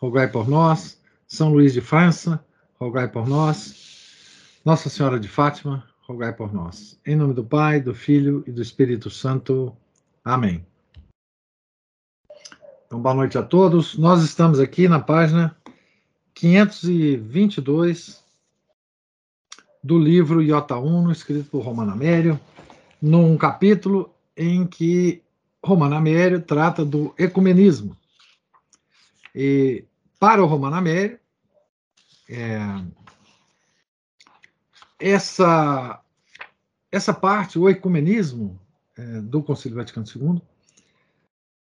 rogai por nós. São Luís de França, rogai por nós. Nossa Senhora de Fátima, rogai por nós. Em nome do Pai, do Filho e do Espírito Santo. Amém. Então, boa noite a todos. Nós estamos aqui na página 522 do livro Iota Uno, escrito por Romano Amério, num capítulo em que Romano Amério trata do ecumenismo. E para o Romano Amério, é, essa, essa parte, o ecumenismo é, do Concílio Vaticano II,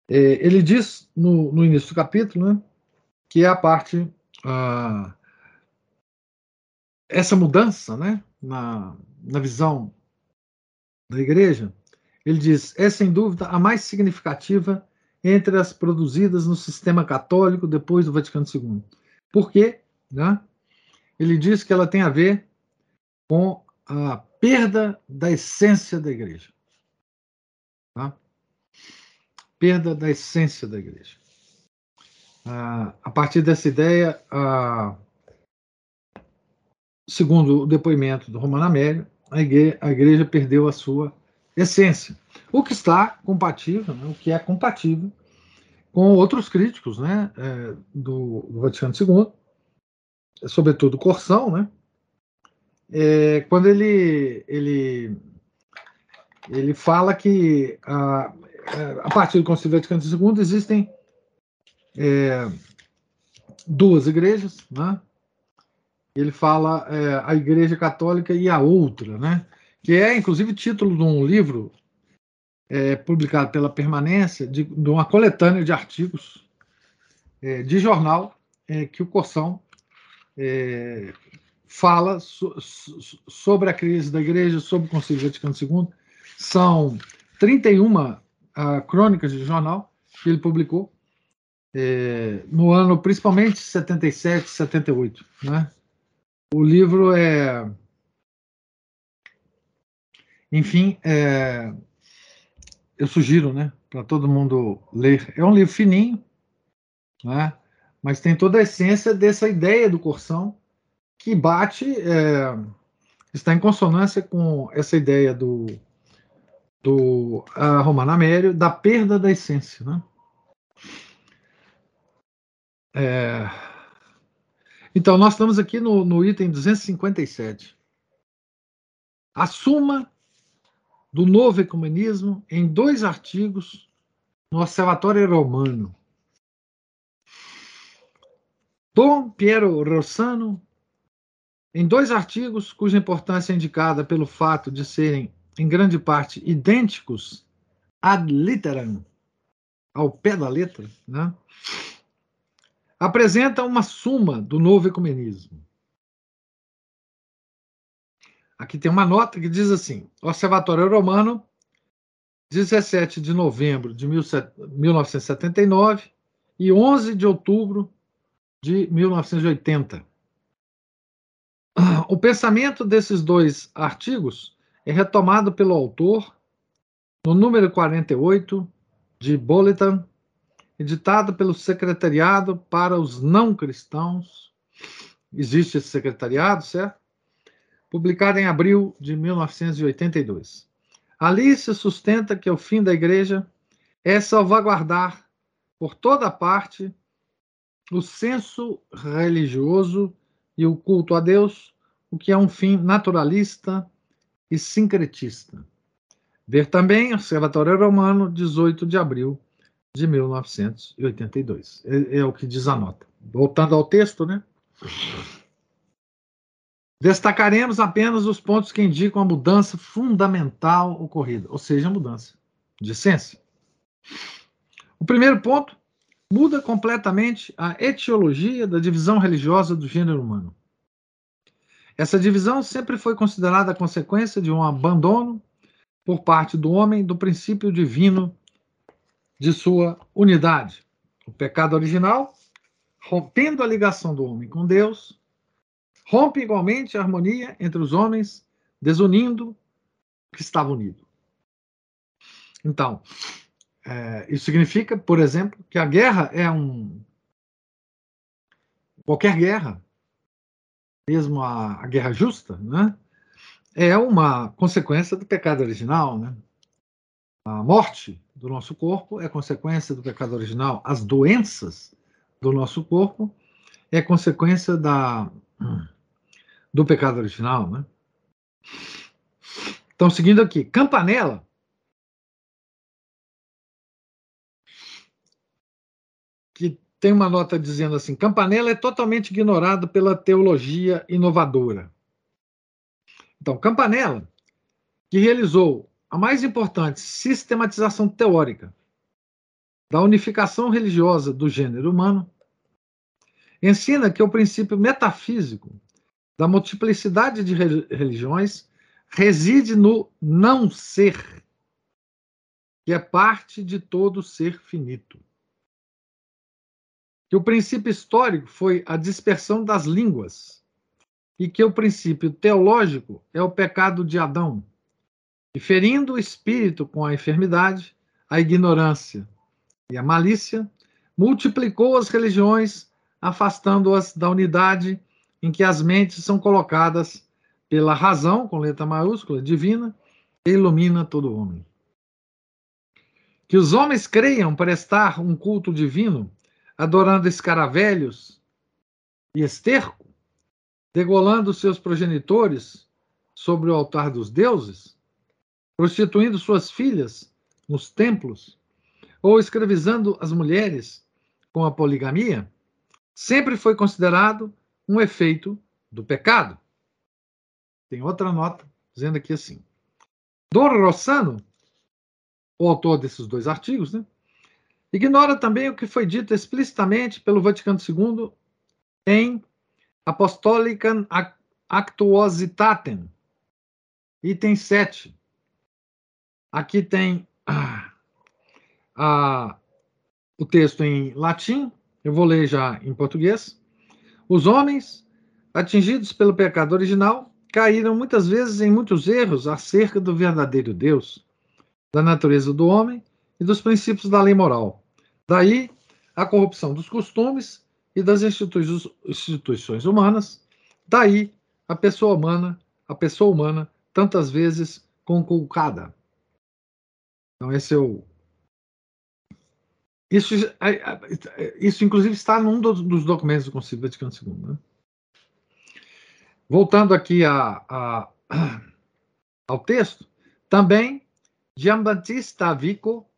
é, ele diz no, no, início do capítulo né, que é a parte. Essa mudança né, na, na visão da igreja, ele diz, é sem dúvida a mais significativa entre as produzidas no sistema católico depois do Vaticano II. Por quê? Né? Ele diz que ela tem a ver com a perda da essência da igreja. Tá? Perda da essência da igreja. Ah, a partir dessa ideia, ah, segundo o depoimento do Romano Amério, a igreja, a igreja, perdeu a sua essência. O que está compatível, né, o que é compatível com outros críticos né, é, do, do Vaticano II, sobretudo Corsão, né, é, quando ele, ele, ele fala que a, a partir do Concílio Vaticano II existem é, duas igrejas, né? Ele fala é, a Igreja Católica e a outra, né? Que é inclusive título de um livro é, publicado pela Permanência de, de, uma coletânea de artigos é, de jornal é, que o Corsão é, fala so, so, sobre a crise da igreja, sobre o Concílio Vaticano II. São 31 uh, crônicas de jornal que ele publicou é, no ano, principalmente 77, 78. Né? O livro é. Enfim, é, eu sugiro né, para todo mundo ler. É um livro fininho, né, mas tem toda a essência dessa ideia do Corsão que bate, é, está em consonância com essa ideia do, do Romano Amério da perda da essência. Né? É, então, nós estamos aqui no, no item 257. A suma do novo ecumenismo em dois artigos no Observatório Romano. Dom Piero Rossano em dois artigos cuja importância é indicada pelo fato de serem, em grande parte, idênticos ad literam, ao pé da letra, né? apresenta uma suma do novo ecumenismo. Aqui tem uma nota que diz assim: Observatório Romano, 17 de novembro de 1979 e 11 de outubro de 1980. O pensamento desses dois artigos é retomado pelo autor no número 48 de Bulletin, editado pelo Secretariado para os Não Cristãos. Existe esse secretariado, certo? Publicado em abril de 1982. Ali se sustenta que o fim da igreja é salvaguardar por toda parte o senso religioso e o culto a Deus, o que é um fim naturalista e sincretista. Ver também Observatório Romano, 18 de abril de 1982. É, é o que diz a nota. Voltando ao texto, né? Destacaremos apenas os pontos que indicam a mudança fundamental ocorrida, ou seja, a mudança de essência. O primeiro ponto muda completamente a etiologia da divisão religiosa do gênero humano. Essa divisão sempre foi considerada a consequência de um abandono por parte do homem do princípio divino de sua unidade. O pecado original, rompendo a ligação do homem com Deus, rompe igualmente a harmonia entre os homens, desunindo o que estava unido. Então, é, isso significa, por exemplo, que a guerra é um. Qualquer guerra, mesmo a, a guerra justa, né, é uma consequência do pecado original. Né? A morte do nosso corpo é consequência do pecado original. As doenças do nosso corpo é consequência da, do pecado original. Né? Então, seguindo aqui, Campanella que tem uma nota dizendo assim: Campanella é totalmente ignorado pela teologia inovadora. Então, Campanella, que realizou a mais importante sistematização teórica da unificação religiosa do gênero humano, ensina que o princípio metafísico da multiplicidade de religiões reside no não ser, que é parte de todo ser finito. Que o princípio histórico foi a dispersão das línguas e que o princípio teológico é o pecado de Adão, e ferindo o espírito com a enfermidade, a ignorância e a malícia, multiplicou as religiões, afastando-as da unidade em que as mentes são colocadas pela razão, com letra maiúscula, divina, e ilumina todo homem. Que os homens creiam prestar um culto divino adorando escaravelhos e esterco, degolando seus progenitores sobre o altar dos deuses, prostituindo suas filhas nos templos, ou escravizando as mulheres com a poligamia, sempre foi considerado um efeito do pecado. Tem outra nota dizendo aqui assim. Dom Rossano, o autor desses dois artigos, né, Ignora também o que foi dito explicitamente pelo Vaticano II em Apostolicam Actuositatem, item 7. Aqui tem ah, ah, o texto em latim, eu vou ler já em português. Os homens, atingidos pelo pecado original, caíram muitas vezes em muitos erros acerca do verdadeiro Deus, da natureza do homem e dos princípios da lei moral. Daí a corrupção dos costumes e das instituições humanas, daí a pessoa humana, a pessoa humana tantas vezes conculcada. Então esse é o isso, isso inclusive está num dos documentos do Concílio Vaticano II. Né? Voltando aqui a, a, ao texto, também Giambattista Vico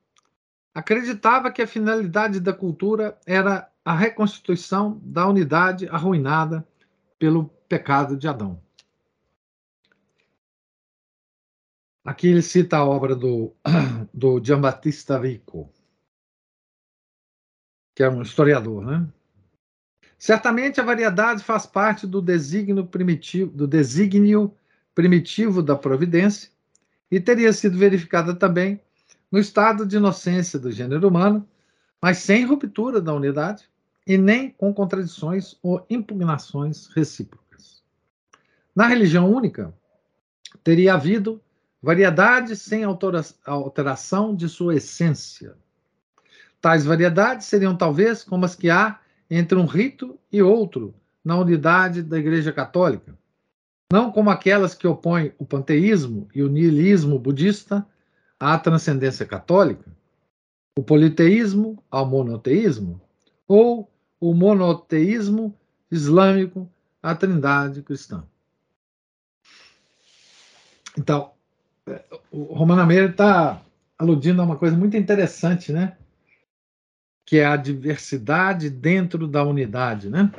acreditava que a finalidade da cultura era a reconstituição da unidade arruinada pelo pecado de Adão. Aqui ele cita a obra do, do Giambattista Vico, que é um historiador, né? Certamente a variedade faz parte do desígnio primitivo, do desígnio primitivo da providência e teria sido verificada também no estado de inocência do gênero humano, mas sem ruptura da unidade e nem com contradições ou impugnações recíprocas. Na religião única, teria havido variedade sem alteração de sua essência. Tais variedades seriam talvez como as que há entre um rito e outro na unidade da Igreja Católica, não como aquelas que opõem o panteísmo e o niilismo budista à transcendência católica, o politeísmo ao monoteísmo, ou o monoteísmo islâmico à trindade cristã. Então, o Romano Meira está aludindo a uma coisa muito interessante, né? Que é a diversidade dentro da unidade, né?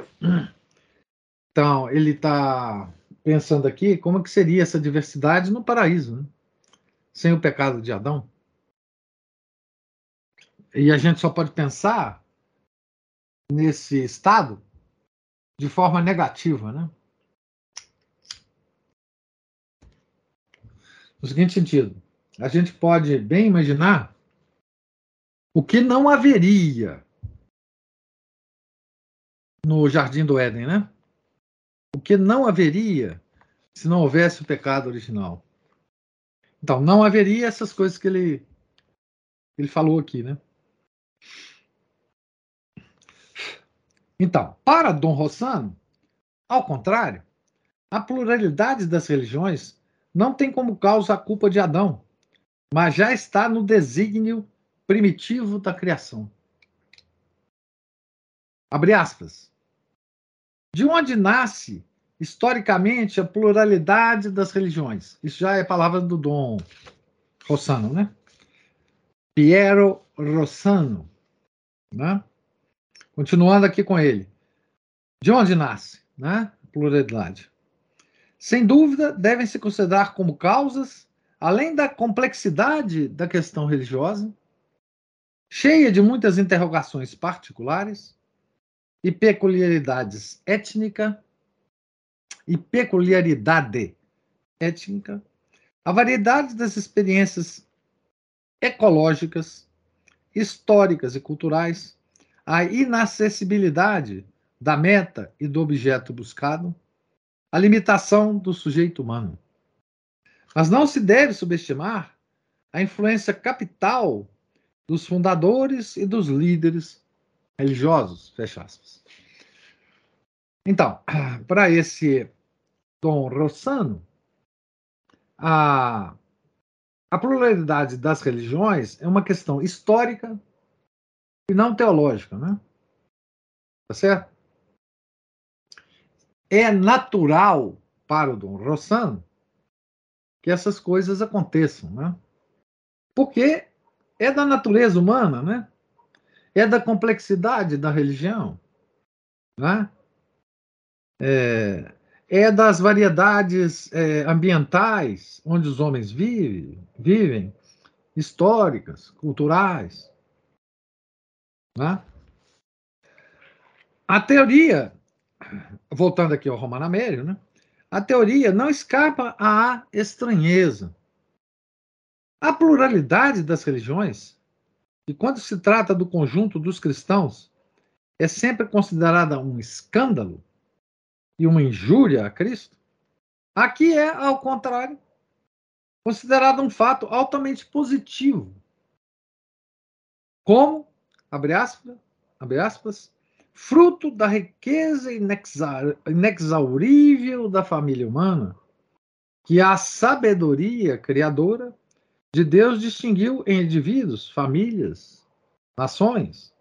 Então, ele está pensando aqui como que seria essa diversidade no paraíso, né? sem o pecado de Adão? E a gente só pode pensar nesse estado de forma negativa, né? No seguinte sentido, a gente pode bem imaginar o que não haveria no Jardim do Éden, né? O que não haveria se não houvesse o pecado original. Então, não haveria essas coisas que ele, ele falou aqui, né? Então, para Dom Rossano, ao contrário, a pluralidade das religiões não tem como causa a culpa de Adão, mas já está no desígnio primitivo da criação. Abre aspas. De onde nasce, historicamente, a pluralidade das religiões? Isso já é palavra do Dom Rossano, né? Piero Rossano, né? Continuando aqui com ele. De onde nasce, né? Pluralidade. Sem dúvida, devem se considerar como causas, além da complexidade da questão religiosa, cheia de muitas interrogações particulares e peculiaridades étnica e peculiaridade étnica, a variedade das experiências ecológicas, históricas e culturais, a inacessibilidade da meta e do objeto buscado, a limitação do sujeito humano. Mas não se deve subestimar a influência capital dos fundadores e dos líderes religiosos. Fecha aspas. Então, para esse Dom Rossano, a, a pluralidade das religiões é uma questão histórica e não teológica, né? Tá certo? É natural para o Dom Rossano que essas coisas aconteçam, né? Porque é da natureza humana, né? É da complexidade da religião, né? É, é das variedades é, ambientais onde os homens vivem, vivem, históricas, culturais. Né? A teoria, voltando aqui ao Romano Amério, né? a teoria não escapa à estranheza. A pluralidade das religiões, e quando se trata do conjunto dos cristãos, é sempre considerada um escândalo e uma injúria a Cristo. Aqui é, ao contrário, considerado um fato altamente positivo. Como, abre aspas, abre aspas fruto da riqueza inexaurível da família humana, que a sabedoria criadora de Deus distinguiu em indivíduos, famílias, nações.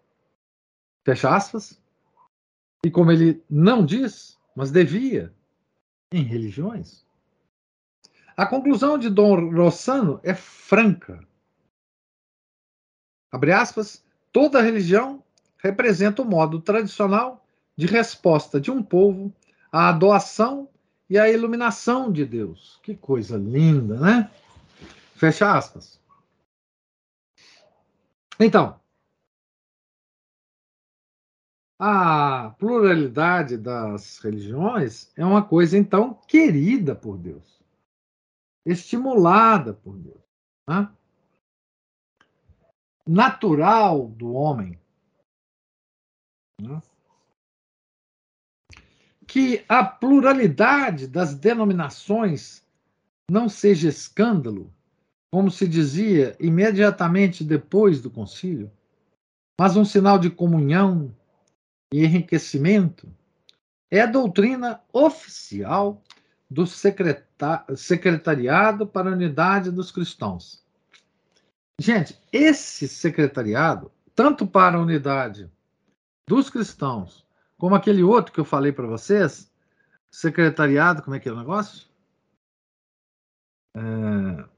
Fecha aspas. E como ele não diz, mas devia, em religiões. A conclusão de Dom Rossano é franca. Abre aspas, toda religião representa o modo tradicional de resposta de um povo à doação e à iluminação de Deus. Que coisa linda, né? Fecha aspas. Então, a pluralidade das religiões é uma coisa, então, querida por Deus, estimulada por Deus, né? natural do homem. Né? Que a pluralidade das denominações não seja escândalo como se dizia imediatamente depois do concílio, mas um sinal de comunhão e enriquecimento, é a doutrina oficial do Secretariado para a Unidade dos Cristãos. Gente, esse secretariado, tanto para a unidade dos cristãos, como aquele outro que eu falei para vocês, secretariado, como é que é o negócio? É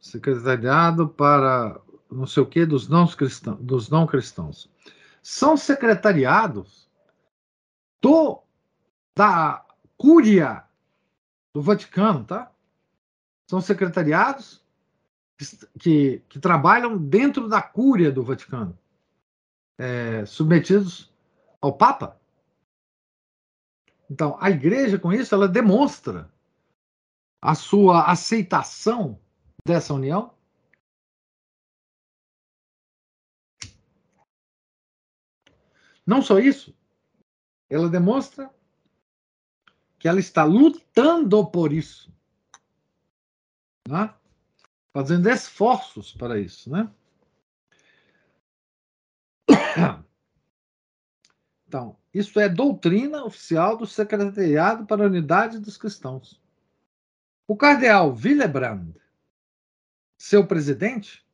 secretariado para não sei o que dos não cristãos, dos não cristãos. São secretariados do da Cúria do Vaticano, tá? São secretariados que, que trabalham dentro da Cúria do Vaticano. é, submetidos ao Papa. Então, a igreja, com isso, ela demonstra a sua aceitação dessa união. Não só isso, ela demonstra que ela está lutando por isso, né? fazendo esforços para isso, né? Então, isso é doutrina oficial do Secretariado para a Unidade dos Cristãos. O cardeal Willebrand, seu presidente,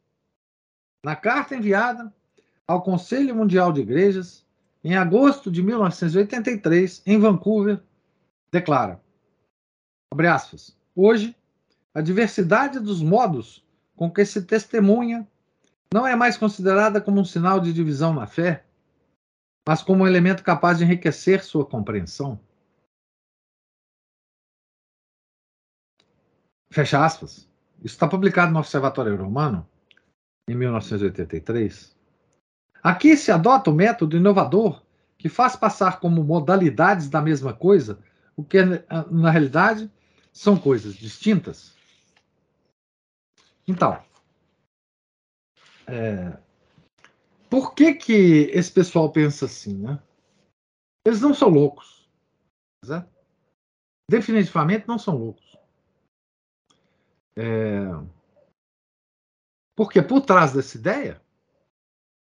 na carta enviada ao Conselho Mundial de Igrejas, em agosto de 1983, em Vancouver, declara: aspas, hoje, a diversidade dos modos com que se testemunha não é mais considerada como um sinal de divisão na fé, mas como um elemento capaz de enriquecer sua compreensão. Fecha aspas. Isso está publicado no Observatório Romano, em 1983. Aqui se adota o método inovador que faz passar como modalidades da mesma coisa o que na realidade são coisas distintas. Então, é, por que que esse pessoal pensa assim, né? Eles não são loucos. Né? Definitivamente não são loucos. É, porque por trás dessa ideia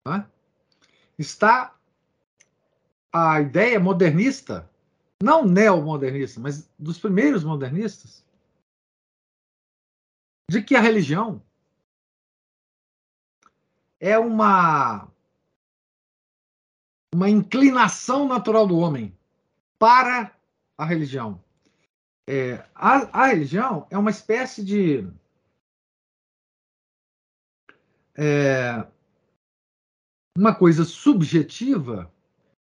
né, está a ideia modernista, não neomodernista, mas dos primeiros modernistas, de que a religião é uma uma inclinação natural do homem para a religião. É, a, a, religião é uma espécie de é, uma coisa subjetiva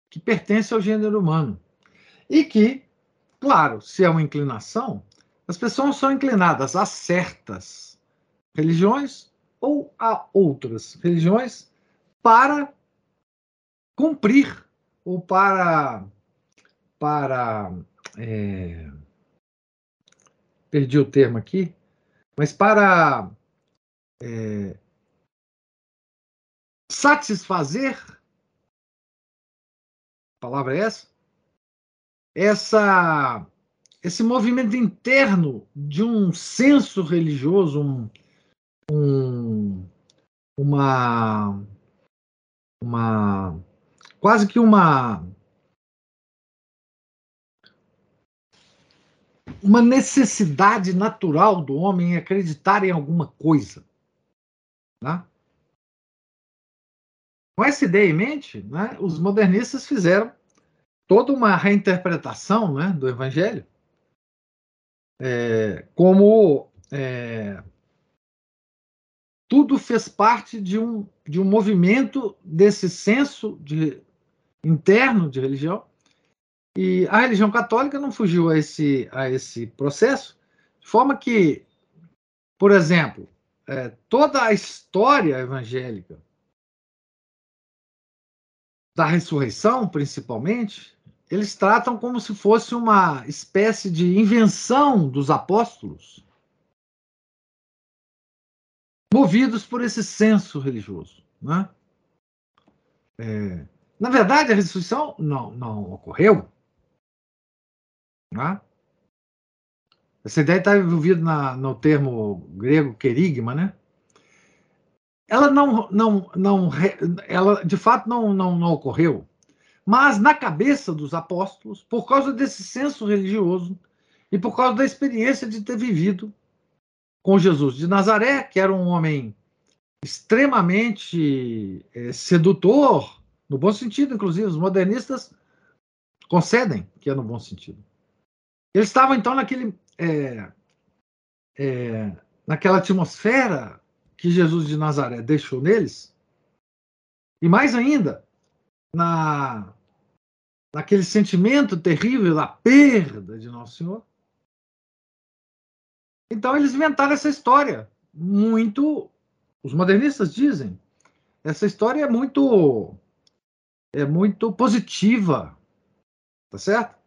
que pertence ao gênero humano. E que, claro, se é uma inclinação, as pessoas são inclinadas a certas religiões ou a outras religiões para cumprir ou para para é, perdi o termo aqui, mas para é, satisfazer a palavra é essa? Essa esse movimento interno de um senso religioso um, um, uma, uma, quase que uma, uma necessidade natural do homem em acreditar em alguma coisa. Né? Com essa ideia em mente, né, os modernistas fizeram toda uma reinterpretação né, do Evangelho é, como é, tudo fez parte de um, de um movimento desse senso de, interno de religião. E a religião católica não fugiu a esse, a esse processo, de forma que, por exemplo, é, toda a história evangélica da ressurreição, principalmente, eles tratam como se fosse uma espécie de invenção dos apóstolos movidos por esse senso religioso. Né? É, na verdade, a ressurreição não, não ocorreu. Né? Essa ideia está envolvida na, no termo grego querigma, né? Ela não, não, não, ela de fato não, não, não ocorreu, mas na cabeça dos apóstolos, por causa desse senso religioso e por causa da experiência de ter vivido com Jesus de Nazaré, que era um homem extremamente é, sedutor, no bom sentido, inclusive, os modernistas concedem que é no bom sentido. Eles estavam, então, naquele, é, é, naquela atmosfera que Jesus de Nazaré deixou neles, e mais ainda, na, naquele sentimento terrível da perda de Nosso Senhor, então eles inventaram essa história. Muito. Os modernistas dizem. Essa história é muito é muito positiva, tá certo?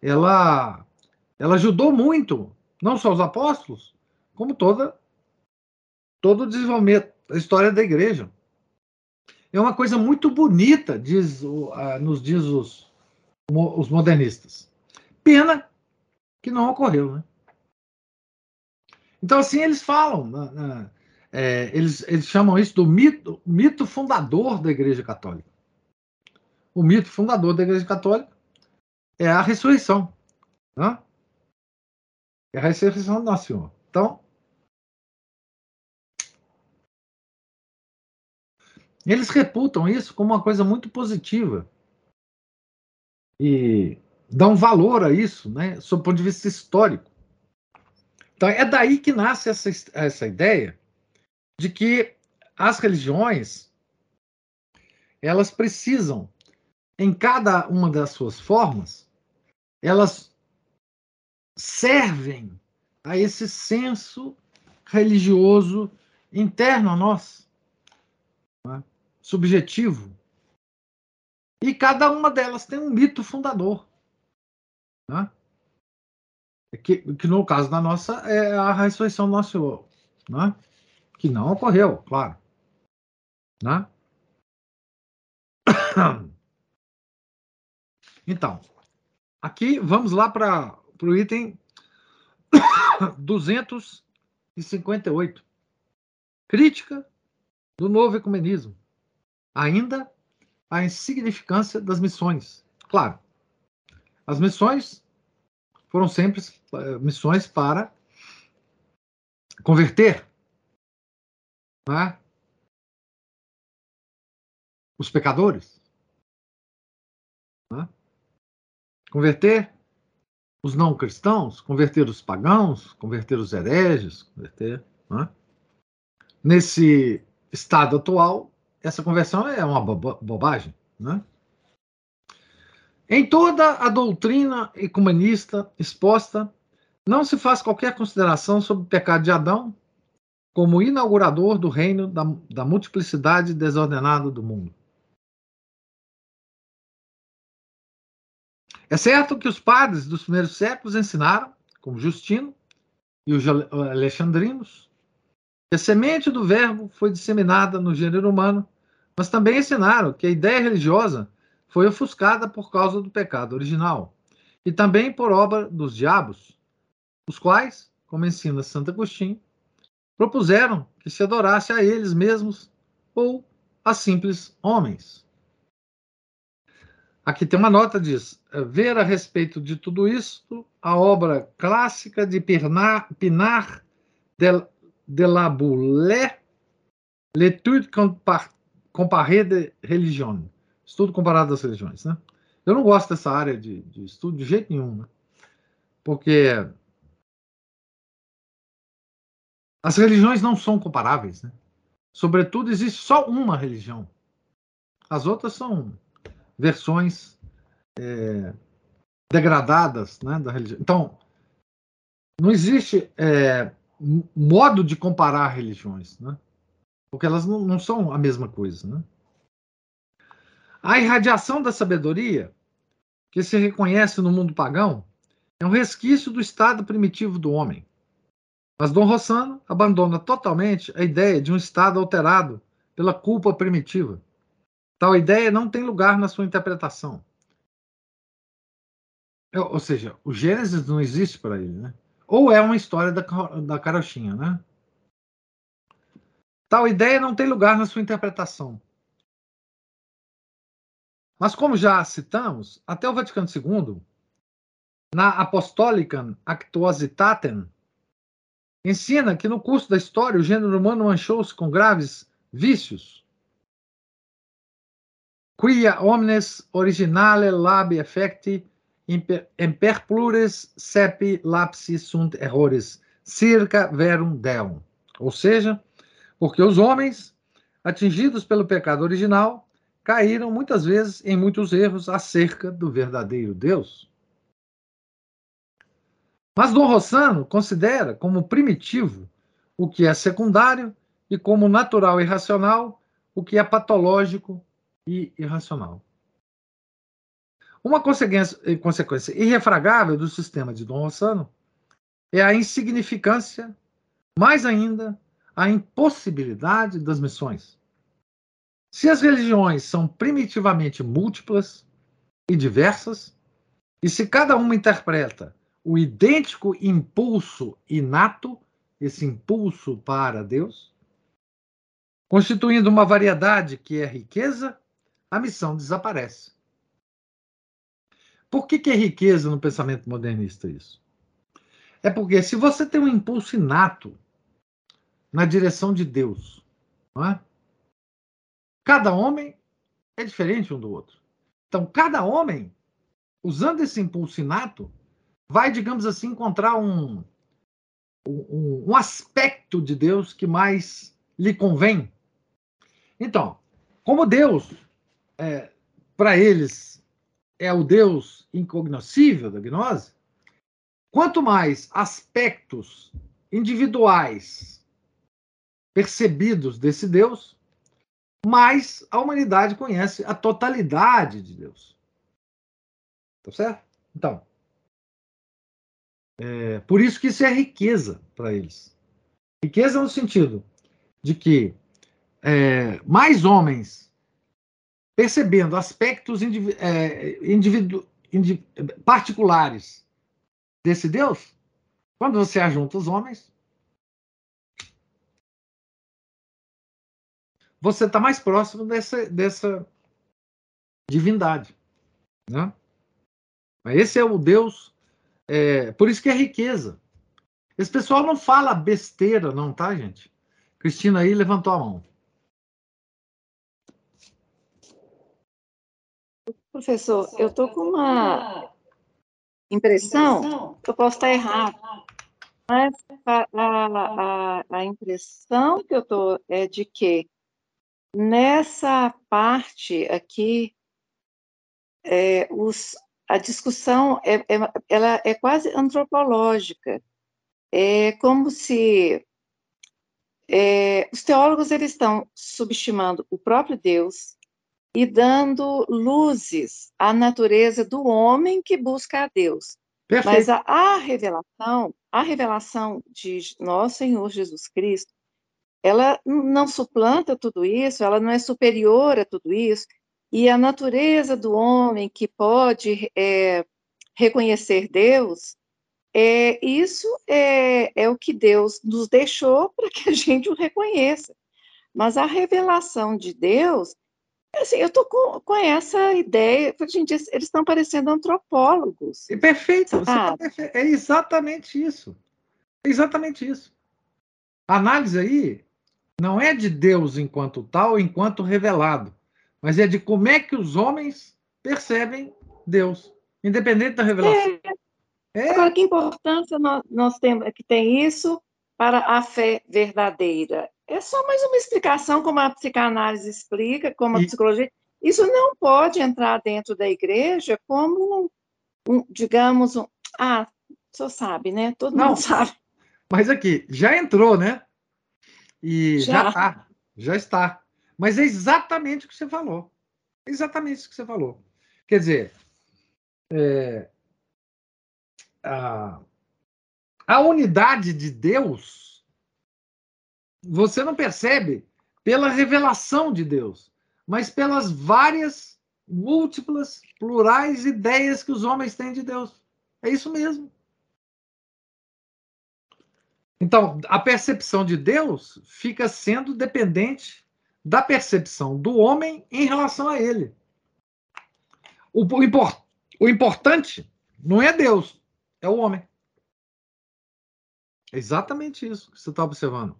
Ela, ela ajudou muito, não só os apóstolos, como toda todo o desenvolvimento da história da igreja. É uma coisa muito bonita, diz, uh, nos diz os, os modernistas. Pena que não ocorreu, né? Então, assim, eles falam, né, né, é, eles, eles chamam isso do mito, mito fundador da Igreja Católica. O mito fundador da Igreja Católica é a ressurreição. Né? É a ressurreição do Nosso Senhor. Então, eles reputam isso como uma coisa muito positiva. E dão valor a isso, né, sob o ponto de vista histórico. Então, é daí que nasce essa, essa ideia de que as religiões elas precisam, em cada uma das suas formas, elas servem a esse senso religioso interno a nós, né? subjetivo. E cada uma delas tem um mito fundador. Né? Que, que no caso da nossa é a ressurreição do nosso Senhor. Né? Que não ocorreu, claro. Né? Então, aqui vamos lá para o item 258. Crítica do novo ecumenismo. Ainda a insignificância das missões. Claro, as missões foram sempre eh, missões para converter né, os pecadores, né, converter os não cristãos, converter os pagãos, converter os hereges, converter. Né? Nesse estado atual, essa conversão é uma bobagem. Né? Em toda a doutrina ecumenista exposta, não se faz qualquer consideração sobre o pecado de Adão como inaugurador do reino da, da multiplicidade desordenada do mundo. É certo que os padres dos primeiros séculos ensinaram, como Justino e os alexandrinos, que a semente do verbo foi disseminada no gênero humano, mas também ensinaram que a ideia religiosa foi ofuscada por causa do pecado original, e também por obra dos diabos, os quais, como ensina Santo Agostinho, propuseram que se adorasse a eles mesmos ou a simples homens. Aqui tem uma nota diz: ver a respeito de tudo isso a obra clássica de Pinar, Pinar de, de la Boulée, L'étude comparée de religion, estudo comparado das religiões. Né? Eu não gosto dessa área de, de estudo de jeito nenhum, né? porque as religiões não são comparáveis. Né? Sobretudo, existe só uma religião. As outras são versões é, degradadas né, da religião. Então, não existe é, modo de comparar religiões, né? porque elas não, não são a mesma coisa. Né? A irradiação da sabedoria, que se reconhece no mundo pagão, é um resquício do estado primitivo do homem. Mas Dom Rossano abandona totalmente a ideia de um estado alterado pela culpa primitiva. Tal ideia não tem lugar na sua interpretação. Ou seja, o Gênesis não existe para ele, né? Ou é uma história da, da carochinha, né? Tal ideia não tem lugar na sua interpretação. Mas, como já citamos, até o Vaticano II, na Apostolicam Actuositatem, ensina que no curso da história o gênero humano manchou-se com graves vícios. Quia omnes originale labi effecti imper plures sepi lapsi sunt errores circa verum deum. Ou seja, porque os homens, atingidos pelo pecado original, caíram muitas vezes em muitos erros acerca do verdadeiro Deus. Mas Dom Rossano considera como primitivo o que é secundário e como natural e racional o que é patológico e irracional. Uma consequência, consequência irrefragável do sistema de Dom Rossano é a insignificância, mais ainda, a impossibilidade das missões. Se as religiões são primitivamente múltiplas e diversas, e se cada uma interpreta o idêntico impulso inato, esse impulso para Deus, constituindo uma variedade que é riqueza, a missão desaparece. Por que, que é riqueza no pensamento modernista isso? É porque se você tem um impulso inato na direção de Deus, não é? cada homem é diferente um do outro. Então, cada homem, usando esse impulso inato, vai, digamos assim, encontrar um, um, um aspecto de Deus que mais lhe convém. Então, como Deus, é, para eles, é o Deus incognoscível da gnose, quanto mais aspectos individuais percebidos desse Deus, mais a humanidade conhece a totalidade de Deus. Tá certo? Então, é, por isso que isso é riqueza para eles. Riqueza no sentido de que é, mais homens percebendo aspectos individu, é, indiv, particulares desse Deus, quando você ajunta os homens, você está mais próximo dessa, dessa divindade. Né? Esse é o Deus, é, por isso que é riqueza. Esse pessoal não fala besteira, não, tá, gente? Cristina aí levantou a mão. Professor, eu estou com uma impressão, eu posso estar errado, mas a, a, a impressão que eu estou é de que Nessa parte aqui, é, os, a discussão é, é, ela é quase antropológica. É como se é, os teólogos eles estão subestimando o próprio Deus e dando luzes à natureza do homem que busca a Deus. Perfeito. Mas a, a revelação, a revelação de nosso Senhor Jesus Cristo, ela não suplanta tudo isso, ela não é superior a tudo isso, e a natureza do homem que pode é, reconhecer Deus, é, isso é, é o que Deus nos deixou para que a gente o reconheça. Mas a revelação de Deus, assim, eu estou com, com essa ideia, gente, eles estão parecendo antropólogos. Perfeito, tá perfeito, é exatamente isso. É exatamente isso. A análise aí não é de Deus enquanto tal, enquanto revelado, mas é de como é que os homens percebem Deus, independente da revelação. É. É. Agora, que importância nós, nós temos que tem isso para a fé verdadeira? É só mais uma explicação, como a psicanálise explica, como a e... psicologia. Isso não pode entrar dentro da igreja como, um, digamos, um, ah, senhor sabe, né? Todo não, mundo sabe. Mas aqui, já entrou, né? E já está, já está. Mas é exatamente o que você falou. É exatamente o que você falou. Quer dizer, é, a, a unidade de Deus você não percebe pela revelação de Deus, mas pelas várias, múltiplas, plurais ideias que os homens têm de Deus. É isso mesmo. Então, a percepção de Deus fica sendo dependente da percepção do homem em relação a ele. O, o, import, o importante não é Deus, é o homem. É exatamente isso que você está observando.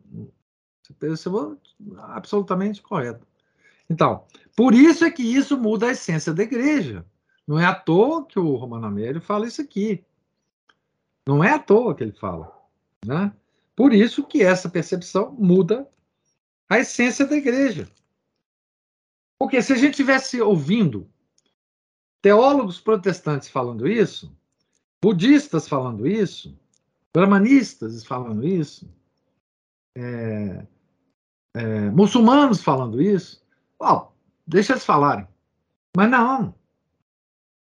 Você percebeu absolutamente correto. Então, por isso é que isso muda a essência da igreja. Não é à toa que o Romano Amélio fala isso aqui. Não é à toa que ele fala. Né? Por isso que essa percepção muda a essência da igreja. Porque se a gente tivesse ouvindo teólogos protestantes falando isso, budistas falando isso, brahmanistas falando isso, é, é, muçulmanos falando isso, ó, deixa eles falarem. Mas não.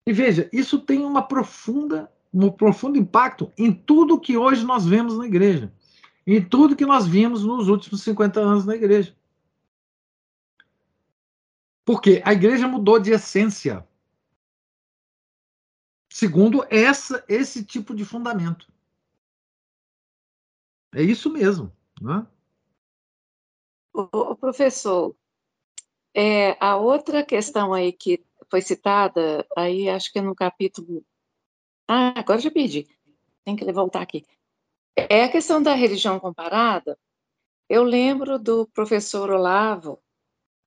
E veja, isso tem uma profunda, um profundo impacto em tudo que hoje nós vemos na igreja, em tudo que nós vimos nos últimos 50 anos na igreja. Porque a igreja mudou de essência. Segundo essa, esse tipo de fundamento. É isso mesmo. Né? O, professor, é, a outra questão aí que foi citada, aí acho que é no capítulo. Ah, agora já perdi. Tem que voltar aqui. É a questão da religião comparada. Eu lembro do professor Olavo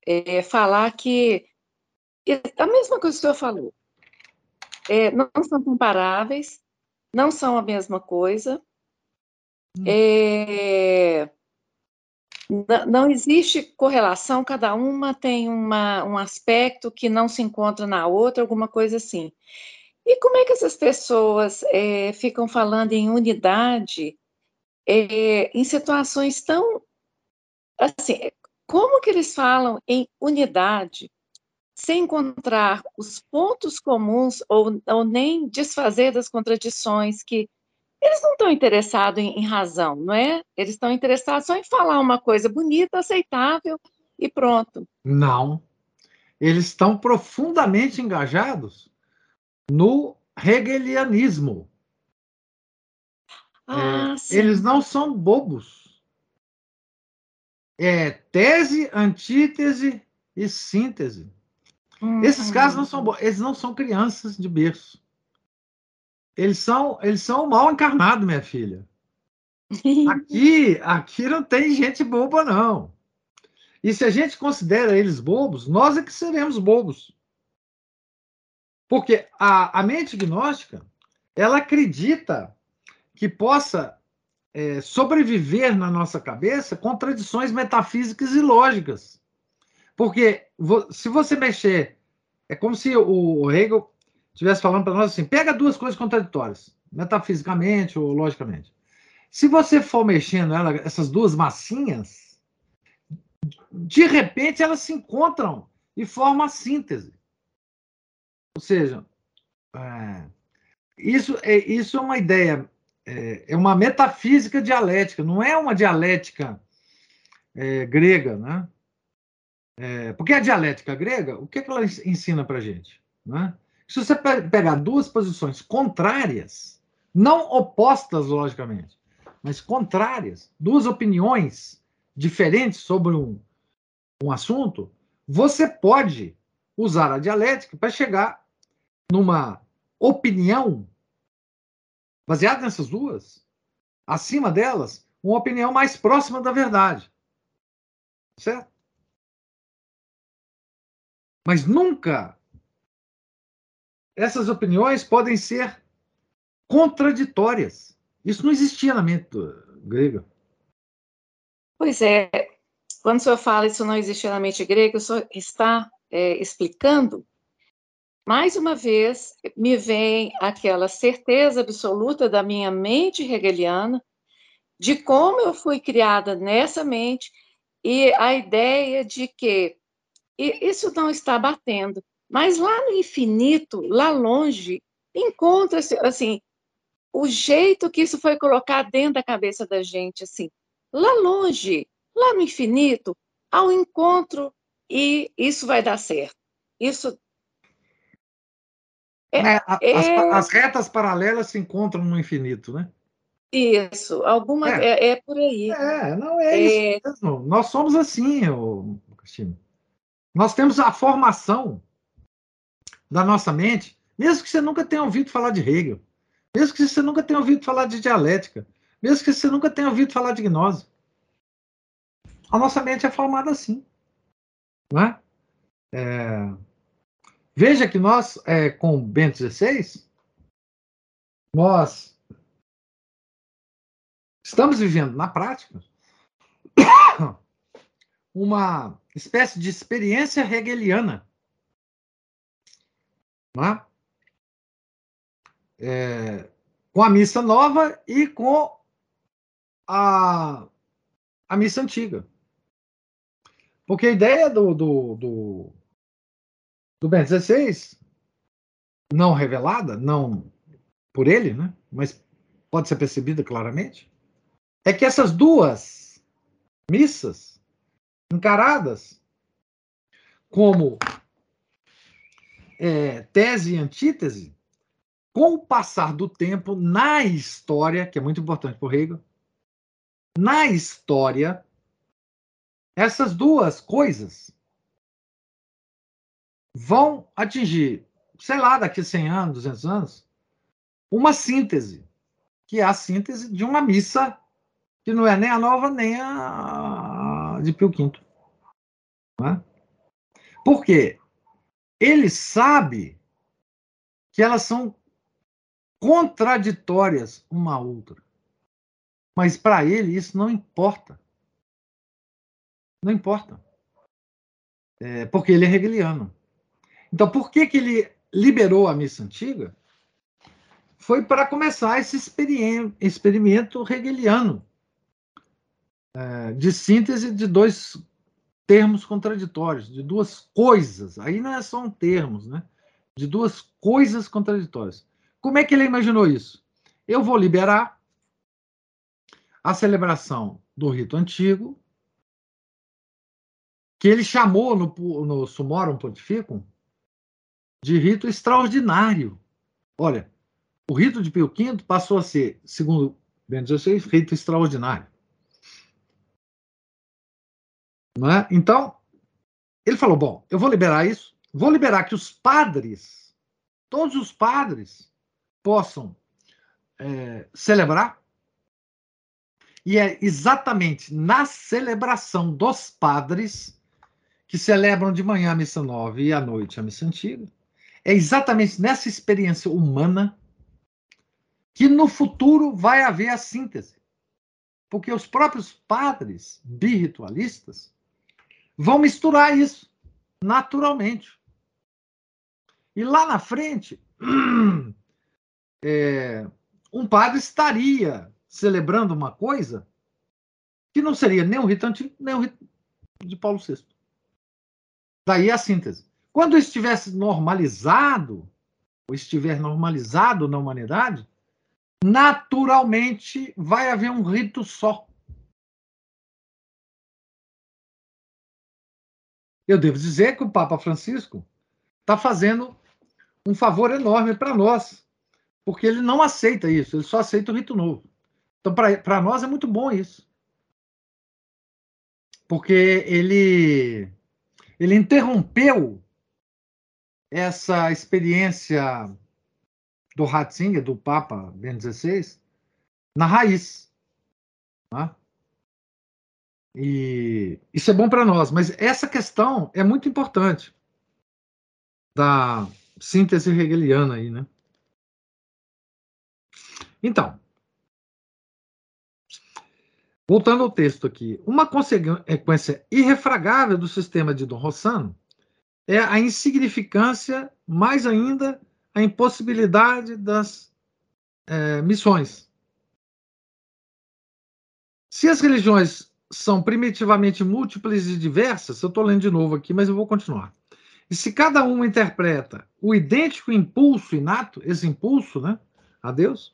é, falar que a mesma coisa que o senhor falou. É, não são comparáveis, não são a mesma coisa. Hum. É, não existe correlação, cada uma tem uma, um aspecto que não se encontra na outra, alguma coisa assim. E como é que essas pessoas é, ficam falando em unidade é, em situações tão. Assim, como que eles falam em unidade sem encontrar os pontos comuns ou, ou nem desfazer das contradições que eles não estão interessados em, em, razão, não é? Eles estão interessados só em falar uma coisa bonita, aceitável e pronto. Não. Eles estão profundamente engajados no hegelianismo. Ah, é, eles não são bobos. É tese, antítese e síntese. Uhum. Esses caras não são bobos, eles não são crianças de berço. Eles são, eles são mal encarnado, minha filha. Aqui, aqui não tem gente boba, não. E se a gente considera eles bobos, nós é que seremos bobos. Porque a, a mente gnóstica, ela acredita que possa é, sobreviver na nossa cabeça contradições metafísicas e lógicas. Porque se você mexer, é como se o Hegel estivesse falando para nós assim: pega duas coisas contraditórias, metafisicamente ou logicamente. Se você for mexendo ela, essas duas massinhas, de repente elas se encontram e formam a síntese. Ou seja, é, isso, é, isso é uma ideia, é, é, uma metafísica dialética, não é uma dialética é, grega, né? É, porque a dialética grega, o que, é que ela ensina para gente? Né? Se você pegar duas posições contrárias, não opostas logicamente, mas contrárias, duas opiniões diferentes sobre um, um assunto, você pode usar a dialética para chegar numa opinião baseada nessas duas, acima delas, uma opinião mais próxima da verdade. Certo? Mas nunca essas opiniões podem ser contraditórias. Isso não existia na mente grega. Pois é, quando o senhor fala isso não existia na mente grega, o senhor está é, explicando, mais uma vez, me vem aquela certeza absoluta da minha mente hegeliana, de como eu fui criada nessa mente, e a ideia de que isso não está batendo. Mas lá no infinito, lá longe, encontra-se assim o jeito que isso foi colocado dentro da cabeça da gente, assim, lá longe, lá no infinito, ao encontro e isso vai dar certo. Isso é, é, é... As, as, retas paralelas se encontram no infinito, né? Isso, alguma é, é, é por aí. É, não é, isso é. mesmo. Nós somos assim, Cristina. Nós temos a formação da nossa mente, mesmo que você nunca tenha ouvido falar de Hegel, mesmo que você nunca tenha ouvido falar de dialética, mesmo que você nunca tenha ouvido falar de gnose. A nossa mente é formada assim. Não é? é... Veja que nós, é, com Bento XVI, nós estamos vivendo na prática uma espécie de experiência hegeliana né? É, com a missa nova e com a, a missa antiga. Porque a ideia do, do, do, do Ben XVI não revelada, não por ele, né? mas pode ser percebida claramente, é que essas duas missas encaradas como é, tese e antítese, com o passar do tempo na história, que é muito importante para o Hegel, na história, essas duas coisas vão atingir, sei lá, daqui a 100 anos, 200 anos, uma síntese, que é a síntese de uma missa que não é nem a nova nem a de Pio V. É? Por quê? Ele sabe que elas são contraditórias uma à outra. Mas para ele isso não importa. Não importa. É, porque ele é hegeliano. Então, por que, que ele liberou a missa antiga? Foi para começar esse experimento hegeliano é, de síntese de dois termos contraditórios, de duas coisas. Aí não é só um termos, né? De duas coisas contraditórias. Como é que ele imaginou isso? Eu vou liberar a celebração do rito antigo, que ele chamou no, no Sumorum Pontificum de rito extraordinário. Olha, o rito de Pio V passou a ser, segundo Bento XVI, rito extraordinário. É? Então, ele falou: bom, eu vou liberar isso, vou liberar que os padres, todos os padres, possam é, celebrar. E é exatamente na celebração dos padres, que celebram de manhã a missa nova e à noite a missa antiga, é exatamente nessa experiência humana que no futuro vai haver a síntese. Porque os próprios padres birritualistas vão misturar isso naturalmente. E lá na frente, é, um padre estaria celebrando uma coisa que não seria nem o rito antigo, nem o rito de Paulo VI. Daí a síntese. Quando estivesse normalizado, ou estiver normalizado na humanidade, naturalmente vai haver um rito só. Eu devo dizer que o Papa Francisco está fazendo um favor enorme para nós, porque ele não aceita isso, ele só aceita o rito novo. Então, para nós é muito bom isso. Porque ele, ele interrompeu essa experiência do Ratzinger, do Papa Bento XVI, na raiz. Tá? E isso é bom para nós, mas essa questão é muito importante da síntese hegeliana aí, né? Então, voltando ao texto aqui, uma consequência irrefragável do sistema de Dom Rossano é a insignificância, mais ainda a impossibilidade das é, missões. Se as religiões são primitivamente múltiplas e diversas, eu estou lendo de novo aqui, mas eu vou continuar. E se cada uma interpreta o idêntico impulso inato, esse impulso, né, a Deus,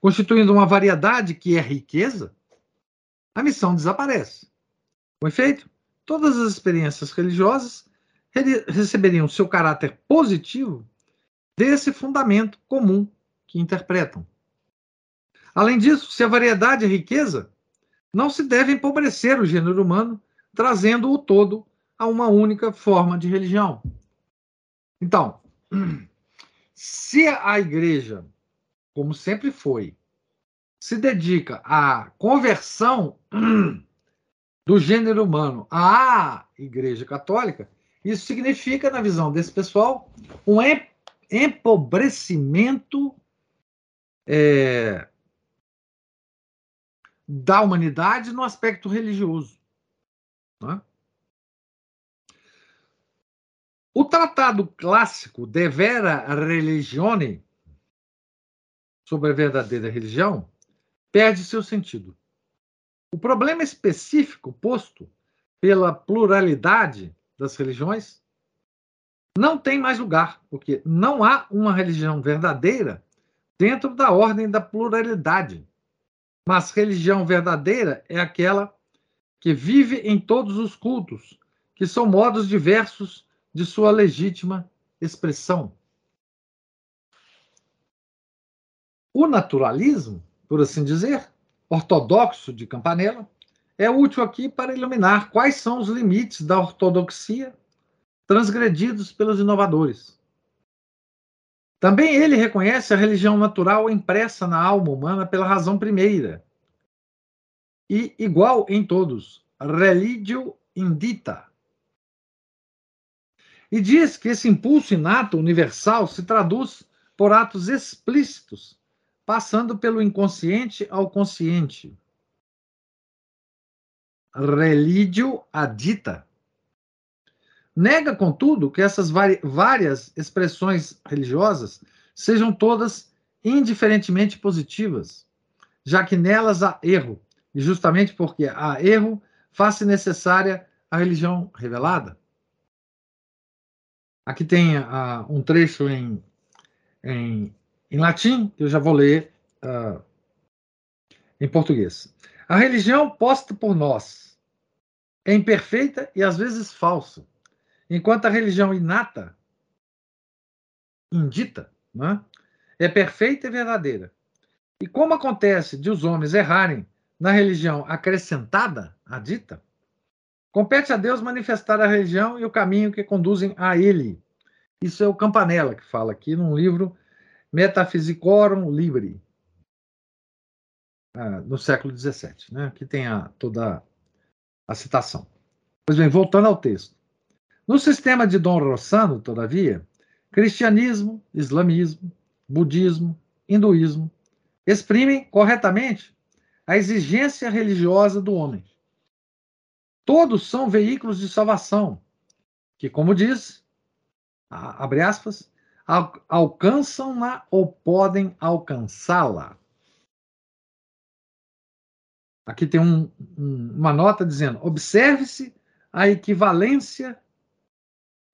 constituindo uma variedade que é riqueza, a missão desaparece. Com efeito, todas as experiências religiosas receberiam seu caráter positivo desse fundamento comum que interpretam. Além disso, se a variedade é riqueza, não se deve empobrecer o gênero humano, trazendo o todo a uma única forma de religião. Então, se a igreja, como sempre foi, se dedica à conversão do gênero humano à igreja católica, isso significa, na visão desse pessoal, um empobrecimento é, da humanidade no aspecto religioso. Né? O tratado clássico De Vera Religione, sobre a verdadeira religião, perde seu sentido. O problema específico posto pela pluralidade das religiões não tem mais lugar, porque não há uma religião verdadeira dentro da ordem da pluralidade. Mas religião verdadeira é aquela que vive em todos os cultos, que são modos diversos de sua legítima expressão. O naturalismo, por assim dizer, ortodoxo de Campanella, é útil aqui para iluminar quais são os limites da ortodoxia transgredidos pelos inovadores. Também ele reconhece a religião natural impressa na alma humana pela razão primeira e igual em todos, religio indita. E diz que esse impulso inato universal se traduz por atos explícitos, passando pelo inconsciente ao consciente. Religio adita. Nega, contudo, que essas várias expressões religiosas sejam todas indiferentemente positivas, já que nelas há erro, e justamente porque há erro, faz-se necessária a religião revelada. Aqui tem uh, um trecho em, em, em, latim, que eu já vou ler uh, em português. A religião posta por nós é imperfeita e às vezes falsa Enquanto a religião inata, indita, né, é perfeita e verdadeira. E como acontece de os homens errarem na religião acrescentada, a dita, compete a Deus manifestar a religião e o caminho que conduzem a Ele. Isso é o Campanella que fala aqui num livro Metaphysicorum Libri, ah, no século XVII, né? que tem a, toda a citação. Pois bem, voltando ao texto. No sistema de Dom Rossano, todavia, cristianismo, islamismo, budismo, hinduísmo exprimem corretamente a exigência religiosa do homem. Todos são veículos de salvação, que, como diz, abre aspas, alcançam-na ou podem alcançá-la. Aqui tem um, um, uma nota dizendo: observe-se a equivalência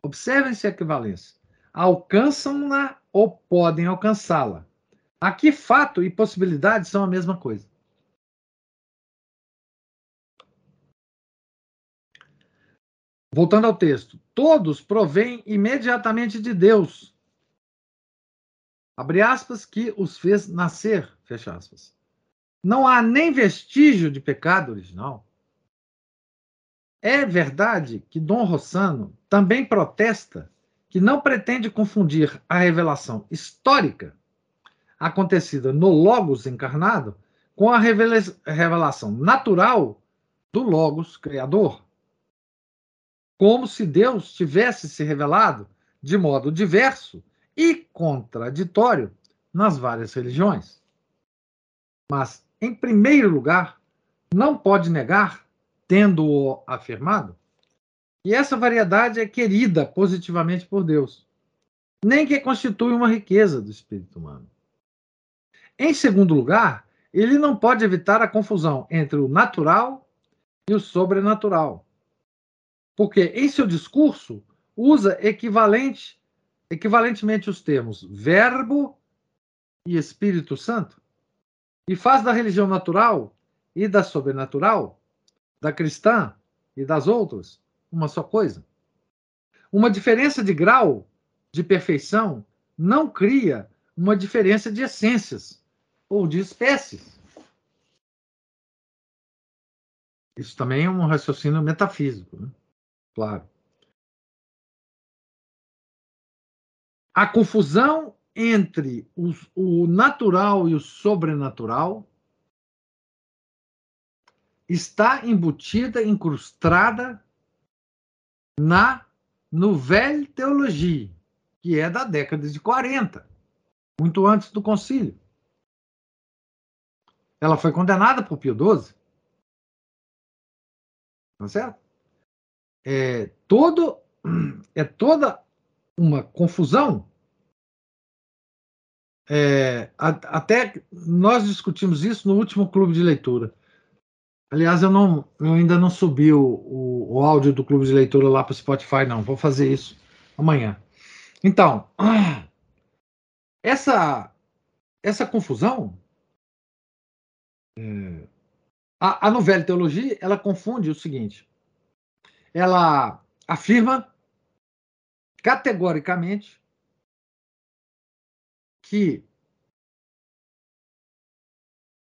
Observem-se a equivalência. Alcançam-na ou podem alcançá-la. Aqui, fato e possibilidade são a mesma coisa. Voltando ao texto. Todos provêm imediatamente de Deus. Abre aspas, que os fez nascer. Fecha aspas. Não há nem vestígio de pecado original. É verdade que Dom Rossano também protesta que não pretende confundir a revelação histórica acontecida no Logos encarnado com a revelação natural do Logos Criador. Como se Deus tivesse se revelado de modo diverso e contraditório nas várias religiões. Mas, em primeiro lugar, não pode negar tendo-o afirmado, e essa variedade é querida positivamente por Deus, nem que constitui uma riqueza do espírito humano. Em segundo lugar, ele não pode evitar a confusão entre o natural e o sobrenatural, porque em seu discurso usa equivalente, equivalentemente os termos Verbo e Espírito Santo, e faz da religião natural e da sobrenatural da cristã e das outras uma só coisa. Uma diferença de grau de perfeição não cria uma diferença de essências ou de espécies. Isso também é um raciocínio metafísico, né? claro. A confusão entre os, o natural e o sobrenatural está embutida, incrustada na Nouvelle Teologie, que é da década de 40, muito antes do concílio. Ela foi condenada por Pio XII. Tá certo? É, todo, é toda uma confusão. É, até nós discutimos isso no último clube de leitura. Aliás, eu, não, eu ainda não subi o, o, o áudio do Clube de Leitura lá para o Spotify, não. Vou fazer isso amanhã. Então, essa, essa confusão, é, a, a novela teologia, ela confunde o seguinte: ela afirma categoricamente que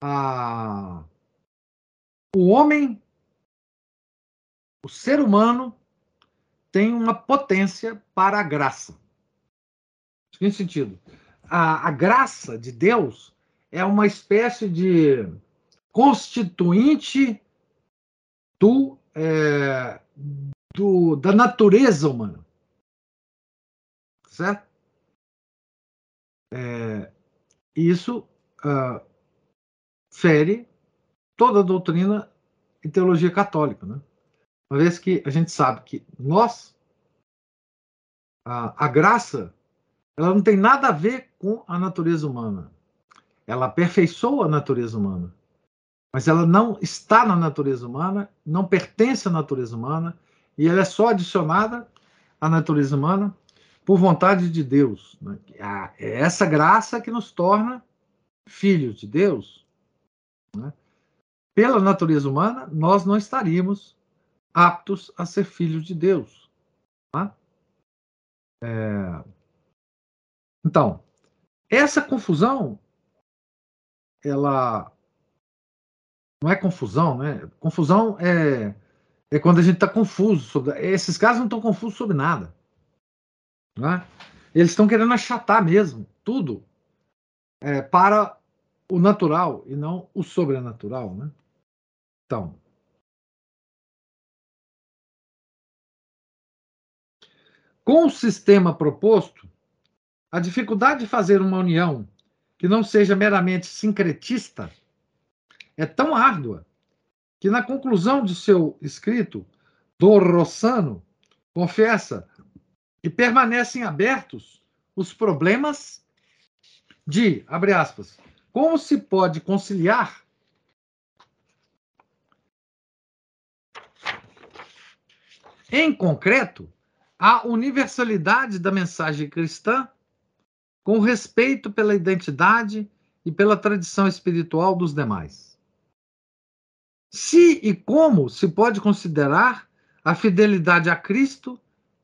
a, o homem, o ser humano, tem uma potência para a graça. Em sentido, a, a graça de Deus é uma espécie de constituinte do, é, do, da natureza humana. Certo? É, isso uh, fere toda a doutrina e teologia católica. Né? Uma vez que a gente sabe que nós, a, a graça, ela não tem nada a ver com a natureza humana. Ela aperfeiçoa a natureza humana. Mas ela não está na natureza humana, não pertence à natureza humana, e ela é só adicionada à natureza humana por vontade de Deus. Né? É essa graça que nos torna filhos de Deus. Né? Pela natureza humana, nós não estaríamos aptos a ser filhos de Deus. Tá? É... Então, essa confusão, ela não é confusão, né? Confusão é, é quando a gente está confuso sobre. Esses casos não estão confusos sobre nada. Né? Eles estão querendo achatar mesmo tudo é, para o natural e não o sobrenatural. Né? Então, Com o sistema proposto, a dificuldade de fazer uma união que não seja meramente sincretista é tão árdua que, na conclusão de seu escrito, do Rossano confessa que permanecem abertos os problemas de, abre aspas, como se pode conciliar em concreto a universalidade da mensagem cristã com respeito pela identidade e pela tradição espiritual dos demais. Se e como se pode considerar a fidelidade a Cristo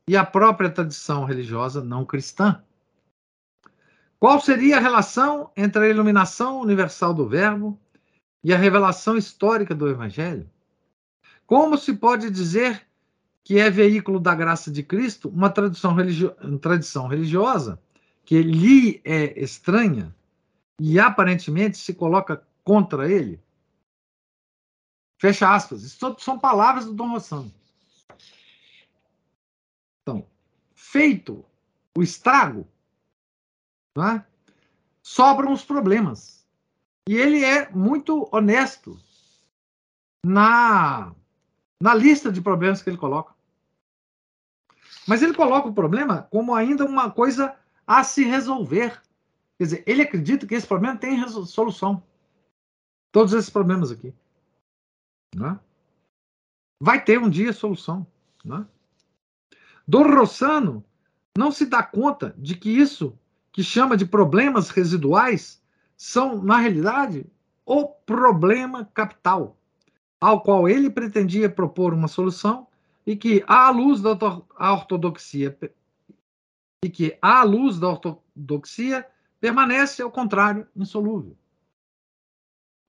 e a própria tradição religiosa não cristã? Qual seria a relação entre a iluminação universal do Verbo e a revelação histórica do Evangelho? Como se pode dizer que é veículo da graça de Cristo, uma tradição, religio tradição religiosa que lhe é estranha e aparentemente se coloca contra ele? Fecha aspas. Isso são palavras do Dom Rossano. Então, feito o estrago, é? sobram os problemas. E ele é muito honesto na, na lista de problemas que ele coloca. Mas ele coloca o problema como ainda uma coisa a se resolver. Quer dizer, ele acredita que esse problema tem solução. Todos esses problemas aqui. Né? Vai ter um dia solução. Né? Dom Rossano não se dá conta de que isso que chama de problemas residuais são, na realidade, o problema capital, ao qual ele pretendia propor uma solução e que à luz da ortodoxia e que à luz da ortodoxia permanece ao contrário insolúvel.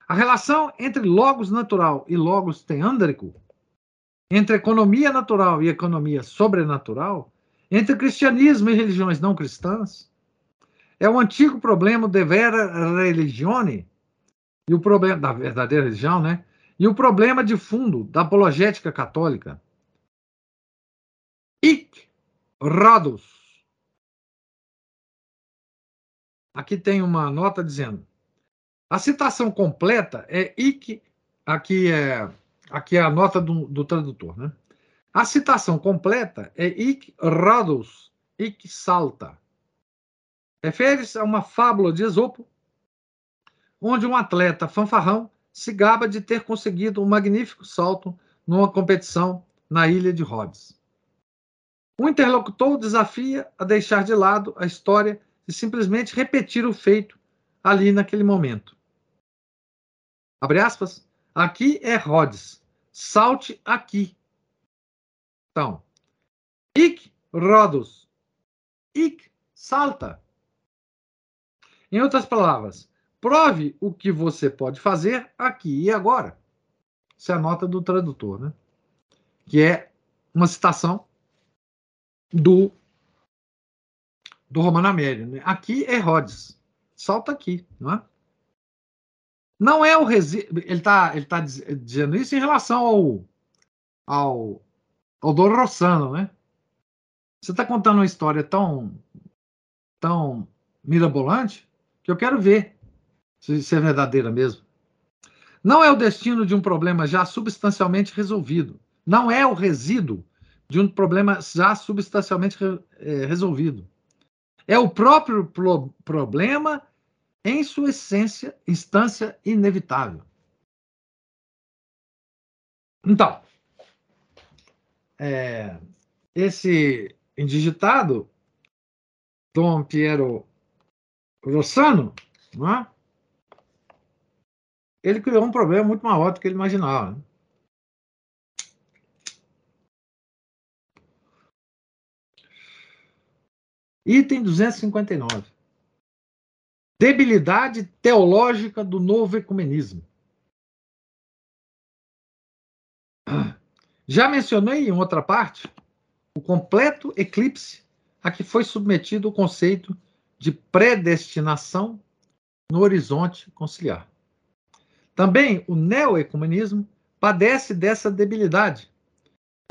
A relação entre logos natural e logos teândrico, entre economia natural e economia sobrenatural, entre cristianismo e religiões não cristãs, é o antigo problema de vera religione e o problema da verdadeira religião, né? E o problema de fundo da apologética católica, Ic Rodos. Aqui tem uma nota dizendo. A citação completa é Ic, aqui é, aqui é a nota do, do tradutor, né? A citação completa é Ic Rodos, Ic Salta. Refere-se a uma fábula de Esopo, onde um atleta fanfarrão se gaba de ter conseguido um magnífico salto numa competição na ilha de Rhodes. O interlocutor desafia a deixar de lado a história e simplesmente repetir o feito ali naquele momento. Abre aspas. Aqui é Rhodes. Salte aqui. Então, ik Rhodos. Ik salta. Em outras palavras, prove o que você pode fazer aqui e agora. Isso é a nota do tradutor, né? Que é uma citação do do Romano Amério. Né? Aqui é Rhodes. Salta aqui, não é? Não é o resíduo. Ele está ele tá dizendo isso em relação ao, ao, ao Doro Rossano, né? Você está contando uma história tão, tão mirabolante que eu quero ver se, se é verdadeira mesmo. Não é o destino de um problema já substancialmente resolvido. Não é o resíduo de um problema já substancialmente re, é, resolvido. É o próprio pro, problema em sua essência, instância inevitável. Então, é, esse indigitado, Dom Piero Rossano, é? ele criou um problema muito maior do que ele imaginava. Né? Item 259. Debilidade teológica do novo ecumenismo. Já mencionei em outra parte o completo eclipse a que foi submetido o conceito de predestinação no horizonte conciliar. Também o neoecumenismo padece dessa debilidade,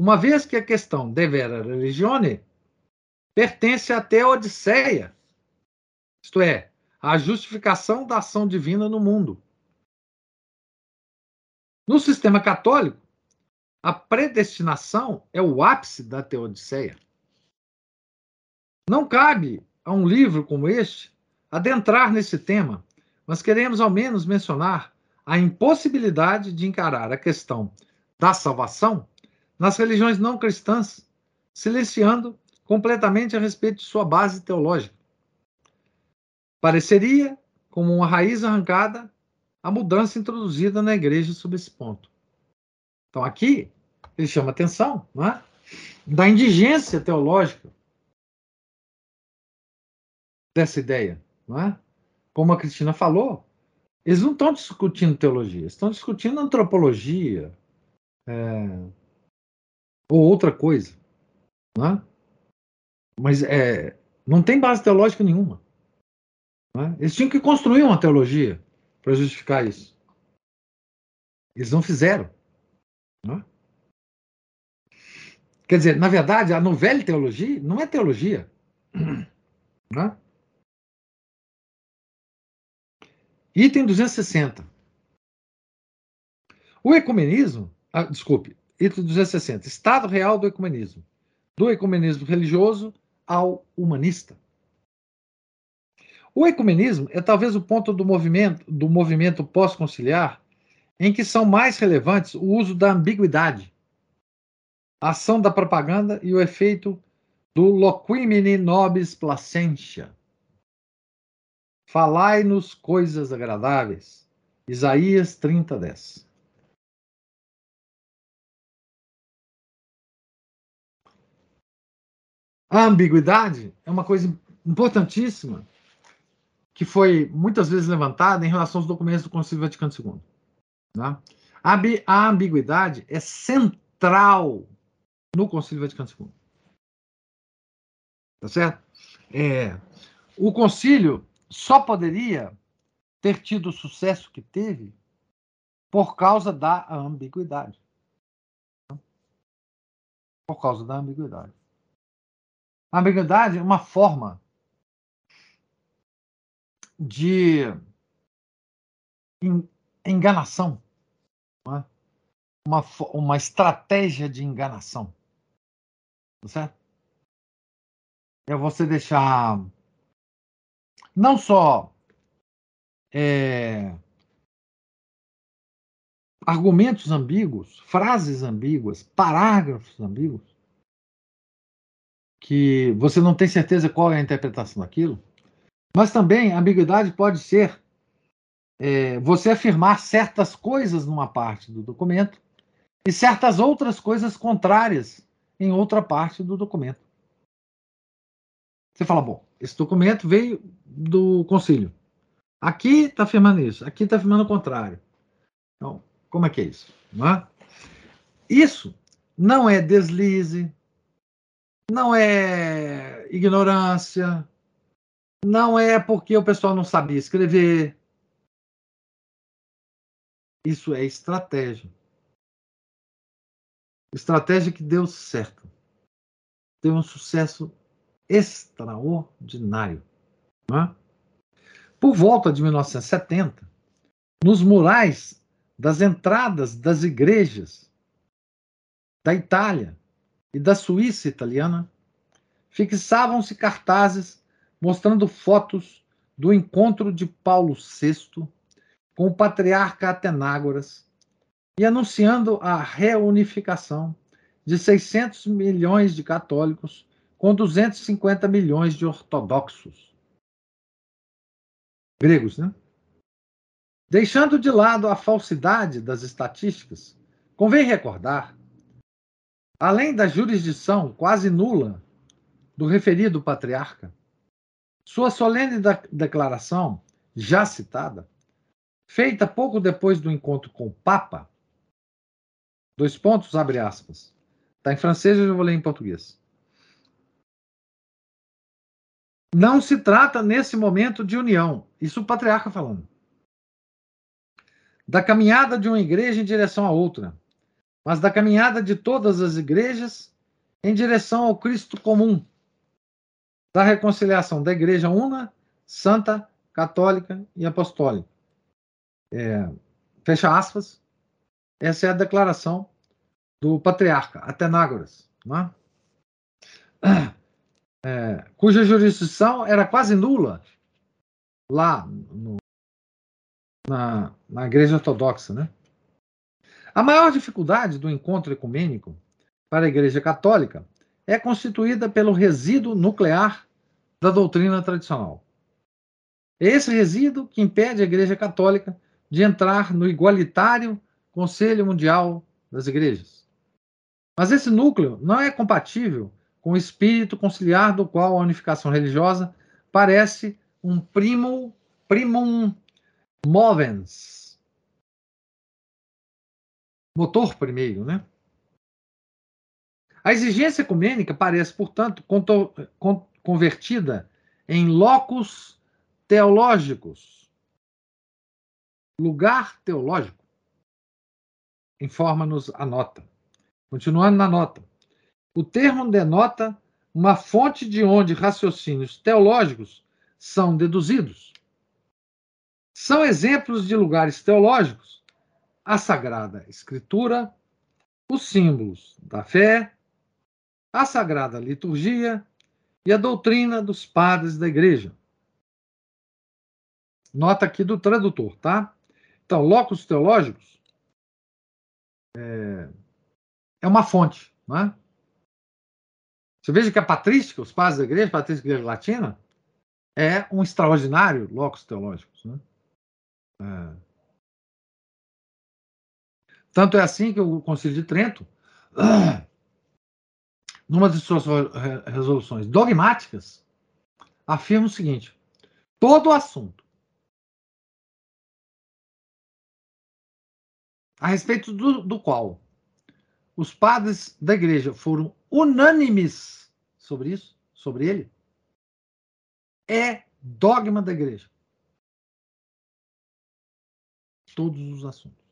uma vez que a questão devera religione pertence até a Odisseia, isto é, a justificação da ação divina no mundo. No sistema católico, a predestinação é o ápice da teodiceia. Não cabe a um livro como este adentrar nesse tema, mas queremos ao menos mencionar a impossibilidade de encarar a questão da salvação nas religiões não cristãs, silenciando completamente a respeito de sua base teológica. Pareceria, como uma raiz arrancada, a mudança introduzida na igreja sobre esse ponto. Então, aqui, ele chama atenção é? da indigência teológica dessa ideia. Não é? Como a Cristina falou, eles não estão discutindo teologia, estão discutindo antropologia é, ou outra coisa. Não é? Mas é, não tem base teológica nenhuma. É? Eles tinham que construir uma teologia para justificar isso. Eles não fizeram. Não é? Quer dizer, na verdade, a novela teologia não é teologia. Não é? Item 260. O ecumenismo, ah, desculpe, item 260. Estado real do ecumenismo. Do ecumenismo religioso ao humanista. O ecumenismo é talvez o ponto do movimento do movimento pós-conciliar em que são mais relevantes o uso da ambiguidade, a ação da propaganda e o efeito do loquimini nobis placentia. Falai-nos coisas agradáveis. Isaías 30, 10. A ambiguidade é uma coisa importantíssima que foi muitas vezes levantada em relação aos documentos do Concílio Vaticano II. Né? A, ambiguidade é central no Concílio Vaticano II. Tá certo? É, o concílio só poderia ter tido o sucesso que teve por causa da ambiguidade. Por causa da ambiguidade. A ambiguidade é uma forma de enganação, é? uma, uma estratégia de enganação. Tá certo? É você deixar não só é, argumentos ambíguos, frases ambíguas, parágrafos ambíguos, que você não tem certeza qual é a interpretação daquilo, mas também a ambiguidade pode ser é, você afirmar certas coisas numa parte do documento e certas outras coisas contrárias em outra parte do documento. Você fala, bom, esse documento veio do concílio. Aqui está afirmando isso, aqui está afirmando o contrário. Então, como é que é isso? Não é? Isso não é deslize, não é ignorância, não é porque o pessoal não sabia escrever. Isso é estratégia. Estratégia que deu certo. Teve um sucesso extraordinário. É? Por volta de 1970, nos murais das entradas das igrejas da Itália e da Suíça italiana, fixavam-se cartazes mostrando fotos do encontro de Paulo VI com o patriarca Atenágoras e anunciando a reunificação de 600 milhões de católicos com 250 milhões de ortodoxos. Gregos, né? Deixando de lado a falsidade das estatísticas, convém recordar, além da jurisdição quase nula do referido patriarca, sua solene declaração, já citada, feita pouco depois do encontro com o Papa, dois pontos, abre aspas, está em francês, eu vou ler em português. Não se trata, nesse momento, de união. Isso o patriarca falando. Da caminhada de uma igreja em direção a outra, mas da caminhada de todas as igrejas em direção ao Cristo comum, da reconciliação da igreja una, santa, católica e apostólica. É, fecha aspas. Essa é a declaração do patriarca Atenágoras. Não é? é, cuja jurisdição era quase nula lá no, na, na Igreja Ortodoxa. Né? A maior dificuldade do encontro ecumênico para a Igreja Católica é constituída pelo resíduo nuclear da doutrina tradicional. É esse resíduo que impede a Igreja Católica de entrar no igualitário Conselho Mundial das Igrejas. Mas esse núcleo não é compatível com o espírito conciliar do qual a unificação religiosa parece um primo, primum movens. Motor primeiro, né? A exigência ecumênica parece, portanto, convertida em locus teológicos. Lugar teológico. Informa-nos a nota. Continuando na nota. O termo denota uma fonte de onde raciocínios teológicos são deduzidos. São exemplos de lugares teológicos a Sagrada Escritura, os símbolos da fé, a Sagrada Liturgia e a doutrina dos padres da Igreja. Nota aqui do tradutor, tá? Então, locos teológicos é, é uma fonte, não é? Você veja que a patrística, os padres da igreja, a patrística da igreja latina, é um extraordinário locus teológicos. Né? É. Tanto é assim que o Concílio de Trento, numa de suas resoluções dogmáticas, afirma o seguinte: todo assunto a respeito do, do qual os padres da igreja foram unânimes sobre isso, sobre ele, é dogma da igreja. Todos os assuntos.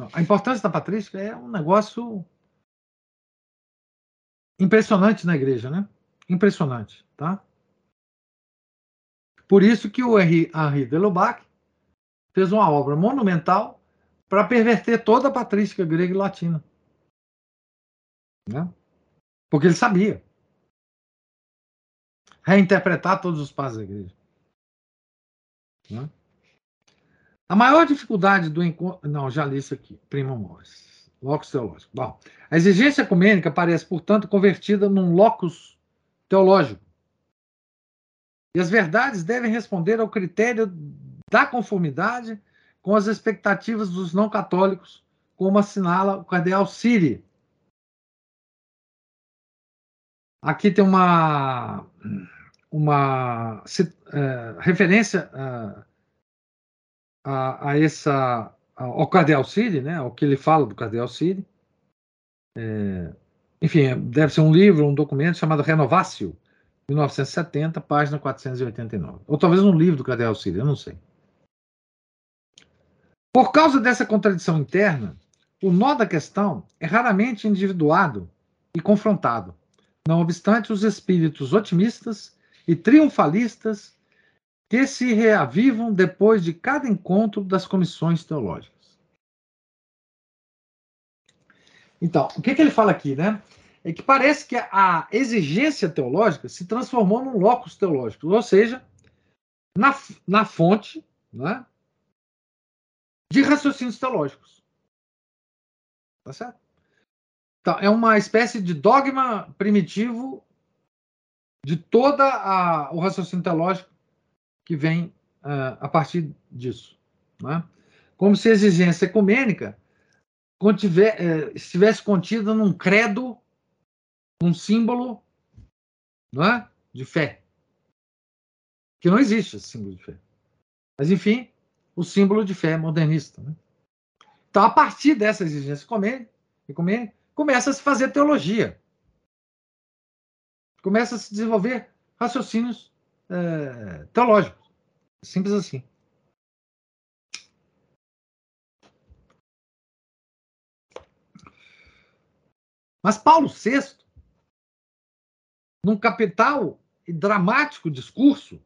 Então, a importância da patrística é um negócio impressionante na igreja, né? Impressionante, tá? Por isso que o Henri, Henri de Lubac fez uma obra monumental para perverter toda a patrística grega e latina. Né? Porque ele sabia. Reinterpretar todos os passos da igreja. Né? A maior dificuldade do encontro. Não, já li isso aqui. Primo Morris. Locus teológico. Bom, a exigência ecumênica parece, portanto, convertida num locus teológico. E as verdades devem responder ao critério da conformidade com as expectativas dos não católicos, como assinala o cardeal Siri. Aqui tem uma, uma uh, referência uh, a, a, essa ao cardeal Siri, né, ao que ele fala do cardeal Siri. É, enfim, deve ser um livro, um documento chamado Renovácio, 1970, página 489. Ou talvez um livro do cardeal Siri, eu não sei. Por causa dessa contradição interna, o nó da questão é raramente individuado e confrontado, não obstante os espíritos otimistas e triunfalistas que se reavivam depois de cada encontro das comissões teológicas. Então, o que, que ele fala aqui, né? É que parece que a exigência teológica se transformou num locus teológico, ou seja, na, na fonte né, de raciocínios teológicos. Tá certo? Então, é uma espécie de dogma primitivo de toda a, o raciocínio teológico que vem uh, a partir disso. Né? Como se a exigência ecumênica contiver, uh, estivesse contida num credo, num símbolo é? de fé. Que não existe esse símbolo de fé. Mas, enfim, o símbolo de fé modernista. Né? Então, a partir dessa exigência ecumênica, começa a se fazer teologia. Começa a se desenvolver raciocínios é, teológicos. Simples assim. Mas Paulo VI, num capital e dramático discurso,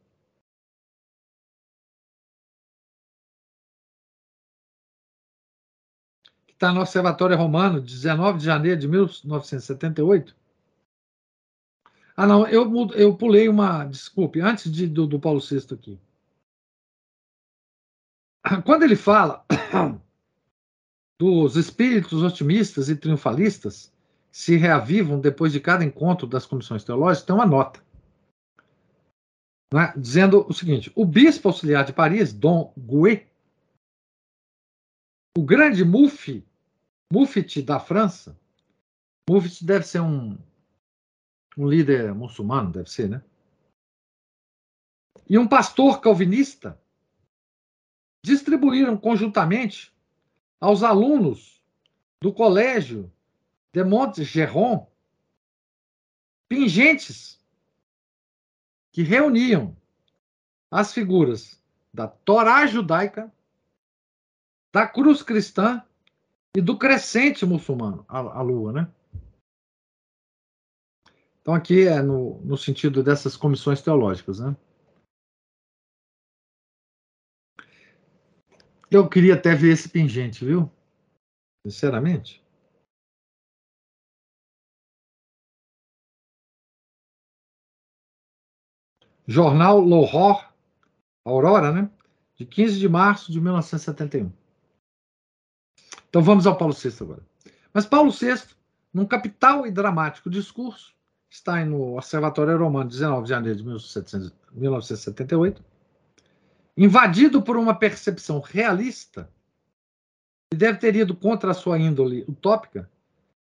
que está no Observatório Romano, 19 de janeiro de 1978. Ah, não, eu, eu pulei uma. Desculpe, antes de, do, do Paulo VI aqui. Quando ele fala dos espíritos otimistas e triunfalistas se reavivam depois de cada encontro das comissões teológicas, tem uma nota. É? Dizendo o seguinte: o bispo auxiliar de Paris, Dom Gouet, o grande Mufti, Mufti da França, Mufti deve ser um, um líder muçulmano, deve ser, né? E um pastor calvinista distribuíram conjuntamente aos alunos do colégio de Montgeron pingentes que reuniam as figuras da Torá judaica, da cruz cristã e do crescente muçulmano, a, a lua, né? Então, aqui é no, no sentido dessas comissões teológicas, né? Eu queria até ver esse pingente, viu? Sinceramente. Jornal L'Aurore, Aurora, né? De 15 de março de 1971. Então vamos ao Paulo VI agora. Mas Paulo VI, num capital e dramático discurso, está no Observatório Romano, 19 de janeiro de 1978, invadido por uma percepção realista, e deve ter ido contra a sua índole utópica,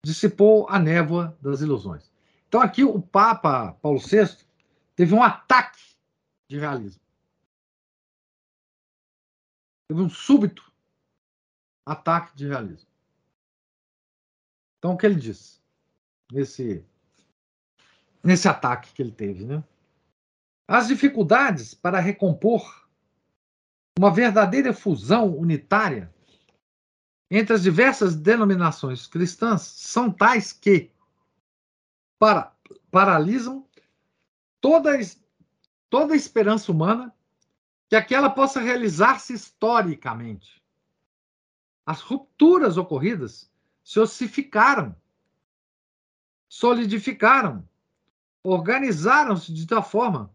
dissipou a névoa das ilusões. Então, aqui o Papa Paulo VI teve um ataque de realismo. Teve um súbito ataque de realismo. Então, o que ele disse nesse, nesse ataque que ele teve? Né? As dificuldades para recompor uma verdadeira fusão unitária entre as diversas denominações cristãs são tais que para, paralisam toda, toda a esperança humana que aquela possa realizar-se historicamente. As rupturas ocorridas se ossificaram, solidificaram, organizaram-se de tal forma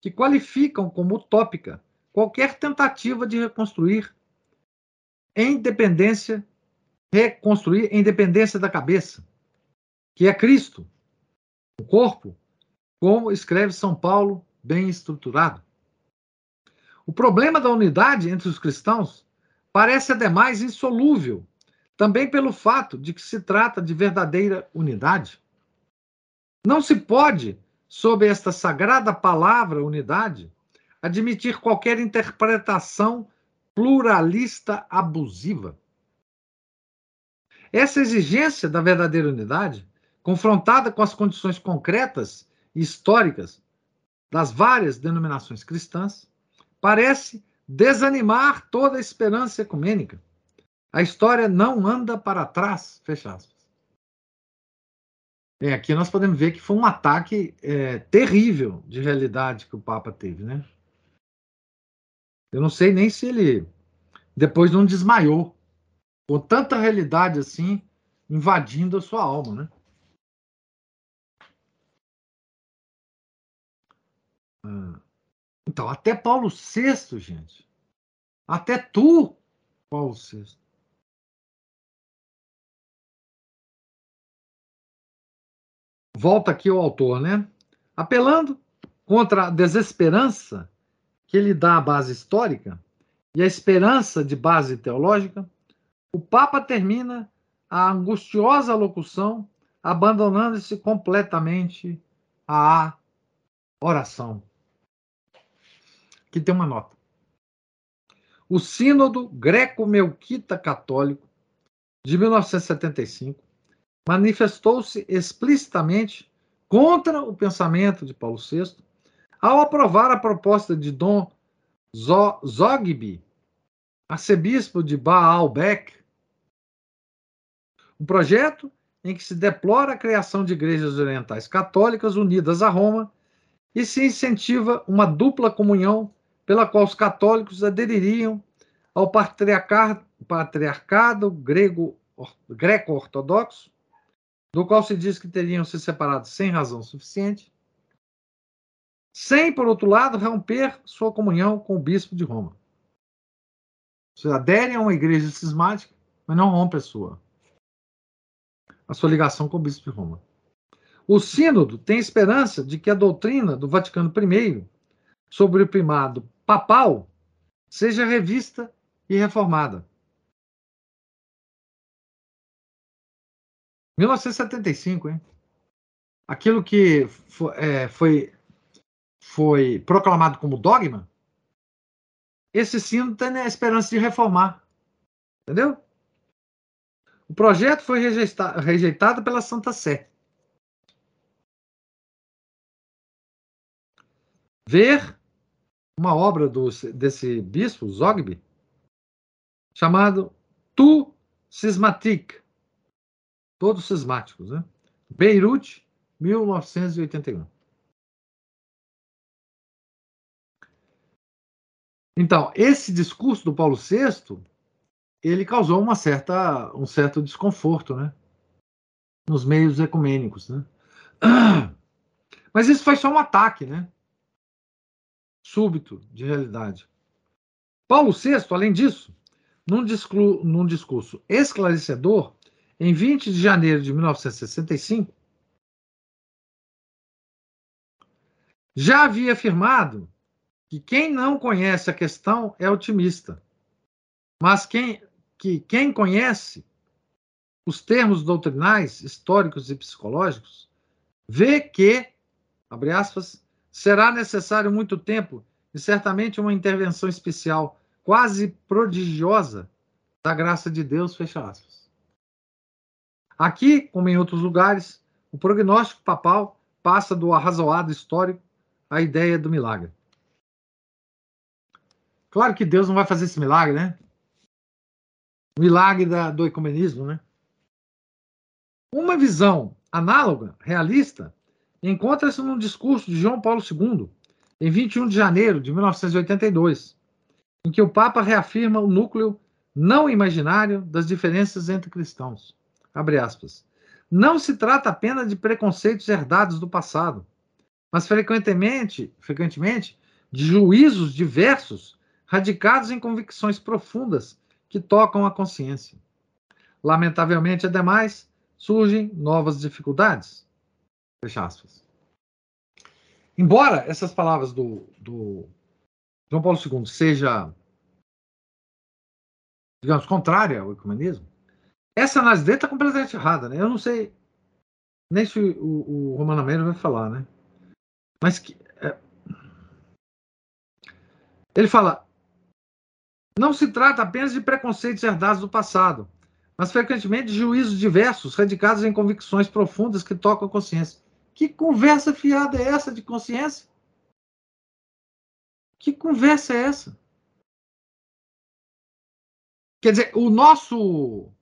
que qualificam como utópica qualquer tentativa de reconstruir em dependência reconstruir a independência da cabeça, que é Cristo, o corpo, como escreve São Paulo, bem estruturado. O problema da unidade entre os cristãos parece, ademais, insolúvel, também pelo fato de que se trata de verdadeira unidade. Não se pode, sob esta sagrada palavra unidade, admitir qualquer interpretação pluralista abusiva. Essa exigência da verdadeira unidade, confrontada com as condições concretas e históricas das várias denominações cristãs, parece desanimar toda a esperança ecumênica. A história não anda para trás, fecha aspas. É, aqui nós podemos ver que foi um ataque é, terrível de realidade que o Papa teve, né? Eu não sei nem se ele depois não desmaiou com tanta realidade assim invadindo a sua alma, né? Ah, então, até Paulo VI, gente. Até tu, Paulo VI. Volta aqui o autor, né? Apelando contra a desesperança que ele dá à base histórica e a esperança de base teológica, o Papa termina a angustiosa locução abandonando-se completamente à oração. Aqui tem uma nota. O Sínodo Greco-Melquita Católico de 1975 manifestou-se explicitamente contra o pensamento de Paulo VI ao aprovar a proposta de Dom Zogby, arcebispo de Baalbek, um projeto em que se deplora a criação de igrejas orientais católicas unidas a Roma e se incentiva uma dupla comunhão pela qual os católicos adeririam ao patriarcado grego greco-ortodoxo, do qual se diz que teriam se separado sem razão suficiente, sem, por outro lado, romper sua comunhão com o bispo de Roma. Você adere a uma igreja cismática, mas não rompe a sua, a sua ligação com o bispo de Roma. O Sínodo tem esperança de que a doutrina do Vaticano I sobre o primado papal seja revista e reformada. 1975, hein? Aquilo que foi, é, foi foi proclamado como dogma, esse sino tem a esperança de reformar. Entendeu? O projeto foi rejeitado, rejeitado pela Santa Sé. Ver uma obra do, desse bispo, Zogby, chamado Tu Cismatic, todos cismáticos, né? Beirute, 1981. Então, esse discurso do Paulo VI, ele causou uma certa, um certo desconforto, né? Nos meios ecumênicos, né? Mas isso foi só um ataque, né? Súbito de realidade. Paulo VI, além disso, num, discurso, num discurso esclarecedor, em 20 de janeiro de 1965, já havia afirmado que quem não conhece a questão é otimista, mas quem, que quem conhece os termos doutrinais, históricos e psicológicos, vê que, abre aspas, será necessário muito tempo e certamente uma intervenção especial, quase prodigiosa, da graça de Deus, fecha aspas. Aqui, como em outros lugares, o prognóstico papal passa do arrazoado histórico à ideia do milagre. Claro que Deus não vai fazer esse milagre, né? Milagre da, do ecumenismo, né? Uma visão análoga, realista, encontra-se num discurso de João Paulo II, em 21 de janeiro de 1982, em que o Papa reafirma o núcleo não imaginário das diferenças entre cristãos. Abre aspas. Não se trata apenas de preconceitos herdados do passado, mas frequentemente, frequentemente de juízos diversos radicados em convicções profundas que tocam a consciência. Lamentavelmente, ademais, surgem novas dificuldades. Fecha aspas. Embora essas palavras do, do João Paulo II seja, digamos, contrária ao ecumenismo, essa análise dele está completamente errada, né? Eu não sei nem se o, o Romano Meira vai falar, né? Mas que, é, ele fala: não se trata apenas de preconceitos herdados do passado, mas frequentemente de juízos diversos, radicados em convicções profundas que tocam a consciência. Que conversa fiada é essa de consciência? Que conversa é essa? Quer dizer, o nosso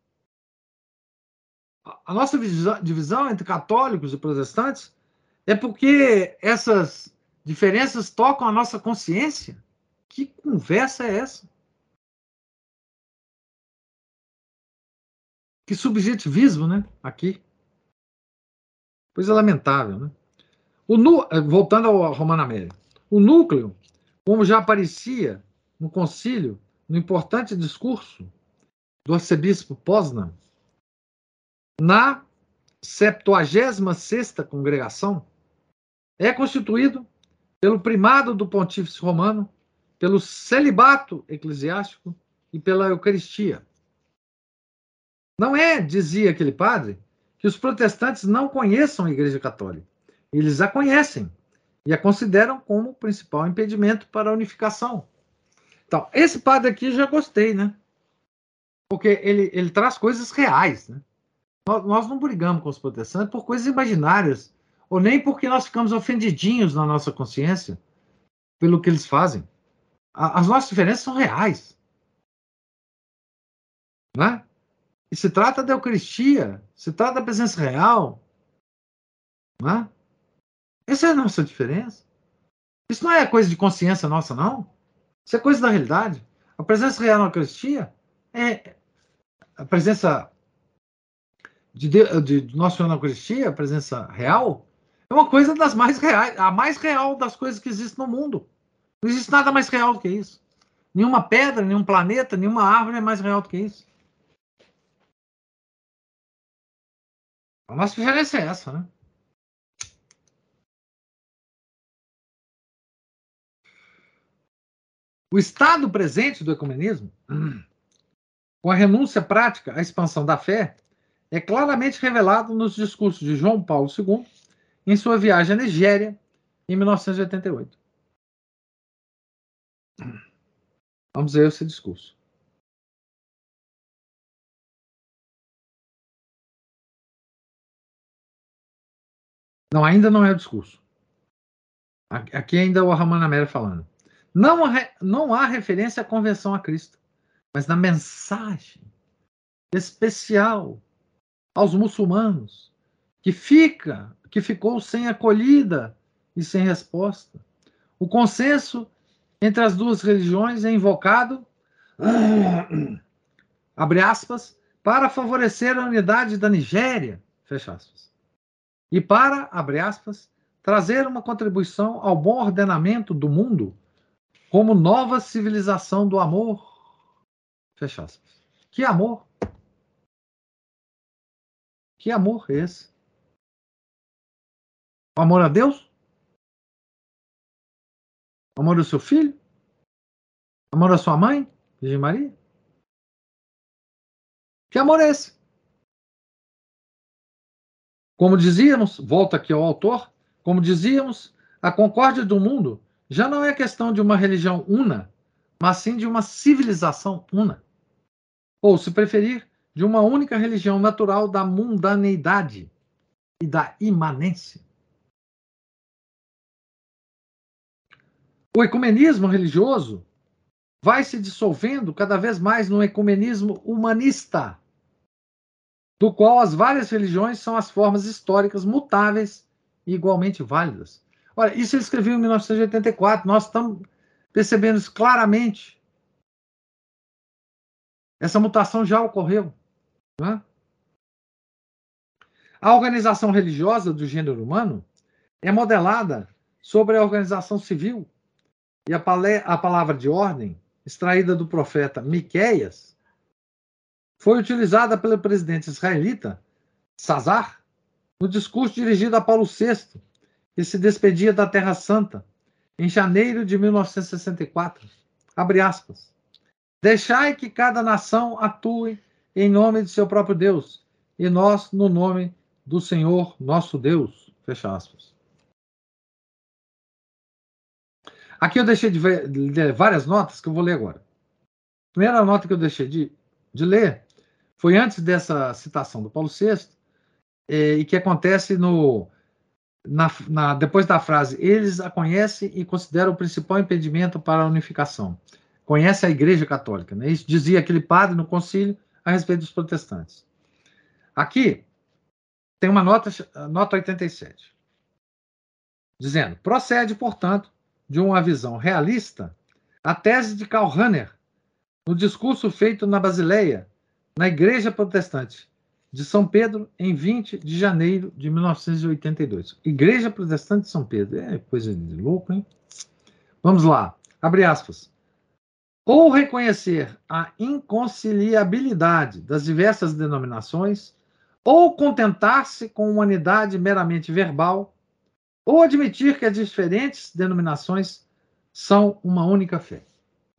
a nossa divisão entre católicos e protestantes é porque essas diferenças tocam a nossa consciência. Que conversa é essa? Que subjetivismo, né? Aqui. Coisa lamentável, né? O nu... Eh, voltando ao Romano América. O núcleo, como já aparecia no concílio, no importante discurso do arcebispo Poznan, na 76 congregação, é constituído pelo primado do pontífice romano, pelo celibato eclesiástico e pela Eucaristia. Não é, dizia aquele padre, que os protestantes não conheçam a Igreja Católica. Eles a conhecem e a consideram como o principal impedimento para a unificação. Então, esse padre aqui já gostei, né? Porque ele, ele traz coisas reais, né? Nós, nós não brigamos com os protestantes por coisas imaginárias, ou nem porque nós ficamos ofendidinhos na nossa consciência pelo que eles fazem. A, as nossas diferenças são reais. Né? E se trata da Eucaristia, se trata da presença real. Né? Essa é a nossa diferença. Isso não é coisa de consciência nossa, não. Isso é coisa da realidade. A presença real na Eucaristia é a presença de, de, de Nosso Senhor na Eucaristia, a presença real, é uma coisa das mais reais, a mais real das coisas que existem no mundo. Não existe nada mais real do que isso. Nenhuma pedra, nenhum planeta, nenhuma árvore é mais real do que isso. A nossa diferença é essa, né? O estado presente do ecumenismo, com a renúncia prática à expansão da fé, é claramente revelado nos discursos de João Paulo II em sua viagem à Nigéria em 1988. Vamos ver esse discurso. Não, ainda não é o discurso. Aqui ainda é o Ramanamera falando. Não, não há referência à conversão a Cristo, mas na mensagem especial aos muçulmanos, que fica, que ficou sem acolhida e sem resposta. O consenso entre as duas religiões é invocado, abre aspas, para favorecer a unidade da Nigéria, fecha aspas e para, abre aspas, trazer uma contribuição ao bom ordenamento do mundo como nova civilização do amor. Fecha aspas. Que amor? Que amor é esse? O amor a Deus? O amor ao seu filho? O amor à sua mãe, Virgem Maria? Que amor é esse? Como dizíamos, volta aqui ao autor, como dizíamos, a concórdia do mundo já não é questão de uma religião una, mas sim de uma civilização una. Ou, se preferir, de uma única religião natural da mundaneidade e da imanência. O ecumenismo religioso vai se dissolvendo cada vez mais no ecumenismo humanista, do qual as várias religiões são as formas históricas mutáveis e igualmente válidas. Olha, isso ele escreveu em 1984, nós estamos percebendo isso claramente. Essa mutação já ocorreu. Né? A organização religiosa do gênero humano é modelada sobre a organização civil. E a, a palavra de ordem, extraída do profeta Miqueias, foi utilizada pelo presidente israelita Sazar no discurso dirigido a Paulo VI, que se despedia da Terra Santa em janeiro de 1964. Abre aspas. Deixai que cada nação atue em nome de seu próprio Deus, e nós no nome do Senhor nosso Deus. Fecha aspas. Aqui eu deixei de, ver, de várias notas que eu vou ler agora. A primeira nota que eu deixei de, de ler foi antes dessa citação do Paulo VI, eh, e que acontece no, na, na, depois da frase, eles a conhecem e consideram o principal impedimento para a unificação. Conhece a Igreja Católica. Né? Isso dizia aquele padre no concílio a respeito dos protestantes. Aqui tem uma nota, nota 87, dizendo: procede, portanto, de uma visão realista, a tese de Karl Rahner, no discurso feito na Basileia, na Igreja Protestante de São Pedro, em 20 de janeiro de 1982. Igreja Protestante de São Pedro. É coisa de louco, hein? Vamos lá. Abre aspas. Ou reconhecer a inconciliabilidade das diversas denominações, ou contentar-se com uma unidade meramente verbal ou admitir que as diferentes denominações são uma única fé.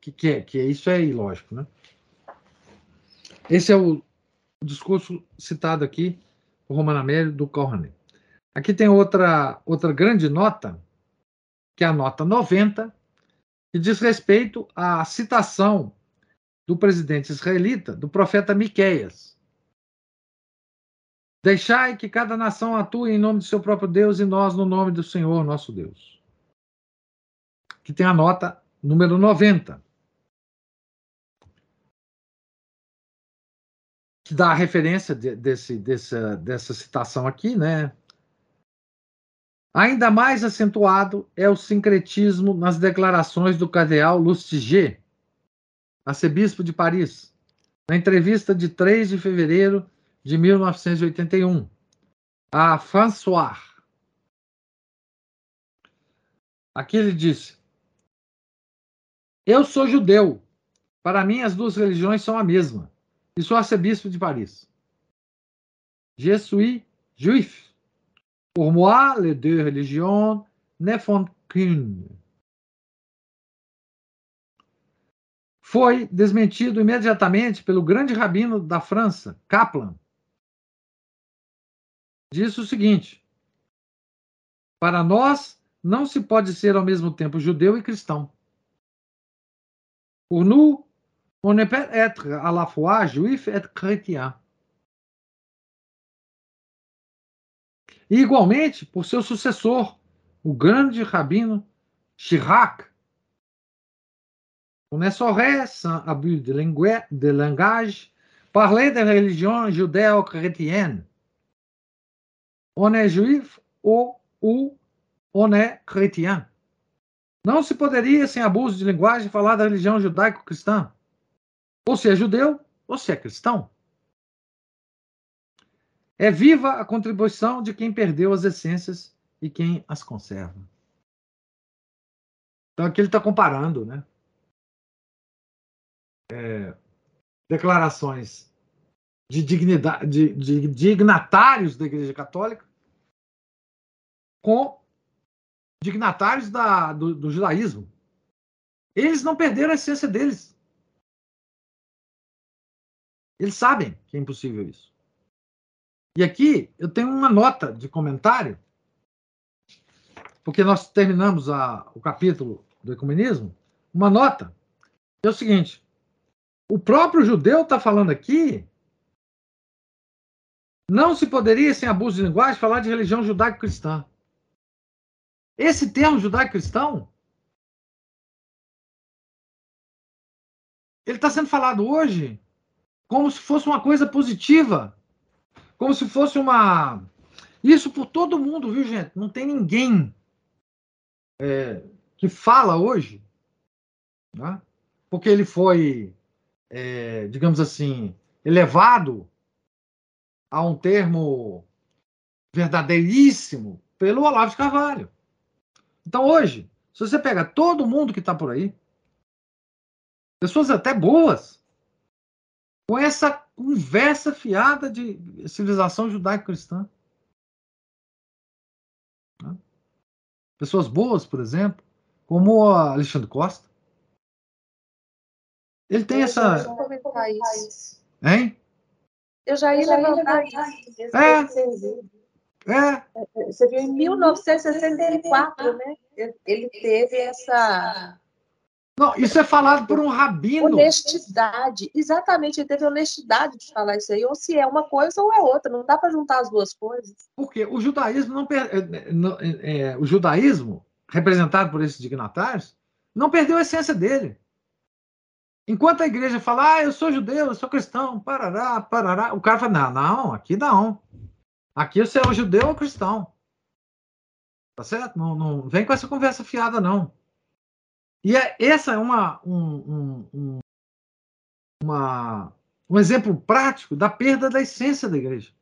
Que, que, é, que é, isso é ilógico, né? Esse é o, discurso citado aqui, o Romano Amélio, do Corney. Aqui tem outra, outra grande nota, que é a nota 90, que diz respeito à citação do presidente israelita, do profeta Miqueias, Deixai que cada nação atue em nome do seu próprio Deus e nós no nome do Senhor nosso Deus. Que tem a nota número 90. Que dá a referência de, desse, dessa, dessa citação aqui, né? Ainda mais acentuado é o sincretismo nas declarações do cardeal Lustiger, arcebispo de Paris, na entrevista de 3 de fevereiro de 1981, a François. Aqui ele disse: Eu sou judeu. Para mim, as duas religiões são a mesma. E sou arcebispo de Paris. Je suis juif. Pour moi, les deux religions ne font qu'une. Foi desmentido imediatamente pelo grande rabino da França, Kaplan, disse o seguinte: Para nós, não se pode ser ao mesmo tempo judeu e cristão. Pour nous, on ne peut être à la fois juif et chrétien. E, igualmente, por seu sucessor, o grande rabino Chirac, on ne saurait, sans abus de, de langage, parler de religion judéo-chrétienne on est juif ou, ou on est chrétien. Não se poderia, sem abuso de linguagem, falar da religião judaico-cristã. Ou se é judeu, ou se é cristão. É viva a contribuição de quem perdeu as essências e quem as conserva. Então aqui ele está comparando, né? É, declarações de, dignidade, de, de dignatários da Igreja Católica com dignatários da, do, do judaísmo. Eles não perderam a essência deles. Eles sabem que é impossível isso. E aqui eu tenho uma nota de comentário, porque nós terminamos a, o capítulo do ecumenismo, uma nota. É o seguinte: o próprio judeu está falando aqui. Não se poderia, sem abuso de linguagem, falar de religião judaico-cristã. Esse termo judaico-cristão, ele está sendo falado hoje como se fosse uma coisa positiva, como se fosse uma. Isso por todo mundo, viu, gente? Não tem ninguém é, que fala hoje, né? porque ele foi, é, digamos assim, elevado a um termo verdadeiríssimo pelo Olavo de Carvalho. Então hoje, se você pega todo mundo que está por aí, pessoas até boas, com essa conversa fiada de civilização judaico-cristã. Né? Pessoas boas, por exemplo, como o Alexandre Costa. Ele tem Eu essa. já comentar isso. Hein? Eu já ia levantar isso. É. Você É, você viu em 1964, né? Ele teve essa não, isso é falado por um rabino. honestidade. Exatamente, ele teve honestidade de falar isso aí. Ou se é uma coisa ou é outra. Não dá para juntar as duas coisas. Porque o judaísmo não, não- é, é, o judaísmo representado por esses dignatários não perdeu a essência dele. Enquanto a igreja fala, ah, eu sou judeu, eu sou cristão, parará, parará, o cara fala, não, não, aqui não. Aqui você é o judeu ou cristão. Tá certo? Não, não vem com essa conversa fiada, não. E é, essa é uma, um, um, um- uma, um exemplo prático da perda da essência da igreja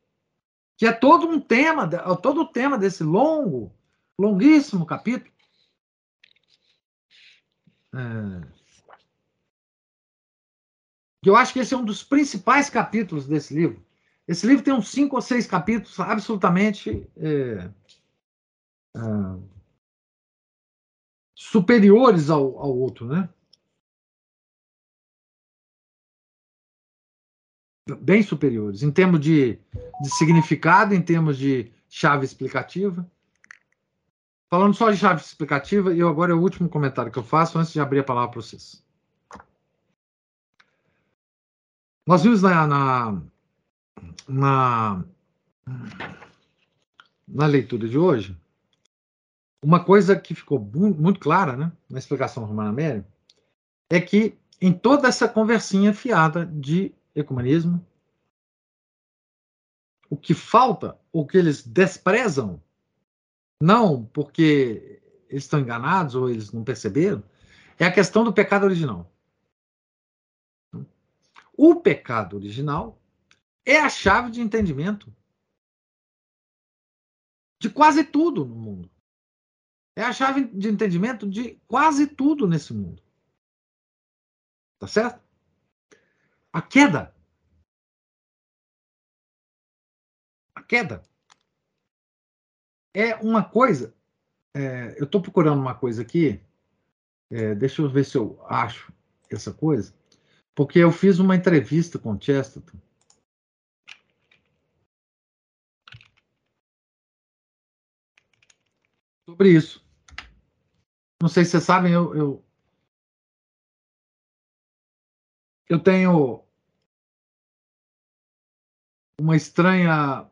que é todo um tema, é todo o tema desse longo, longuíssimo capítulo. É, eu acho que esse é um dos principais capítulos desse livro. Esse livro tem uns cinco ou seis capítulos absolutamente é, é, superiores ao, ao outro, né? Bem superiores, em termos de, de significado, em termos de chave explicativa. Falando só de chave explicativa, e agora é o último comentário que eu faço antes de abrir a palavra para vocês. Nós vimos na, na, na, na leitura de hoje uma coisa que ficou mu- muito clara né, na explicação do Romana Mary é que em toda essa conversinha fiada de ecumenismo, o que falta, o que eles desprezam, não porque eles estão enganados ou eles não perceberam, é a questão do pecado original. O pecado original é a chave de entendimento de quase tudo no mundo. É a chave de entendimento de quase tudo nesse mundo. Tá certo? A queda. A queda é uma coisa. é, eu estou procurando uma coisa aqui. é, deixa eu ver se eu acho essa coisa. Porque eu fiz uma entrevista com o Chesterton. Sobre isso. Não sei se vocês sabem, eu, eu, eu tenho uma estranha.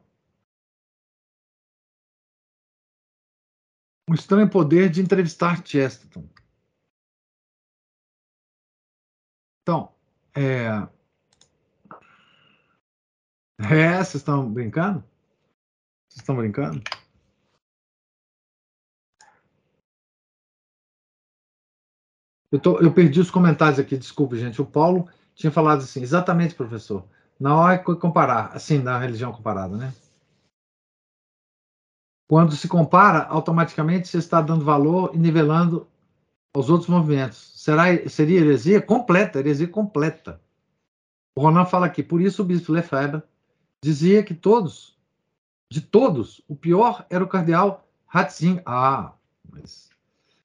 Um estranho poder de entrevistar Chesterton. Então, é. É, vocês estão brincando? Vocês estão brincando? Eu, tô, eu perdi os comentários aqui, desculpe, gente. O Paulo tinha falado assim, exatamente, professor. Na hora que comparar, assim, na religião comparada, né? Quando se compara, automaticamente você está dando valor e nivelando aos outros movimentos. Será, seria heresia completa, heresia completa. O Ronan fala aqui, por isso o bispo Lefebvre dizia que todos, de todos, o pior era o cardeal Ratzinger. Ah, mas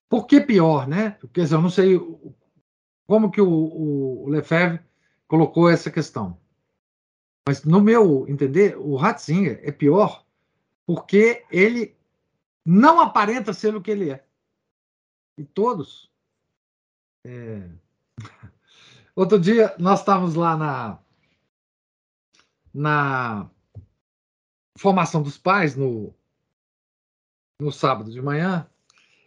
por que pior, né? Quer dizer, eu não sei como que o, o, Lefebvre colocou essa questão. Mas, no meu entender, o Ratzinger é pior porque ele não aparenta ser o que ele é. E todos. É... Outro dia, nós estávamos lá na, na formação dos pais, no, no sábado de manhã,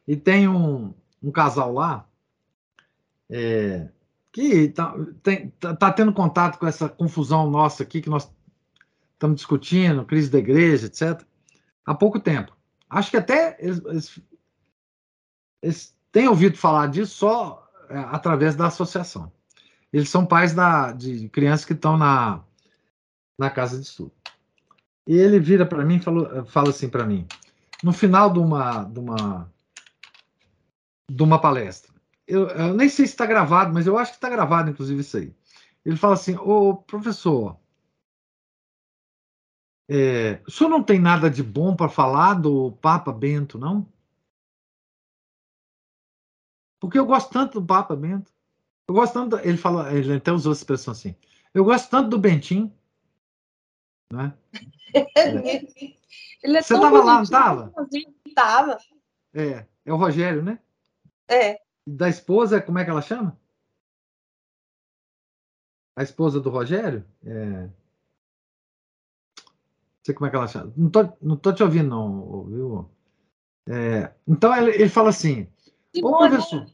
e tem um, um casal lá é, que está tá, tá tendo contato com essa confusão nossa aqui, que nós estamos discutindo, crise da igreja, etc., há pouco tempo. Acho que até eles, eles, eles têm ouvido falar disso só é, através da associação. Eles são pais da, de crianças que estão na, na casa de estudo. E ele vira para mim e fala assim para mim, no final de uma, de uma, de uma palestra, eu, eu nem sei se está gravado, mas eu acho que está gravado, inclusive, isso aí. Ele fala assim, ô professor, É, o senhor não tem nada de bom para falar do Papa Bento, não? Porque eu gosto tanto do Papa Bento. Eu gosto tanto. Ele fala, ele até usou essa expressão assim. Eu gosto tanto do Bentinho. Né? É. Ele é Você estava lá, não estava? Estava. É, é o Rogério, né? É. Da esposa, como é que ela chama? A esposa do Rogério? É... Não sei como é que ela chama. Não tô, não tô te ouvindo, não, viu? É... Então ele, fala assim: Ô professor.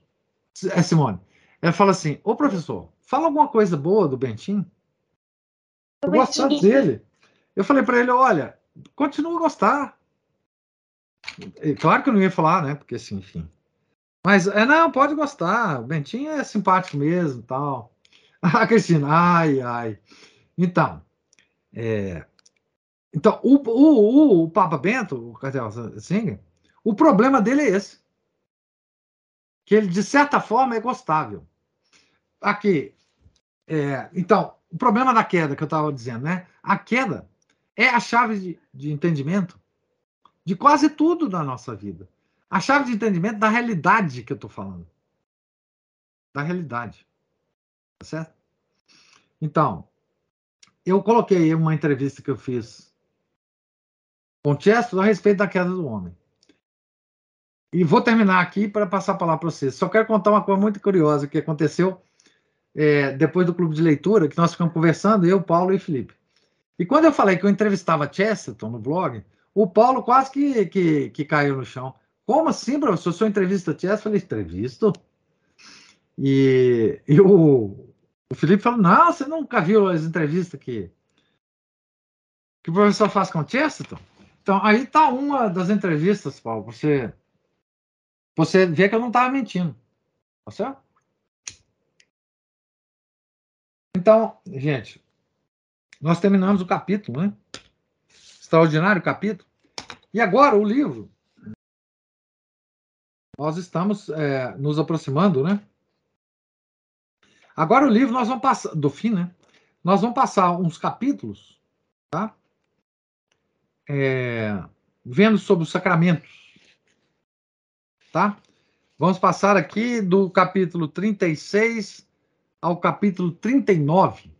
É Simone. Ela fala assim: Ô professor, fala alguma coisa boa do Bentinho. Eu gosto tanto dele. Eu falei para ele: olha, continua a gostar. E, claro que eu não ia falar, né? Porque assim, enfim. Mas, é, não, pode gostar. O Bentinho é simpático mesmo tal. Ah, Cristina, ai, ai. Então, é, então o, o, o, Papa Bento, o Cardeal Singer, o problema dele é esse. Que ele, de certa forma, é gostável. Aqui, é, então, o problema da queda que eu estava dizendo, né? A queda é a chave de, de entendimento de quase tudo da nossa vida. A chave de entendimento da realidade que eu estou falando. Da realidade. Tá certo? Então, eu coloquei uma entrevista que eu fiz com o Chesto a respeito da queda do homem. E vou terminar aqui para passar a palavra para vocês. Só quero contar uma coisa muito curiosa que aconteceu é, depois do clube de leitura, que nós ficamos conversando, eu, Paulo e Felipe. E quando eu falei que eu entrevistava Chesterton no blog, o Paulo quase que, que, que caiu no chão. Como assim, professor? Sua entrevista Chesterton? Eu falei, entrevisto? E, e o, o Felipe falou: Não, você nunca viu as entrevistas que, que o professor faz com o Chesterton? Então, aí está uma das entrevistas, Paulo. Você, você vê que eu não estava mentindo. Tá certo? Então, gente, nós terminamos o capítulo, né? Extraordinário capítulo. E agora o livro. Nós estamos é, nos aproximando, né? Agora o livro nós vamos passar do fim, né? Nós vamos passar uns capítulos, tá? É, vendo sobre os sacramentos, tá? Vamos passar aqui do capítulo 36 ao capítulo 39,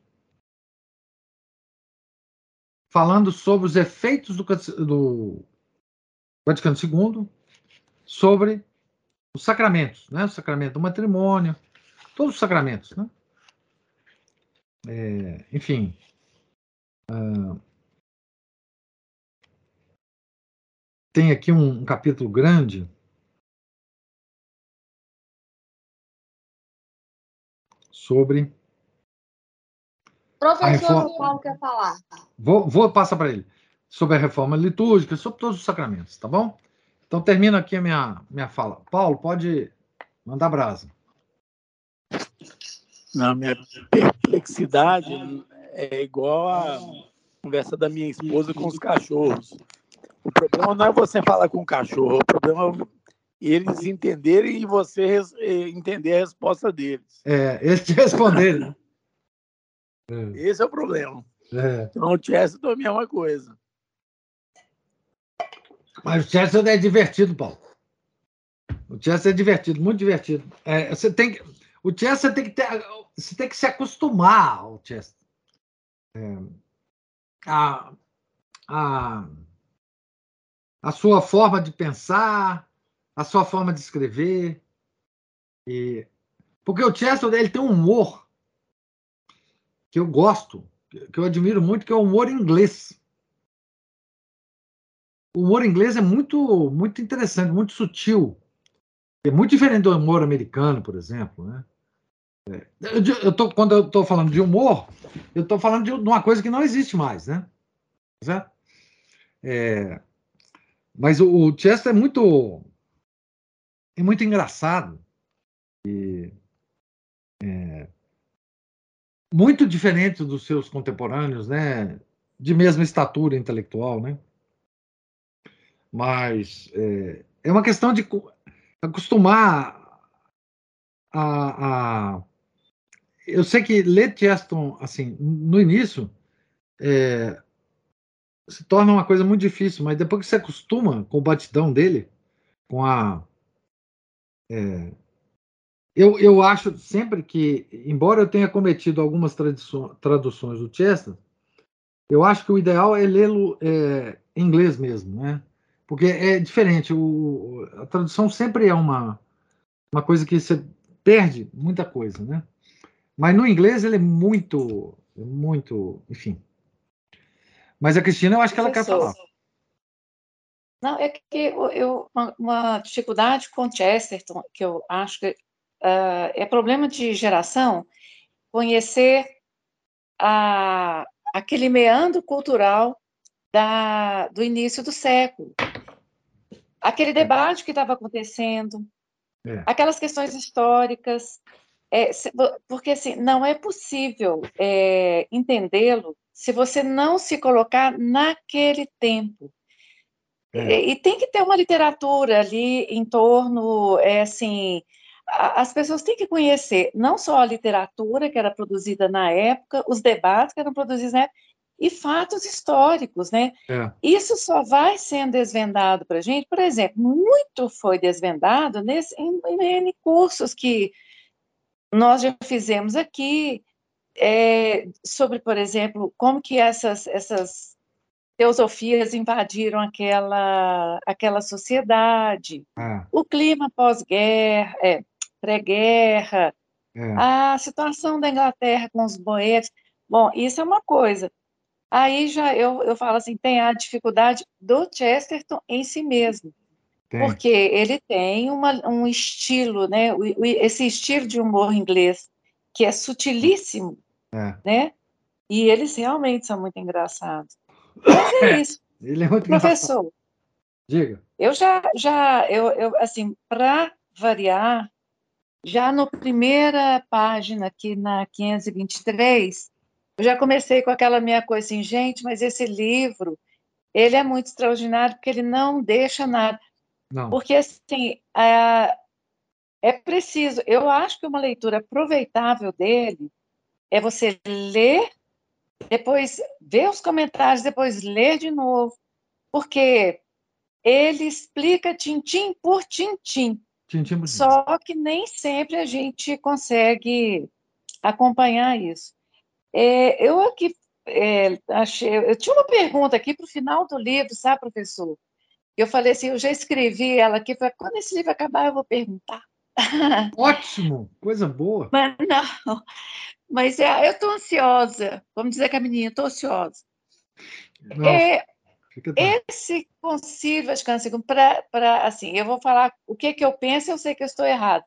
falando sobre os efeitos do, do Vaticano II sobre os sacramentos, né? O sacramento do matrimônio, todos os sacramentos, né? É, enfim. Uh, tem aqui um, um, capítulo grande sobre. Professor reforma... Paulo quer falar. Vou, vou passar para ele. Sobre a reforma litúrgica, sobre todos os sacramentos, tá bom? Então termina aqui a minha, minha fala. Paulo, pode mandar brasa. Na minha perplexidade é igual a conversa da minha esposa com os cachorros. O problema não é você falar com o cachorro, o problema é eles entenderem e você entender a resposta deles. É, eles te responderem. Esse é o problema. É. Então, o Chester é a mesma coisa. Mas o Chester é divertido, Paulo. O Chester é divertido, muito divertido. É, você tem que, o Chester tem que ter, você tem que se acostumar ao Chester. É, a, a, a sua forma de pensar, a sua forma de escrever. E, porque o Chester ele tem um humor que eu gosto, que eu admiro muito, que é o humor inglês. O humor inglês é muito, muito interessante, muito sutil. É muito diferente do humor americano, por exemplo, né? É, eu, eu tô, quando eu estou falando de humor, eu estou falando de uma coisa que não existe mais, né? Certo? É, mas o, o Chester é muito é muito engraçado e é, muito diferente dos seus contemporâneos, né? De mesma estatura intelectual, né? Mas é, é uma questão de acostumar a, a, eu sei que ler Cheston assim no início é, se torna uma coisa muito difícil, mas depois que você acostuma com o batidão dele, com a. É, eu, eu acho sempre que, embora eu tenha cometido algumas traduções do Chester, eu acho que o ideal é lê-lo é, em inglês mesmo, né? Porque é diferente. O, a tradução sempre é uma, uma coisa que você perde muita coisa, né? Mas no inglês ele é muito, muito, enfim. Mas a Cristina, eu acho que ela quer falar. Não, é que eu, eu uma, uma, dificuldade com Chesterton, que eu acho que uh, é problema de geração, conhecer a, aquele meandro cultural da, do início do século. Aquele debate que estava acontecendo, é. aquelas questões históricas, é, porque assim, não é possível é, entendê-lo se você não se colocar naquele tempo. É. E, e, tem que ter uma literatura ali em torno, é assim, a, as pessoas têm que conhecer não só a literatura que era produzida na época, os debates que eram produzidos na época, e fatos históricos, né? É. Isso só vai sendo desvendado para a gente. Por exemplo, muito foi desvendado nesse, em, em, cursos que nós já fizemos aqui é, sobre, por exemplo, como que essas, essas teosofias invadiram aquela, aquela sociedade, é. o clima pós-guerra, é, pré-guerra, é. a situação da Inglaterra com os boetes. Bom, isso é uma coisa. Aí já eu, eu falo assim, tem a dificuldade do Chesterton em si mesmo. Tem. Porque ele tem uma, um estilo, né? Esse estilo de humor inglês, que é sutilíssimo, é. né? E eles realmente são muito engraçados. Mas é isso. Ele é muito Professor, engraçado. diga. Eu já, já eu, eu assim, para variar, já na primeira página, aqui na 523, eu já comecei com aquela minha coisa assim, gente, mas esse livro, ele é muito extraordinário porque ele não deixa nada. Não. Porque, assim, é, é preciso, eu acho que uma leitura aproveitável dele é você ler, depois ver os comentários, depois ler de novo, porque ele explica tintim por tintim. tintim, por Só que nem sempre a gente consegue acompanhar isso. É, eu aqui é, achei, eu tinha uma pergunta aqui para o final do livro, sabe, professor? Eu falei assim, eu já escrevi ela aqui, falei, quando esse livro acabar, eu vou perguntar. Ótimo, coisa boa. Mas não, mas é, eu estou ansiosa, vamos dizer que a menina, estou ansiosa. é, esse concílio Vaticano II, para, assim, eu vou falar o que, que eu penso, eu sei que eu estou errado.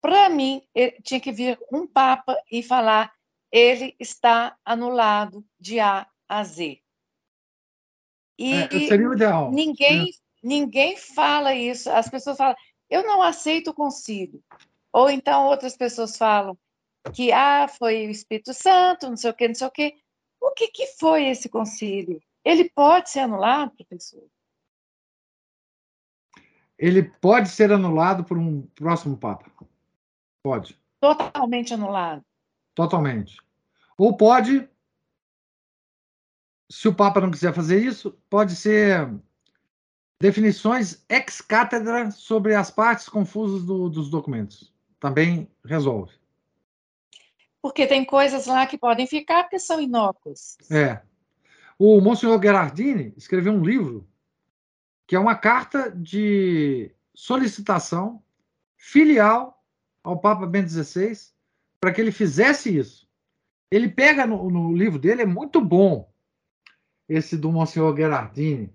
Para mim, tinha que vir um Papa e falar ele está anulado de A a Z. E é, seria o ideal. Ninguém, é. ninguém fala isso. As pessoas falam, eu não aceito o concílio. Ou então outras pessoas falam que ah, foi o Espírito Santo, não sei o quê, não sei o quê. O que, que foi esse concílio? Ele pode ser anulado, professor? Ele pode ser anulado por um próximo Papa. Pode. Totalmente anulado. Totalmente. Ou pode, se o Papa não quiser fazer isso, pode ser definições ex cátedra sobre as partes confusas do, dos documentos. Também resolve. Porque tem coisas lá que podem ficar porque são inócuas. É. O Monsenhor Gerardini escreveu um livro que é uma carta de solicitação filial ao Papa Bento XVI para que ele fizesse isso. Ele pega no, no, livro dele, é muito bom, esse do Monsenhor Gerardini.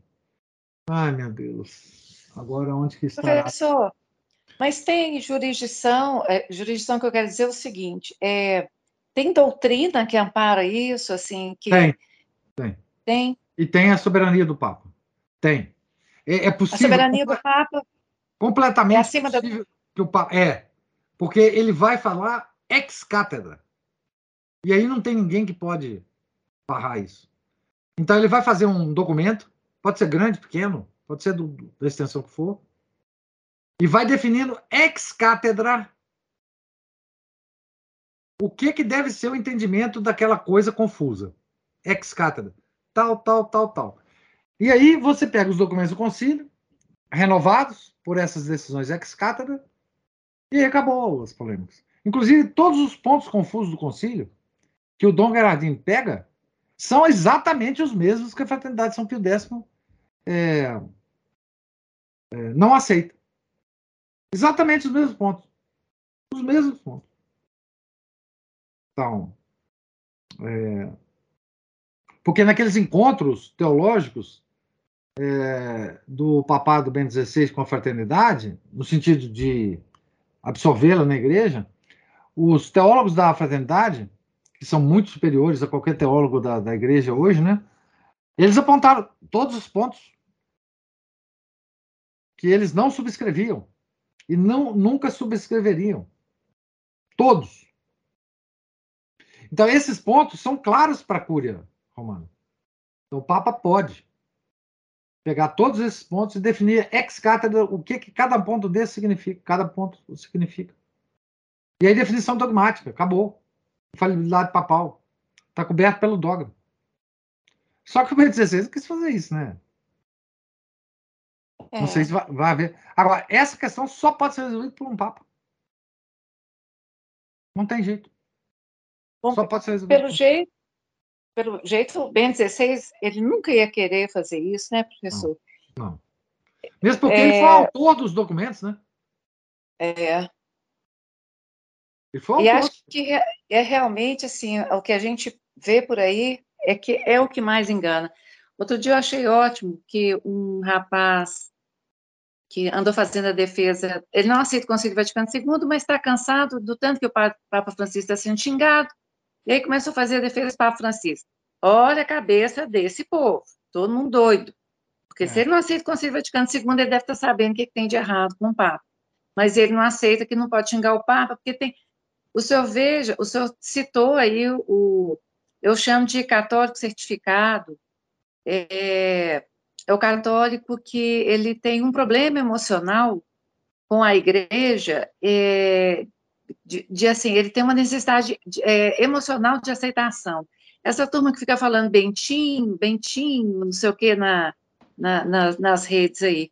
Ai, meu Deus. Agora onde que está? Professor, mas tem jurisdição, é, jurisdição que eu quero dizer é o seguinte, é, tem doutrina que ampara isso, assim, que... Tem, tem. Tem? E tem a soberania do Papa. Tem. É, é possível... A soberania do Papa... Completamente é acima possível da... que o Papa... É, porque ele vai falar ex cátedra. E aí não tem ninguém que pode barrar isso. Então ele vai fazer um documento, pode ser grande, pequeno, pode ser do, da extensão que for, e vai definindo ex cátedra o que, que deve ser o entendimento daquela coisa confusa. Ex cátedra. Tal, tal, tal, tal. E aí você pega os documentos do concílio, renovados por essas decisões ex cátedra, e acabou as polêmicas. Inclusive, todos os pontos confusos do concílio que o Dom Gerardinho pega são exatamente os mesmos que a Fraternidade São Pio X é, é, não aceita. Exatamente os mesmos pontos. Os mesmos pontos. Então, é, porque naqueles encontros teológicos é, do papado Bento XVI com a fraternidade, no sentido de absorvê-la na igreja, os teólogos da fraternidade, que são muito superiores a qualquer teólogo da, da igreja hoje, né? Eles apontaram todos os pontos que eles não subscreviam e não nunca subscreveriam. Todos. Então, esses pontos são claros para a cúria romana. Então, o Papa pode pegar todos esses pontos e definir ex cátedra o que, que cada ponto desse significa, cada ponto significa. E aí, definição dogmática, acabou. Infalibilidade papal. Está coberto pelo dogma. Só que o Bento XVI não quis fazer isso, né? É. Não sei se vai, vai haver. Agora, essa questão só pode ser resolvida por um Papa. Não tem jeito. Bom, só pode ser resolvida. Pelo jeito, pelo jeito, o Bento XVI, ele nunca ia querer fazer isso, né, professor? Não. não. Mesmo porque é... ele foi autor dos documentos, né? É. Autor. E acho que é, realmente, assim, o que a gente vê por aí é que é o que mais engana. Outro dia eu achei ótimo que um rapaz que andou fazendo a defesa, ele não aceita o Conselho Vaticano II, mas está cansado do tanto que o Papa Francisco está sendo xingado, e aí começou a fazer a defesa do Papa Francisco. Olha a cabeça desse povo, todo mundo doido. Porque é. se ele não aceita o Conselho Vaticano II, ele deve estar sabendo o que, que tem de errado com o Papa. Mas ele não aceita que não pode xingar o Papa, porque tem. O senhor veja, o senhor citou aí o. Eu chamo de católico certificado. É, é o católico que ele tem um problema emocional com a igreja é, de, de, assim, ele tem uma necessidade de, é, emocional de aceitação. Essa turma que fica falando Bentinho, Bentinho, não sei o que na, na, na, nas redes aí.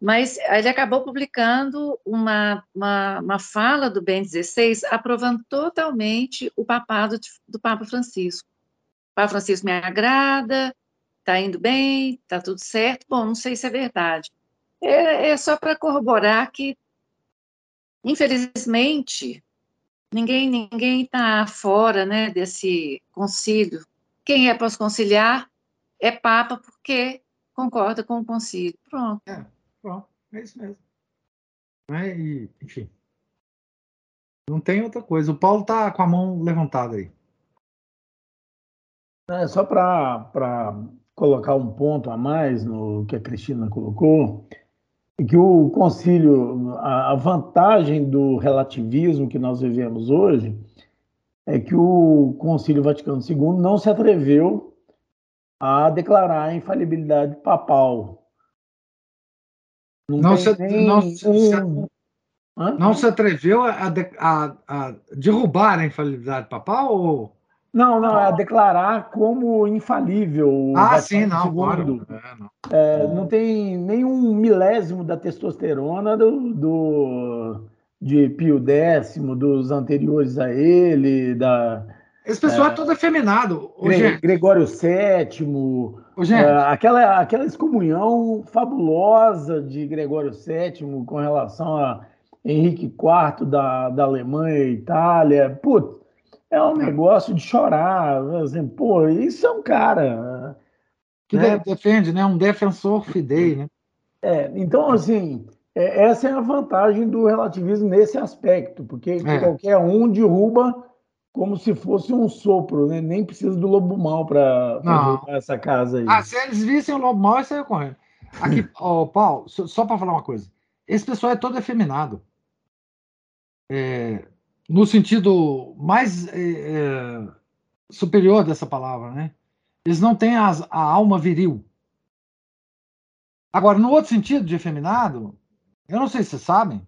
Mas ele acabou publicando uma, uma, uma fala do Ben XVI aprovando totalmente o papado de, do Papa Francisco. O Papa Francisco me agrada, está indo bem, está tudo certo. Bom, não sei se é verdade. É, é só para corroborar que Infelizmente, ninguém ninguém está fora né, desse concílio. Quem é para conciliar é Papa porque concorda com o concílio. Pronto. É, pronto, é isso mesmo. É, e, enfim. Não tem outra coisa. O Paulo está com a mão levantada aí. É, só para colocar um ponto a mais no que a Cristina colocou, que o concílio, a vantagem do relativismo que nós vivemos hoje é que o concílio Vaticano II não se atreveu a declarar a infalibilidade papal. Não, não, se, não, se, não se atreveu a, a, a derrubar a infalibilidade papal ou não, não, é declarar como infalível. Ah, sim, não, claro. É, não. É, não. tem nenhum milésimo da testosterona do, do, de Pio X, dos anteriores a ele, da. Esse pessoal é, é todo efeminado. Gre Gregório VII, é, aquela, aquela excomunhão fabulosa de Gregório VII com relação a Henrique IV da, da Alemanha e Itália. Putz, é um negócio de chorar. Assim, pô, isso é um cara. Que né? defende, né? Um defensor fidei, né? É, então, assim, é, essa é a vantagem do relativismo nesse aspecto, porque é. qualquer um derruba como se fosse um sopro, né? Nem precisa do lobo mal para essa casa aí. Ah, se eles vissem o lobo mal, eles saiam correndo. Aqui, ó, Paulo, só para falar uma coisa. Esse pessoal é todo efeminado. É, no sentido mais é, é, superior dessa palavra, né? Eles não têm as, a alma viril. Agora, no outro sentido de efeminado, eu não sei se vocês sabem,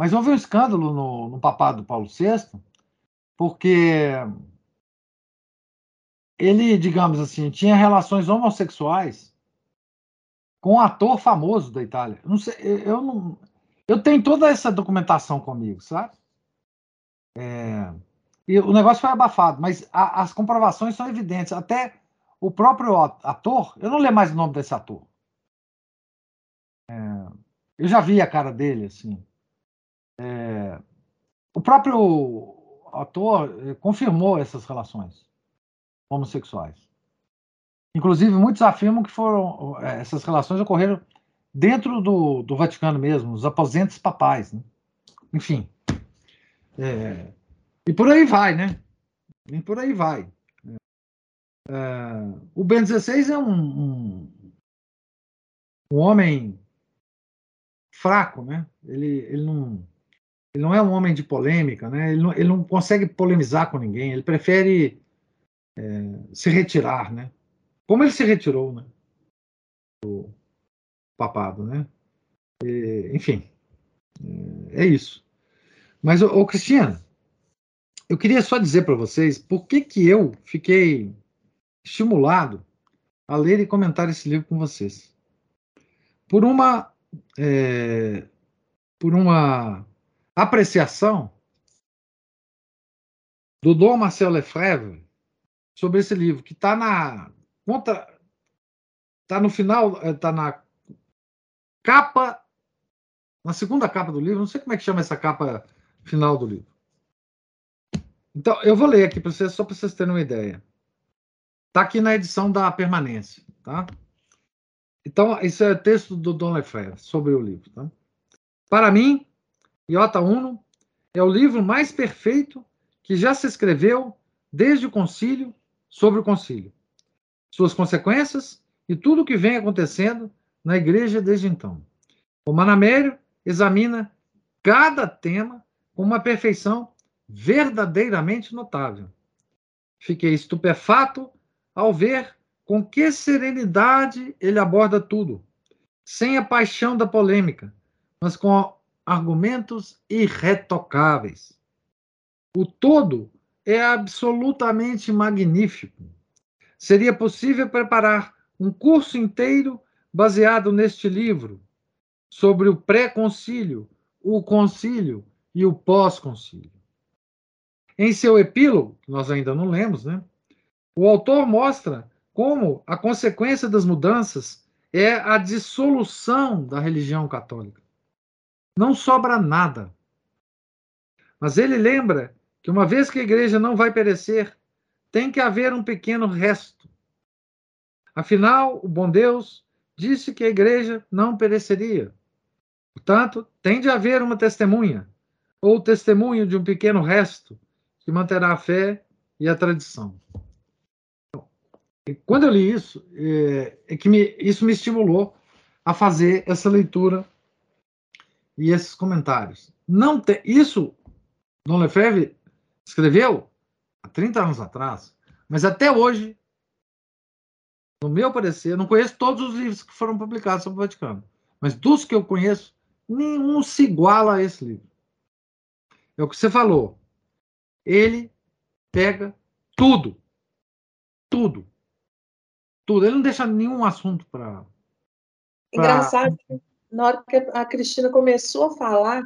mas houve um escândalo no, no papado do Paulo VI, porque ele, digamos assim, tinha relações homossexuais com um ator famoso da Itália. Não sei, eu não, eu tenho toda essa documentação comigo, sabe? É, e o negócio foi abafado, mas a, as comprovações são evidentes. Até o próprio ator, eu não lembro mais o nome desse ator. É, eu já vi a cara dele, assim. É, o próprio ator eh, confirmou essas relações homossexuais. Inclusive, muitos afirmam que foram eh, essas relações ocorreram dentro do, do Vaticano mesmo, os aposentos papais. Né? Enfim. É, e por aí vai, né? E por aí vai. É, o Ben 16 é um, um, um, homem fraco, né? Ele, ele, não, ele não é um homem de polêmica, né? Ele não, ele não consegue polemizar com ninguém. Ele prefere é, se retirar, né? Como ele se retirou, né? Do papado, né? E, enfim, é, é, isso. Mas, ô Cristiano, eu queria só dizer para vocês por que que eu fiquei estimulado a ler e comentar esse livro com vocês. Por uma é, por uma apreciação do Dom Marcel Lefebvre sobre esse livro, que está na conta, está no final, está é, na capa, na segunda capa do livro, não sei como é que chama essa capa final do livro. Então, eu vou ler aqui para vocês, só para vocês terem uma ideia. Está aqui na edição da permanência, tá? Então, isso é texto do Dom Lefebvre sobre o livro, tá? Para mim, Iota Uno é o livro mais perfeito que já se escreveu desde o concílio sobre o concílio, suas consequências e tudo o que vem acontecendo na igreja desde então. O Manamério examina cada tema com uma perfeição verdadeiramente notável. Fiquei estupefato ao ver com que serenidade ele aborda tudo, sem a paixão da polêmica, mas com argumentos irretocáveis. O todo é absolutamente magnífico. Seria possível preparar um curso inteiro baseado neste livro sobre o pré-concílio, o concílio e o pós-concílio. Em seu epílogo, nós ainda não lemos, né? O autor mostra como a consequência das mudanças é a dissolução da religião católica. Não sobra nada. Mas ele lembra que uma vez que a igreja não vai perecer, tem que haver um pequeno resto. Afinal, o bom Deus disse que a igreja não pereceria. Portanto, tem de haver uma testemunha, ou testemunho de um pequeno resto, que manterá a fé e a tradição. Quando eu li isso, é, é que me, isso me estimulou a fazer essa leitura e esses comentários. Não te, isso, Dom Lefebvre escreveu há 30 anos atrás, mas até hoje, no meu parecer, não conheço todos os livros que foram publicados sobre o Vaticano, mas dos que eu conheço, nenhum se iguala a esse livro. É o que você falou. Ele pega tudo, tudo, tudo. Ele não deixa nenhum assunto para. Engraçado, na hora que a Cristina começou a falar,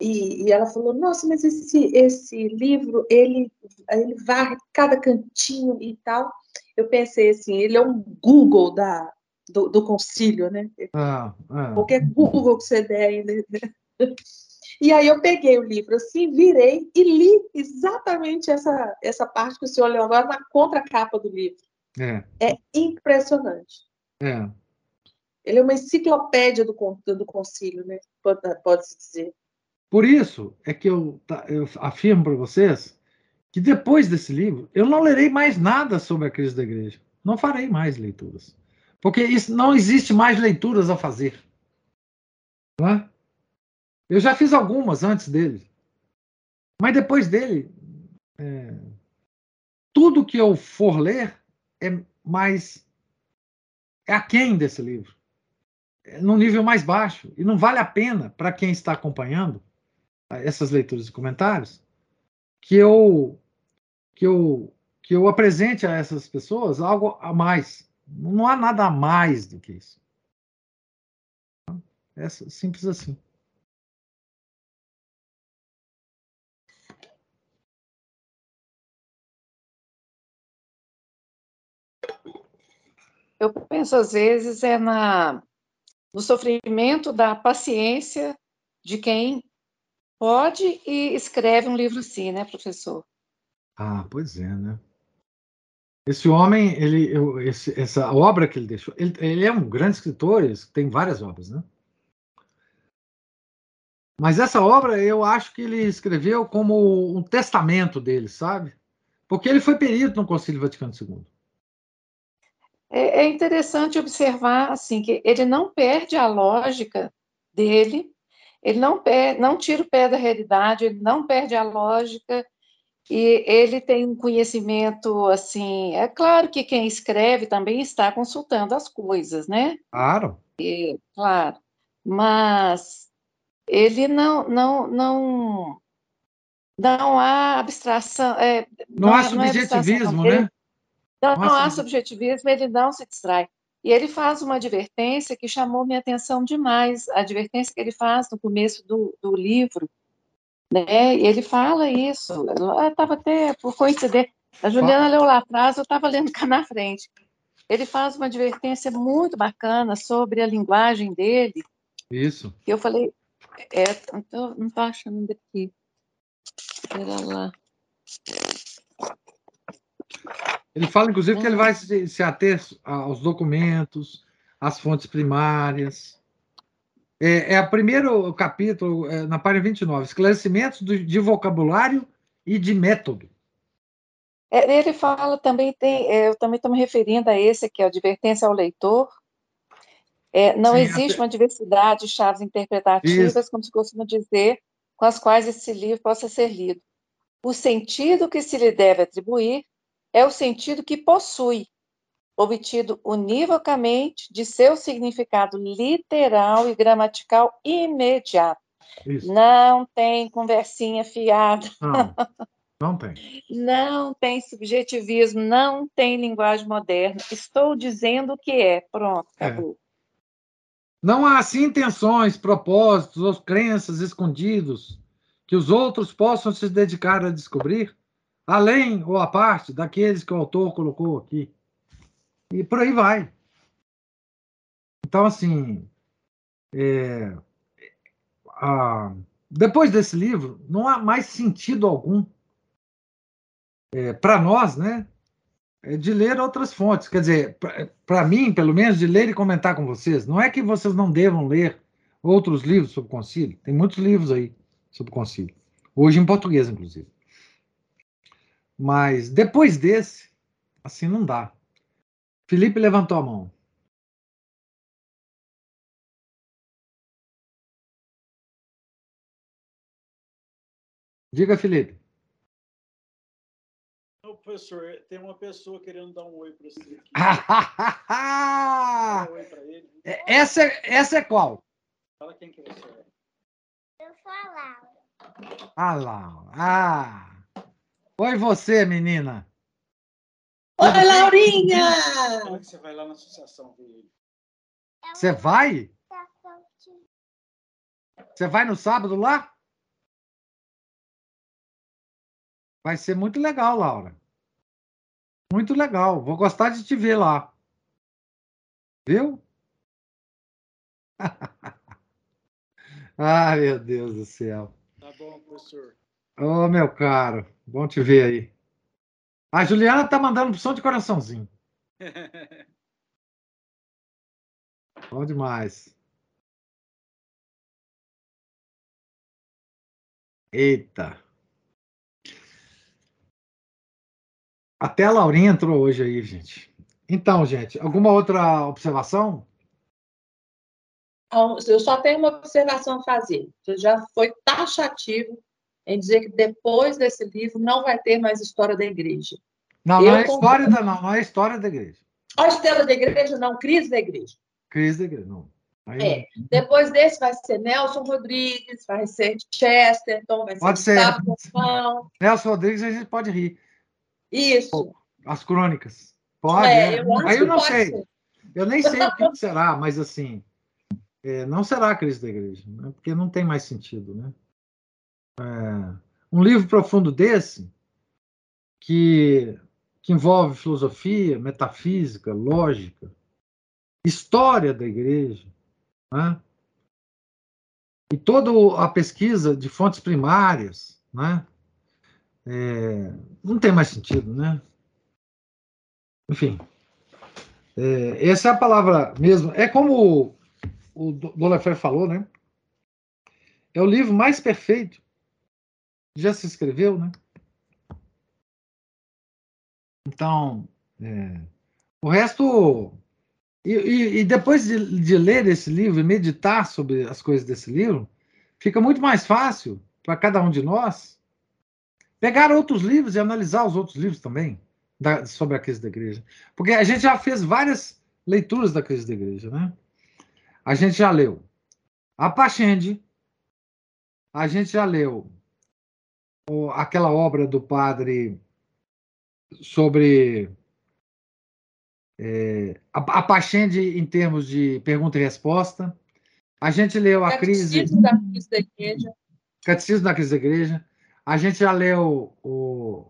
e, e, ela falou, nossa, mas esse, esse livro, ele, ele varre cada cantinho e tal. Eu pensei assim, ele é um Google da, do, do concílio, né? Ah, ah. Qualquer Google que você der né? E aí eu peguei o livro assim, virei e li exatamente essa, essa parte que o senhor leu agora na contracapa do livro. É, é impressionante. É. Ele é uma enciclopédia do, do concílio, né? Pode-se pode dizer. Por isso é que eu, eu afirmo para vocês que depois desse livro eu não lerei mais nada sobre a crise da igreja. Não farei mais leituras. Porque isso, não existe mais leituras a fazer. Não é? Eu já fiz algumas antes dele. Mas depois dele, é, tudo que eu for ler é mais. é aquém desse livro. É num nível mais baixo. E não vale a pena para quem está acompanhando essas leituras e comentários, que eu que eu que eu apresente a essas pessoas algo a mais. Não há nada a mais do que isso. É simples assim. Eu penso, às vezes, é na, no sofrimento da paciência de quem pode e escreve um livro assim, né, professor? Ah, pois é, né? Esse homem, ele, eu, esse, essa obra que ele deixou, ele, ele, é um grande escritor, tem várias obras, né? Mas essa obra eu acho que ele escreveu como um testamento dele, sabe? Porque ele foi perito no Concílio Vaticano II. É, é interessante observar assim que ele não perde a lógica dele, ele não, não tira o pé da realidade, ele não perde a lógica e ele tem um conhecimento assim. É claro que quem escreve também está consultando as coisas, né? Claro. E, claro, mas ele não não não não há abstração. É, não, não há subjetivismo, né? Não, não há subjetivismo, ele não se distrai. E ele faz uma advertência que chamou minha atenção demais, a advertência que ele faz no começo do, do livro, né? E ele fala isso, estava até, por coincidência, a Juliana leu lá atrás, eu estava lendo cá na frente. Ele faz uma advertência muito bacana sobre a linguagem dele. Isso. E eu falei, é, não estou achando daqui. Espera lá. Ele fala, inclusive, que ele vai se, se ater aos documentos, às fontes primárias. É, é o primeiro capítulo, é, na página 29, esclarecimentos do, de vocabulário e de método. É, ele fala também, tem, é, eu também estou me referindo a esse aqui, a advertência ao leitor. É, não Sim, existe até... uma diversidade de chaves interpretativas, Isso. como se costuma dizer, com as quais esse livro possa ser lido. O sentido que se lhe deve atribuir é o sentido que possui, obtido univocamente de seu significado literal e gramatical imediato. Isso. Não tem conversinha fiada. Não, não tem. não tem subjetivismo, não tem linguagem moderna. Estou dizendo o que é. Pronto, é. acabou. É. Não há assim intenções, propósitos ou crenças escondidos que os outros possam se dedicar a descobrir? Além ou a parte daqueles que o autor colocou aqui. E por aí vai. Então, assim, é, a, depois desse livro, não há mais sentido algum é, para nós, né? É de ler outras fontes. Quer dizer, para mim, pelo menos, de ler e comentar com vocês. Não é que vocês não devam ler outros livros sobre concílio. Tem muitos livros aí sobre concílio. Hoje em português, inclusive. Mas depois desse, assim não dá. Felipe levantou a mão. Diga, Felipe. Não, professor, tem uma pessoa querendo dar um oi para você. um oi para ele. É, essa, é, essa é qual? Fala quem que é você é. Eu sou a Laura. Ah, Laura. Ah. Oi, você, menina. Oi, Laurinha! Como é que você vai lá na associação dele? Você vai? Você vai no sábado lá? Vai ser muito legal, Laura. Muito legal. Vou gostar de te ver lá. Viu? Ai, meu Deus do céu. Tá bom, professor. Ô, oh, meu caro, bom te ver aí. A Juliana tá mandando som de coraçãozinho. bom demais. Eita. Até a Laurinha entrou hoje aí, gente. Então, gente, alguma outra observação? Eu só tenho uma observação a fazer. Você já foi taxativo em dizer que depois desse livro não vai ter mais história da igreja. Não, não é, história da, não, não é história da igreja. A história da igreja, não, crise da igreja. Crise da igreja, não. Aí, é. Depois desse vai ser Nelson Rodrigues, vai ser Chesterton, vai pode ser, ser. Nelson Rodrigues a gente pode rir. Isso. As crônicas. Pode. É, é. eu Aí eu não sei. ser. Eu nem sei o que será, mas assim, é, não será a crise da igreja, né? porque não tem mais sentido. Né? É, um livro profundo desse, que, que envolve filosofia, metafísica, lógica, história da igreja, né? e toda a pesquisa de fontes primárias, né? É, não tem mais sentido, né? Enfim, é, essa é a palavra mesmo. É como o, o falou, né? É o livro mais perfeito já se escreveu, né? Então, é, o resto. E, e, e depois de, de, ler esse livro e meditar sobre as coisas desse livro, fica muito mais fácil para cada um de nós pegar outros livros e analisar os outros livros também da, sobre a crise da igreja. Porque a gente já fez várias leituras da crise da igreja, né? A gente já leu a Pachende, a gente já leu aquela obra do padre sobre é, a, a Pachende em termos de pergunta e resposta. A gente leu a crise. Catecismo da crise da igreja. Catecismo da crise da igreja. A gente já leu o.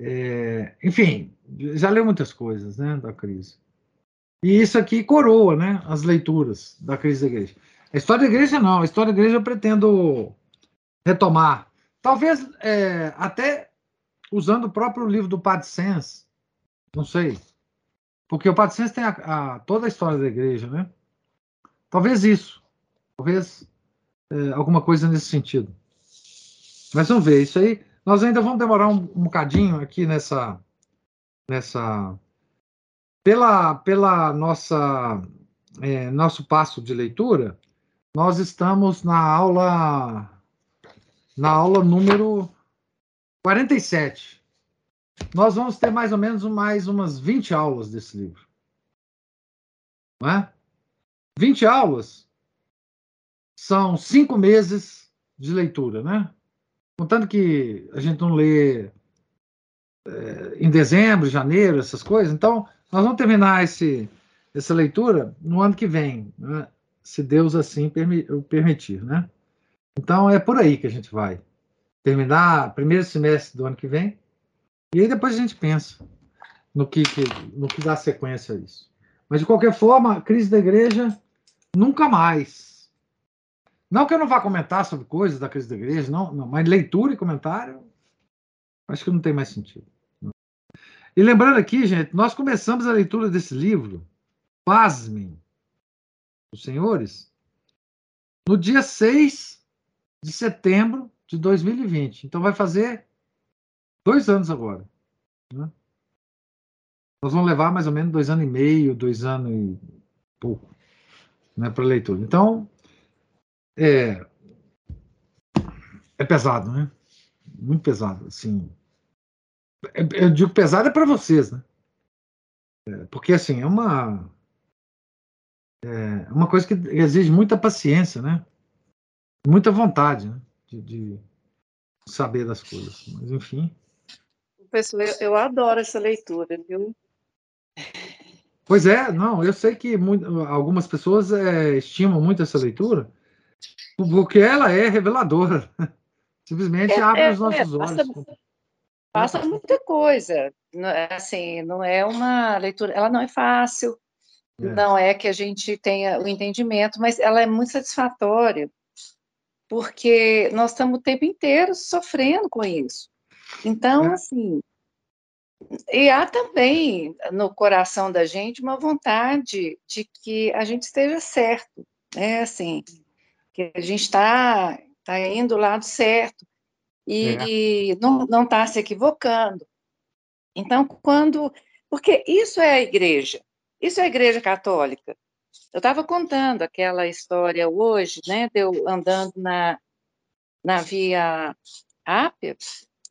É, enfim, já leu muitas coisas né, da crise. E isso aqui coroa né, as leituras da crise da igreja. A história da igreja não, a história da igreja eu pretendo retomar. Talvez é, até usando o próprio livro do Padre Sens, não sei. Porque o Padre Sens tem a, a, toda a história da igreja, né? Talvez isso. Talvez é, alguma coisa nesse sentido. Mas vamos ver, isso aí. Nós ainda vamos demorar um, um bocadinho aqui nessa. nessa pela, pela nossa é, nosso passo de leitura, nós estamos na aula na aula número 47. Nós vamos ter mais ou menos mais umas 20 aulas desse livro. Não é? 20 aulas são cinco meses de leitura, né? Contando que a gente não lê é, em dezembro, janeiro, essas coisas. Então, nós vamos terminar esse, essa leitura no ano que vem, né? se Deus assim permitir, né? Então, é por aí que a gente vai terminar primeiro semestre do ano que vem, e aí depois a gente pensa no que, que, no que dá sequência a isso. Mas, de qualquer forma, crise da igreja, nunca mais. Não que eu não vá comentar sobre coisas da crise da igreja, não, não mas leitura e comentário, acho que não tem mais sentido. E lembrando aqui, gente, nós começamos a leitura desse livro, pasmem, os senhores, no dia 6 de setembro de 2020. Então vai fazer dois anos agora. Né? Nós vamos levar mais ou menos dois anos e meio, dois anos e pouco né, para leitura. Então, é, é pesado, né? Muito pesado, assim. É, eu digo pesado é para vocês, né? É, porque, assim, é uma... É uma coisa que exige muita paciência, né? Muita vontade, né? de, de saber das coisas. Mas, enfim. Professor, eu, eu adoro essa leitura, viu? Pois é, não, eu sei que muito, algumas pessoas é, estimam muito essa leitura, porque ela é reveladora. Simplesmente É, abre é, os nossos é, olhos. passa- muita coisa. Não é, Assim, não é uma leitura, ela não é fácil, É. não é que a gente tenha o entendimento, mas ela é muito satisfatória, porque nós estamos o tempo inteiro sofrendo com isso. Então, É. assim, e há também no coração da gente uma vontade de que a gente esteja certo, né? Assim, que a gente está tá indo do lado certo e não não está se equivocando. Então, quando. Porque isso é a igreja, isso é a igreja católica. Eu estava contando aquela história hoje, né, de eu andando na, na via Ápia,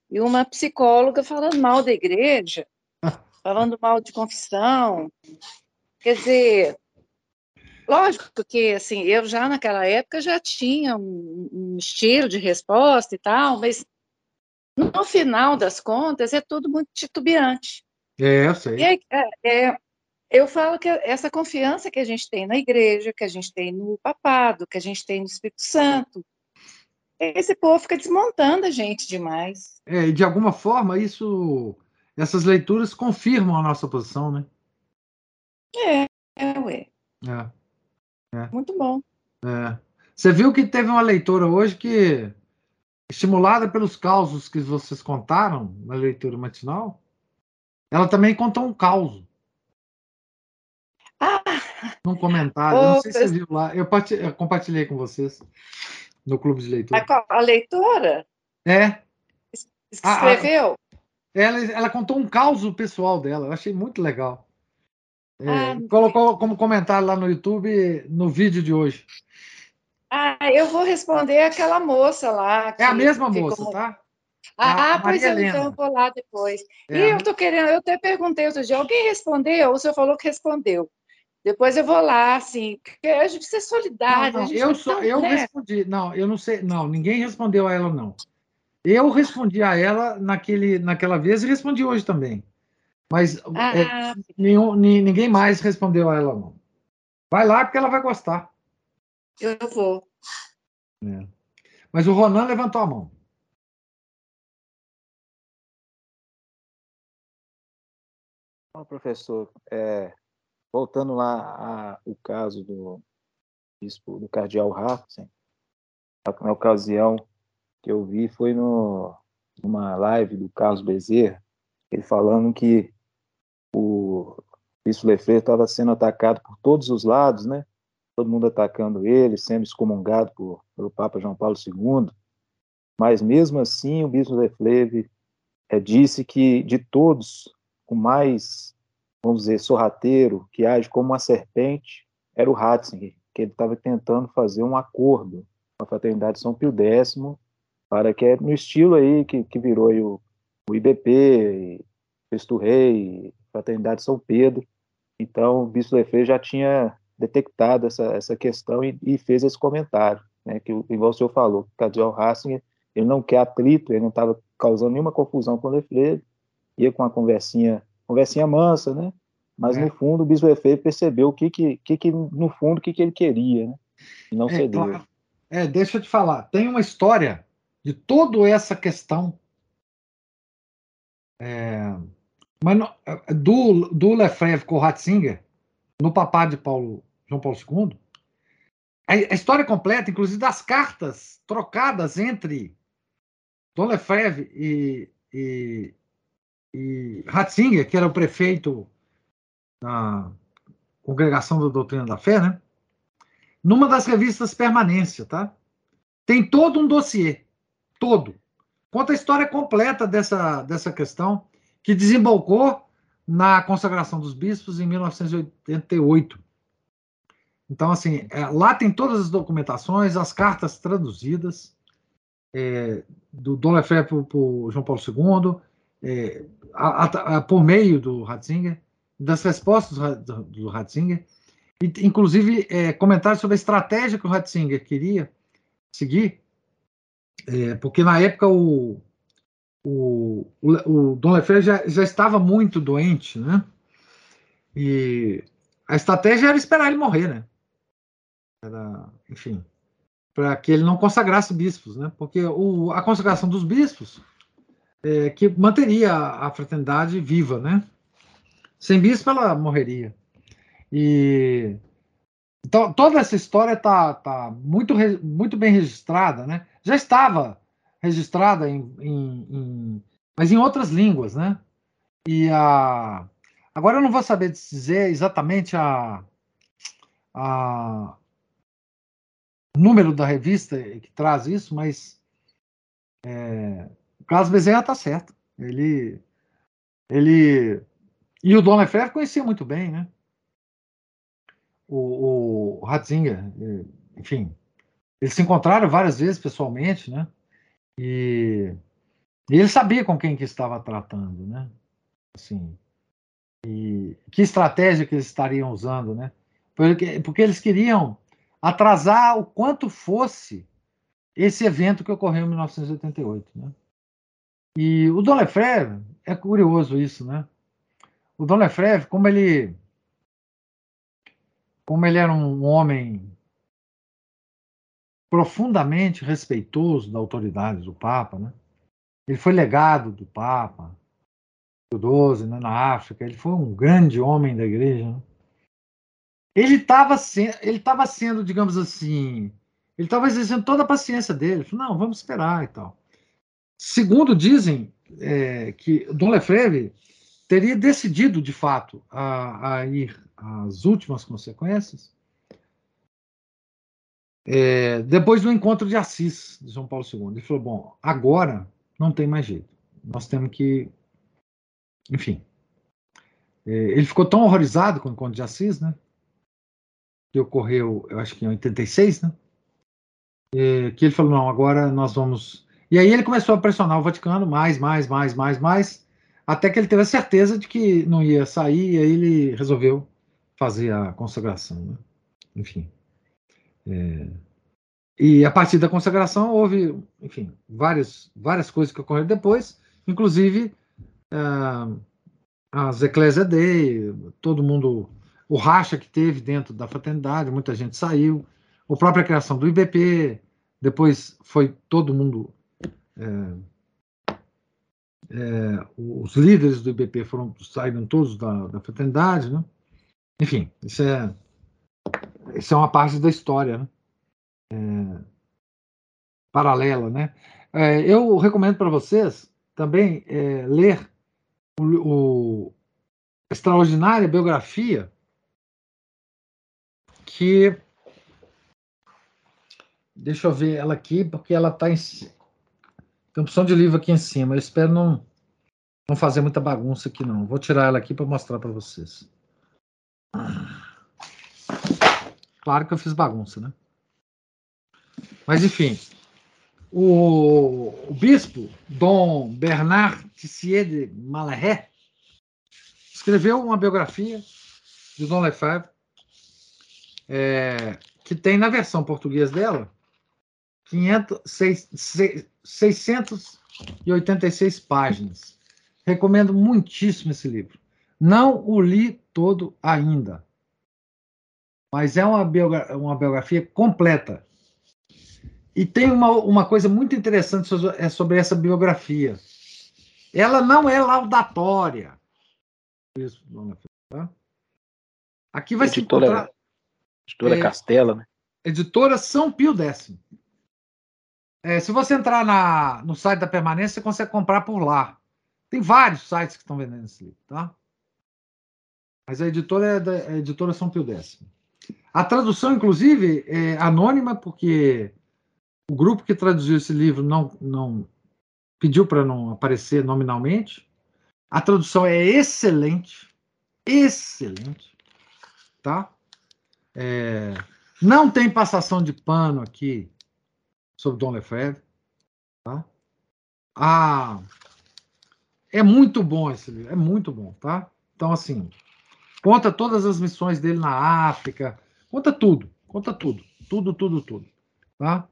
e uma psicóloga falando mal da igreja, falando mal de confissão. Quer dizer, lógico que assim, eu já naquela época já tinha um, um estilo de resposta e tal, mas no final das contas, é tudo muito titubeante. É, eu sei. É, é, é, eu falo que essa confiança que a gente tem na igreja, que a gente tem no papado, que a gente tem no Espírito Santo, esse povo fica desmontando a gente demais. É, e de alguma forma, isso, essas leituras confirmam a nossa posição, né? É, é, ué. É. é. Muito bom. É. Você viu que teve uma leitora hoje que, estimulada pelos causos que vocês contaram na leitura matinal, ela também contou um caos. Ah! Num comentário, oh, eu não sei se você viu lá, eu compartilhei com vocês no clube de leitura. A, a leitora? É. Escreveu? A, ela, ela contou um caos pessoal dela, eu achei muito legal. É, ah, colocou como comentário lá no YouTube no vídeo de hoje. Ah, eu vou responder aquela moça lá. é a mesma moça, tá? Ah, a pois eu então vou lá depois. É. E eu tô querendo, eu até perguntei outro dia, alguém respondeu? O senhor falou que respondeu. Depois eu vou lá, assim, porque a gente precisa ser solidário. Não, não, eu só, eu né? respondi, não, eu não sei, não, ninguém respondeu a ela, não. Eu respondi a ela naquele, naquela vez e respondi hoje também. Mas ah, é, nenhum, ninguém mais respondeu a ela, não. Vai lá porque ela vai gostar. Eu vou. É. Mas o Ronan levantou a mão. Bom, professor, é, voltando lá ao caso do bispo, do cardeal Hartsen, na ocasião que eu vi foi no, numa live do Carlos Bezerra, ele falando que o bispo Lefebvre estava sendo atacado por todos os lados, né? Todo mundo atacando ele, sendo excomungado por, pelo Papa João Paulo II. Mas mesmo assim, o bispo Lefebvre é, disse que de todos, o mais vamos dizer, sorrateiro, que age como uma serpente, era o Ratzinger, que ele estava tentando fazer um acordo com a Fraternidade São Pio X, para que, no estilo aí que, que virou aí o, o IBP, Cristo Rei, Fraternidade São Pedro. Então, o Bispo Lefebvre já tinha detectado essa, essa questão e, e fez esse comentário, né, que, igual o senhor falou, que o Cardeal Ratzinger, ele não quer atrito, ele não estava causando nenhuma confusão com o Lefebvre, ia com uma conversinha conversinha mansa, né? Mas é. no fundo o Bispo Efeito percebeu o que que, que, que no fundo o que, que ele queria, né? E não é, cedeu. Claro. É, deixa eu te falar, tem uma história de toda essa questão é, mas no, do, do Lefebvre com o Ratzinger, no papá de Paulo, João Paulo II, a, a, história completa, inclusive das cartas trocadas entre Dom Lefebvre e, e, e Ratzinger, que era o prefeito da Congregação da Doutrina da Fé, né? Numa das revistas Permanência, tá? Tem todo um dossiê, todo. Conta a história completa dessa, dessa questão, que desembocou na consagração dos bispos em 1988. Então, assim, é, lá tem todas as documentações, as cartas traduzidas é, do Dom Lefebvre para o João Paulo II, é, a, a, por meio do Ratzinger, das respostas do, do Ratzinger, e, inclusive é, comentários sobre a estratégia que o Ratzinger queria seguir, é, porque na época o, o, o, o Dom Lefebvre já, já estava muito doente, né? E a estratégia era esperar ele morrer, né? Era, enfim, para que ele não consagrasse bispos, né? Porque o, a consagração dos bispos é, que manteria a fraternidade viva, né? Sem bispo ela morreria. E então toda essa história está tá muito, muito bem registrada, né? Já estava registrada em, em, em, mas em outras línguas, né? E a agora eu não vou saber dizer exatamente a, a o número da revista que traz isso, mas é, Carlos Bezerra está certo. Ele, ele e o Dom Lefebvre conhecia muito bem, né? O, o Ratzinger, enfim, eles se encontraram várias vezes pessoalmente, né? E, e ele sabia com quem que estava tratando, né? Assim, e que estratégia que eles estariam usando, né? Porque, porque eles queriam atrasar o quanto fosse esse evento que ocorreu em 1988, né? E o Dom Lefebvre, é curioso isso, né? O Dom Lefebvre, como ele, como ele era um homem profundamente respeitoso da autoridade do Papa, né? Ele foi legado do Papa, do XII, né, na África. Ele foi um grande homem da Igreja. Né? Ele estava sendo, ele sendo, digamos assim, ele estava exercendo toda a paciência dele. Falou, não, vamos esperar e tal. Segundo dizem é, que Dom Lefebvre teria decidido, de fato, a, a ir às últimas consequências é, depois do encontro de Assis, de João Paulo II. Ele falou: bom, agora não tem mais jeito. Nós temos que. Enfim. É, ele ficou tão horrorizado com o encontro de Assis, né? Que ocorreu, eu acho que em 86, né? É, que ele falou: não, agora nós vamos. E aí ele começou a pressionar o Vaticano mais, mais, mais, mais, mais, até que ele teve a certeza de que não ia sair, e aí ele resolveu fazer a consagração, né? Enfim. É, e a partir da consagração houve, enfim, várias, várias coisas que ocorreram depois, inclusive uh, as Ecclesia Dei, todo mundo, o racha que teve dentro da fraternidade, muita gente saiu, a própria criação do IBP, depois foi todo mundo. É, é, os líderes do IBP foram saíram todos da, da fraternidade, né? Enfim, isso é isso é uma parte da história, né? É, paralela, né? É, eu recomendo para vocês também é, ler o, o extraordinária biografia que deixa eu ver ela aqui porque ela está em tem opção de livro aqui em cima. Eu espero não não fazer muita bagunça aqui não. Vou tirar ela aqui para mostrar para vocês. Claro que eu fiz bagunça, né? Mas, enfim, o, o bispo Dom Bernard Tissier de Malheré escreveu uma biografia de Dom Lefebvre, é, que tem na versão portuguesa dela 500, 686 páginas. Recomendo muitíssimo esse livro. Não o li todo ainda mas é uma, biogra uma biografia completa. E tem uma, uma coisa muito interessante sobre, é sobre essa biografia. Ela não é laudatória. Aqui vai editora, se encontrar... Editora é, Castela, né? Editora São Pio X. É, se você entrar na, no site da Permanência, você consegue comprar por lá. Tem vários sites que estão vendendo esse livro, tá? Mas a editora é da a editora São Pio X. A tradução, inclusive, é anônima, porque o grupo que traduziu esse livro não, não pediu para não aparecer nominalmente. A tradução é excelente, excelente, tá? É, não tem passação de pano aqui sobre Dom Lefebvre, tá? Ah, é muito bom esse livro, é muito bom, tá? Então, assim, conta todas as missões dele na África, Conta tudo, conta tudo, tudo, tudo, tudo, tá?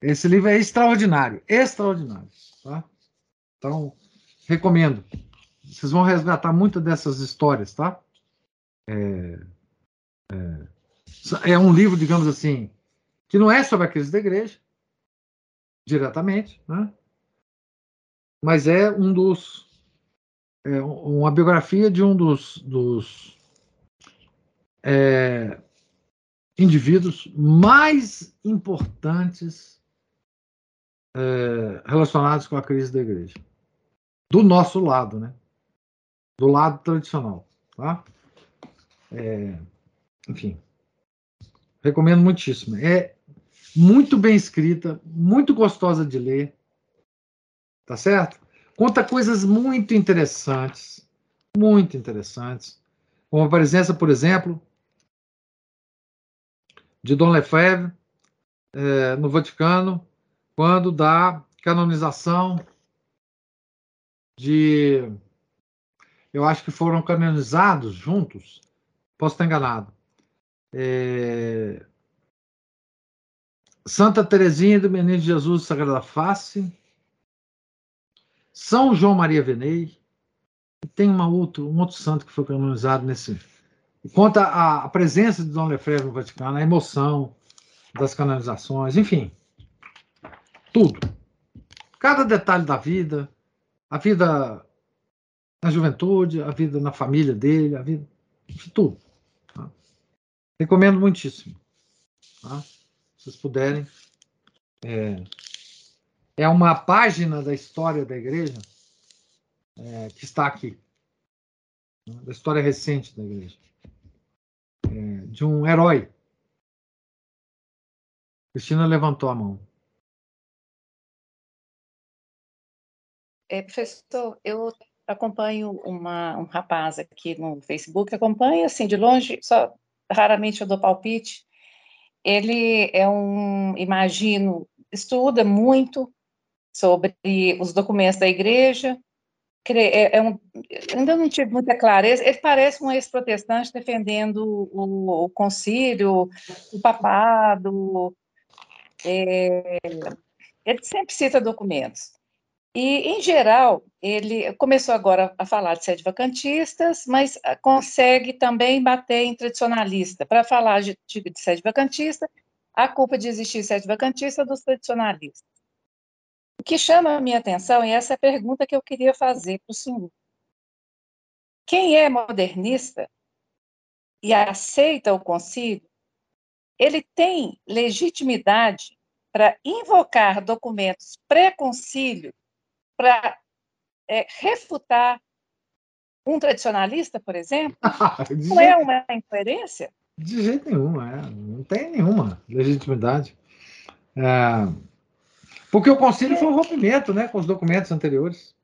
Esse livro é extraordinário, extraordinário, tá? Então, recomendo. Vocês vão resgatar muitas dessas histórias, tá? É, é, é um livro, digamos assim, que não é sobre a crise da igreja, diretamente, né? Mas é um dos é uma biografia de um dos, dos é, indivíduos mais importantes é, relacionados com a crise da igreja. Do nosso lado, né? Do lado tradicional. Tá? É, enfim, recomendo muitíssimo. É muito bem escrita, muito gostosa de ler. Tá certo? Conta coisas muito interessantes, muito interessantes, como a presença, por exemplo, de Dom Lefebvre é, no Vaticano, quando da canonização de. Eu acho que foram canonizados juntos, posso estar enganado. É, Santa Teresinha do Menino de Jesus Sagrada Face, São João Maria Venei, e tem uma outro, um outro santo que foi canonizado nesse. Conta a, a presença de Dom Lefebvre no Vaticano, a emoção das canonizações, enfim. Tudo. Cada detalhe da vida, a vida na juventude, a vida na família dele, a vida. Tudo. Tá? Recomendo muitíssimo. Tá? Vocês puderem. É, é uma página da história da igreja é, que está aqui. Né? Da história recente da igreja. É, de um herói. Cristina levantou a mão. É, professor, eu acompanho uma, um rapaz aqui no Facebook, acompanho assim de longe, só raramente eu dou palpite. Ele é um, imagino, estuda muito sobre os documentos da igreja. É, é um, ainda não tive muita clareza. Ele parece um ex-protestante defendendo o, o concílio, o papado. É, ele sempre cita documentos. E, em geral, ele começou agora a falar de sede vacantistas, mas ah, consegue também bater em tradicionalista. Para falar de, de, de sede vacantista, a culpa de existir sede vacantista é dos tradicionalistas. O que chama a minha atenção, e essa é a pergunta que eu queria fazer para o senhor. Quem é modernista e aceita o concílio, ele tem legitimidade para invocar documentos pré-concílio para é, refutar um tradicionalista, por exemplo? não é uma incoerência? De jeito nenhum, é. não tem nenhuma legitimidade. É, porque o concílio foi um rompimento né, com os documentos anteriores.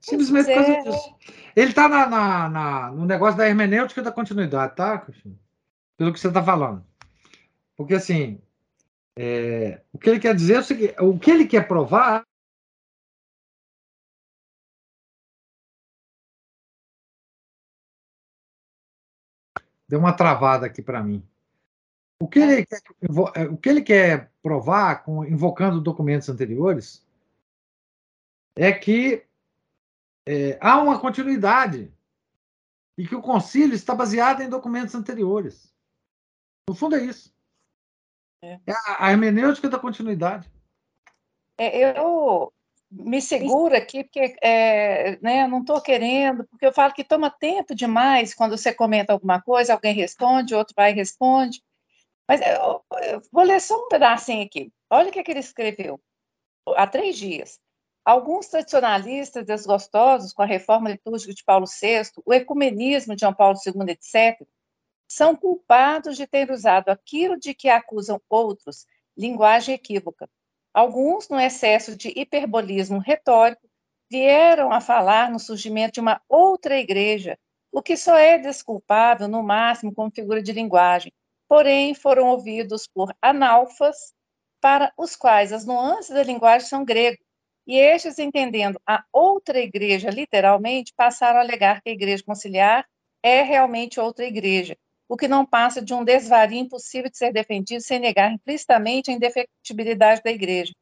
Simplesmente por causa é. disso. Ele está na, na, na, no negócio da hermenêutica da continuidade, tá, Cristina? Pelo que você está falando. Porque, assim, é, o que ele quer dizer é o seguinte: o que ele quer provar deu uma travada aqui para mim. O que, ele quer, é, o que ele quer provar, com, invocando documentos anteriores, é que é, há uma continuidade e que o concílio está baseado em documentos anteriores. No fundo é isso. É, é a, a hermenêutica da continuidade. É, eu me segura aqui, porque é, né, eu não estou querendo, porque eu falo que toma tempo demais quando você comenta alguma coisa, alguém responde, outro vai e responde. Mas eu, eu vou ler só um pedacinho aqui. Olha o que, é que ele escreveu há três dias. Alguns tradicionalistas desgostosos com a reforma litúrgica de Paulo VI, o ecumenismo de João Paulo II, etc., são culpados de ter usado aquilo de que acusam outros, linguagem equívoca, Alguns, no excesso de hiperbolismo retórico, vieram a falar no surgimento de uma outra igreja, o que só é desculpável, no máximo, como figura de linguagem. Porém, foram ouvidos por analfas, para os quais as nuances da linguagem são grego, e estes, entendendo a outra igreja literalmente, passaram a alegar que a igreja conciliar é realmente outra igreja, o que não passa de um desvario impossível de ser defendido sem negar implicitamente a indefectibilidade da igreja.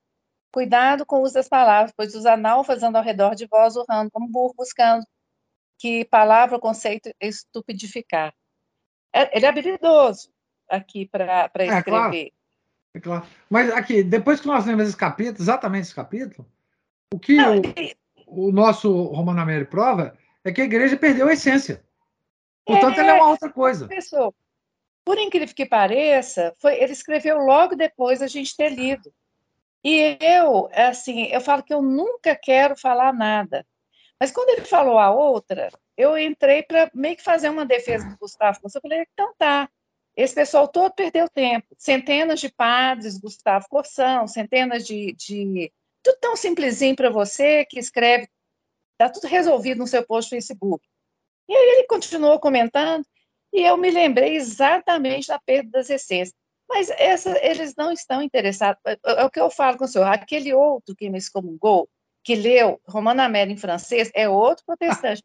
Cuidado com o uso das palavras, pois os analfas andam ao redor de vós, urrando como burro, buscando que palavra ou conceito estupidificar. É, ele é habilidoso aqui para escrever. É, claro. é claro. Mas aqui, depois que nós lemos esse capítulo, exatamente esse capítulo, o que não, o, o, nosso Romano Américo prova é que a igreja perdeu a essência. Portanto, é, ela é uma outra coisa. Pessoa, por incrível que pareça, foi, ele escreveu logo depois da gente ter lido. E eu, assim, eu falo que eu nunca quero falar nada. Mas quando ele falou a outra, eu entrei para meio que fazer uma defesa do Gustavo. Eu falei, então tá. Esse pessoal todo perdeu tempo. Centenas de padres, Gustavo Corção, centenas de, de. Tudo tão simplesinho para você que escreve. Está tudo resolvido no seu post no Facebook. E aí ele continuou comentando, e eu me lembrei exatamente da perda das essências. Mas essa, eles não estão interessados. É, é, é, o que eu falo com o senhor. Aquele outro que me excomungou, que leu Romana Amélia em francês, é outro protestante.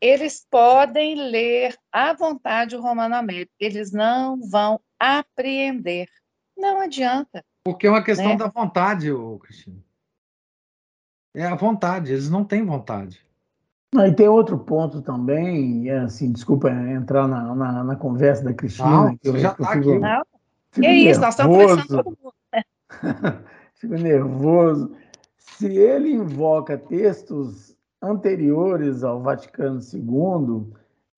Eles podem ler à vontade o Romano Amélia. Eles não vão apreender. Não adianta. Porque é uma questão né? da vontade, Cristina. É a vontade, eles não têm vontade. E tem outro ponto também, é assim, desculpa entrar na, na, na conversa da Cristina. Não, que eu, já tá fico- aqui. Não, fico que isso, nós estamos nervoso. conversando todo mundo. Fico nervoso. Se ele invoca textos anteriores ao Vaticano II,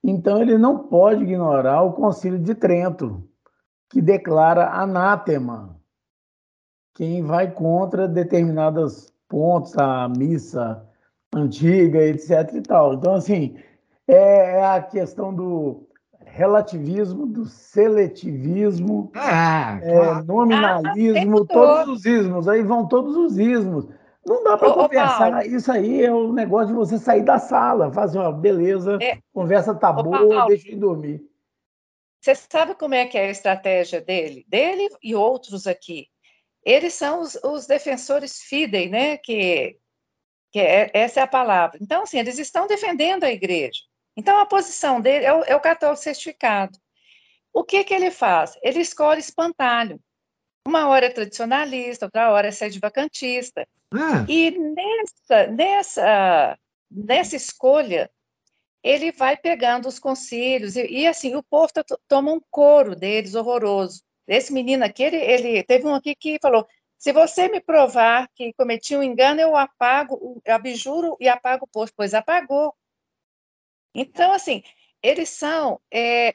então ele não pode ignorar o Concílio de Trento, que declara anátema quem vai contra determinados pontos da missa antiga, etc. e tal. Então, assim, é é a questão do relativismo, do seletivismo, É, é, claro. nominalismo, Ah, todos os ismos, aí vão todos os ismos. Não dá para conversar, Paulo. isso aí é o negócio de você sair da sala, fazer uma beleza, É. conversa tá Ô, boa, Paulo. deixa eu ir dormir. Você sabe como é que é a estratégia dele? Dele e outros aqui. Eles são os, os defensores fidei, né? Que, que é- essa é a palavra. Então, assim, eles estão defendendo a igreja. Então, a posição dele é o, é o católico certificado. O que que ele faz? Ele escolhe espantalho. Uma hora é tradicionalista, outra hora é sede vacantista. É, E nessa, nessa, nessa escolha, ele vai pegando os concílios, e, e, assim, o povo tá- toma um coro deles horroroso. Esse menino aqui, ele, ele- teve um aqui que falou: se você me provar que cometi um engano, eu apago, eu abjuro e apago o posto, pois apagou. Então, assim, eles são é,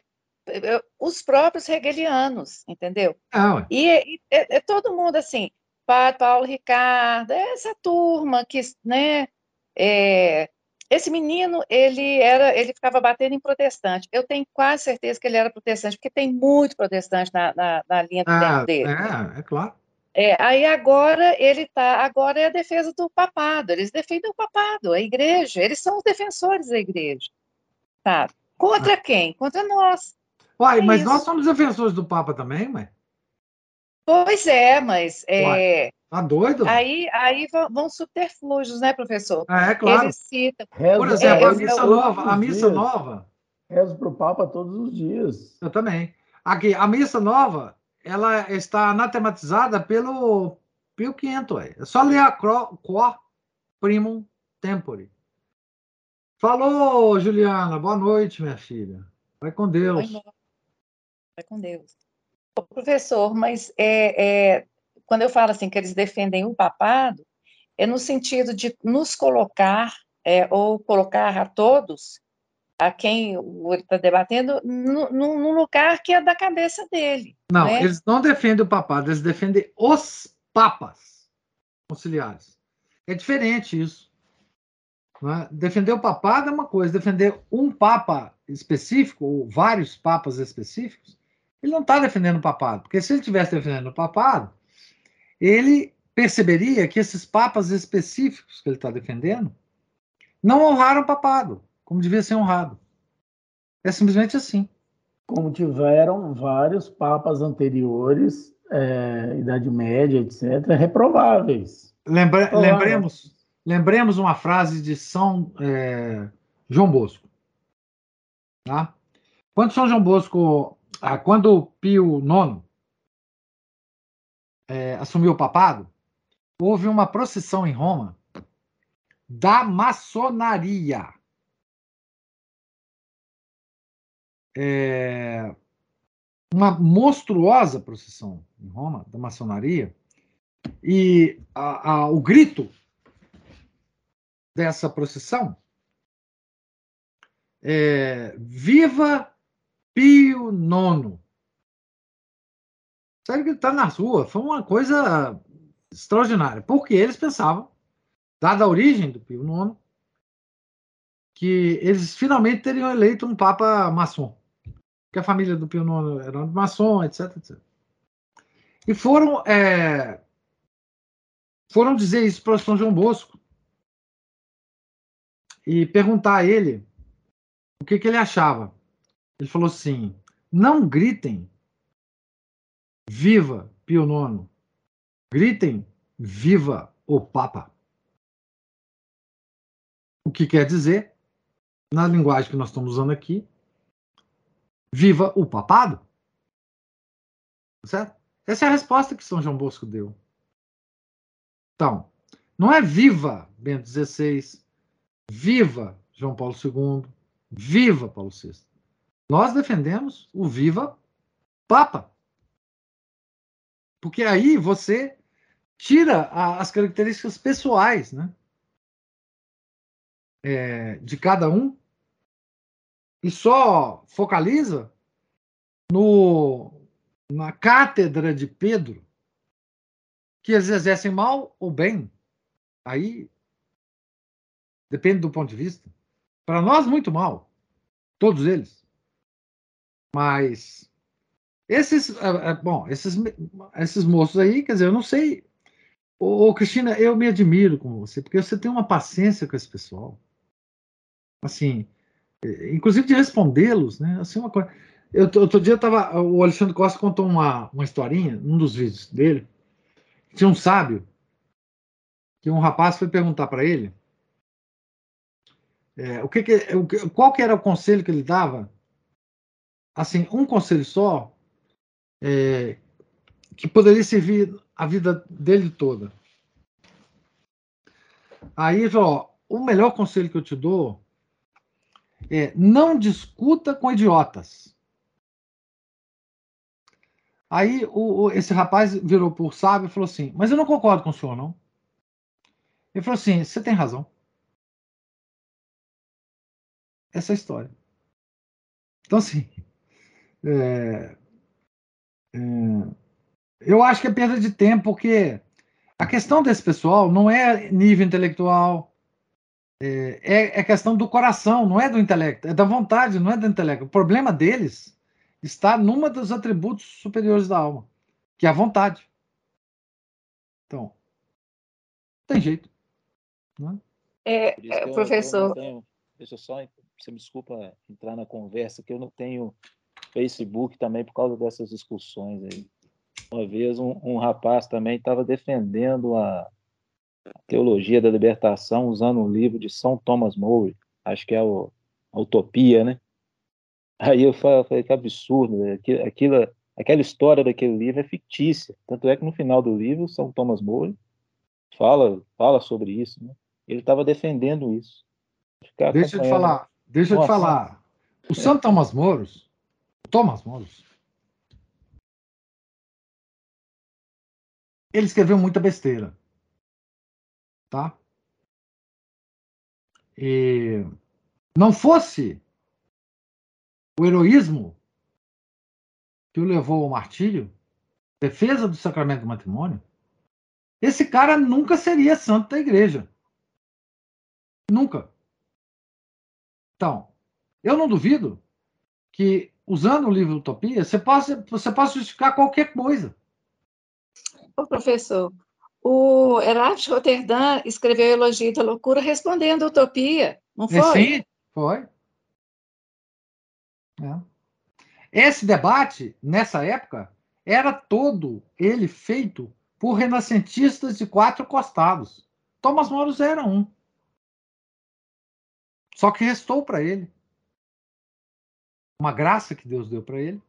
é, os próprios hegelianos, entendeu? ué. E, e- é, é todo mundo assim, Padre Paulo Ricardo, essa turma que, né, é, esse menino, ele era, ele ficava batendo em protestante. Eu tenho quase certeza que ele era protestante, porque tem muito protestante na, na, na linha do tempo Ah, dele. é, é claro. É, aí agora ele tá, agora é a defesa do papado, eles defendem o papado, a igreja, eles são os defensores da igreja, sabe? Contra quem? Contra nós. Uai, É mas isso. nós somos defensores do Papa também, mãe. Pois é, mas é, Tá doido? Aí, aí vão, vão subterfúgios, né, professor? É, é claro. Eles citam. Rezo, Por exemplo, a missa eu- nova, a missa nova, Rezo para o Papa todos os dias. eu também. Aqui, a missa nova, ela está anatematizada pelo Pio V, ué. É só ler a Quor Primum Tempore. Falou, Juliana. Boa noite, minha filha. Vai com Deus. Vai com Deus. Ô, Professor, mas é, é, quando eu falo assim que eles defendem o papado, é no sentido de nos colocar, é, ou colocar a todos, a quem ele está debatendo, no lugar que é da cabeça dele. Não, né? eles não defendem o papado, eles defendem os papas conciliares. É diferente isso. não é? Defender o papado é uma coisa, defender um papa específico, ou vários papas específicos, ele não está defendendo o papado, porque se ele estivesse defendendo o papado, ele perceberia que esses papas específicos que ele está defendendo não honraram o papado, como devia ser honrado. É simplesmente assim. Como tiveram vários papas anteriores, é, Idade Média, etc., reprováveis. Olá. lembremos, lembremos uma frase de São é, João Bosco. Tá? Quando São João Bosco, ah, quando Pio IX é, assumiu o papado, houve uma procissão em Roma da maçonaria. É, uma monstruosa procissão em Roma da maçonaria e a- a- o grito dessa procissão é Viva Pio IX. Sabe que está na rua? Foi uma coisa extraordinária, porque eles pensavam, dada a origem do Pio IX, que eles finalmente teriam eleito um Papa maçom. Que a família do Pio IX era um maçom, etc, etc. E foram é, foram dizer isso para São João Bosco e perguntar a ele o que, que ele achava. Ele falou assim: não gritem, viva Pio IX, gritem, viva o Papa. O que quer dizer, na linguagem que nós estamos usando aqui, viva o papado. Certo? Essa é a resposta que São João Bosco deu. Então, Não é viva Bento XVI, viva João Paulo II, viva Paulo VI. Nós defendemos o viva Papa. Porque aí você tira a, as características pessoais né, é, de cada um e só focaliza no, na cátedra de Pedro, que eles exercem mal ou bem. Aí depende do ponto de vista. Para nós, muito mal. Todos eles. Mas esses, é, é, bom, esses, esses moços aí, quer dizer, eu não sei. Ô, Cristina, eu me admiro com você, porque você tem uma paciência com esse pessoal. Assim, inclusive de respondê-los, né? Assim, uma coisa. Eu, outro dia tava, o Alexandre Costa contou uma, uma historinha, num dos vídeos dele. Tinha um sábio que um rapaz foi perguntar para ele é, o que, que o, qual que era o conselho que ele dava. Assim, um conselho só é, que poderia servir a vida dele toda. Aí, ó, o melhor conselho que eu te dou é não discuta com idiotas. Aí o, o, esse rapaz virou por sábio e falou assim: Mas eu não concordo com o senhor, não. Ele falou assim: Você tem razão. Essa é a história. Então, assim, é, é, eu acho que é perda de tempo, porque a questão desse pessoal não é nível intelectual, é, é, é questão do coração, não é do intelecto, é da vontade, não é do intelecto. O problema deles está numa dos atributos superiores da alma, que é a vontade. Então, tem jeito. Né? É, é professor. Tenho, deixa eu só, você me desculpa entrar na conversa, que eu não tenho Facebook também por causa dessas discussões aí. Uma vez um, um rapaz também estava defendendo a, teologia da libertação usando um livro de São Thomas More, acho que é o, a Utopia, né? Aí eu falei, que absurdo, aquilo, aquela história daquele livro é fictícia. Tanto é que no final do livro, São Thomas More fala, fala sobre isso. Né? Ele estava defendendo isso. Deixa eu te falar, deixa eu te falar. O São Thomas More, Thomas More, ele escreveu muita besteira. Tá? E não fosse o heroísmo que o levou ao martírio, defesa do sacramento do matrimônio, esse cara nunca seria santo da igreja. Nunca. Então, eu não duvido que, usando o livro Utopia, você possa, você possa justificar qualquer coisa. Ô, professor, o Erasmo Rotterdam escreveu Elogio da Loucura respondendo a Utopia, não é, foi? sim, foi. É. Esse debate, nessa época, era todo ele feito por renascentistas de quatro costados. Thomas Moros era um. Só que restou para ele uma graça que Deus deu para ele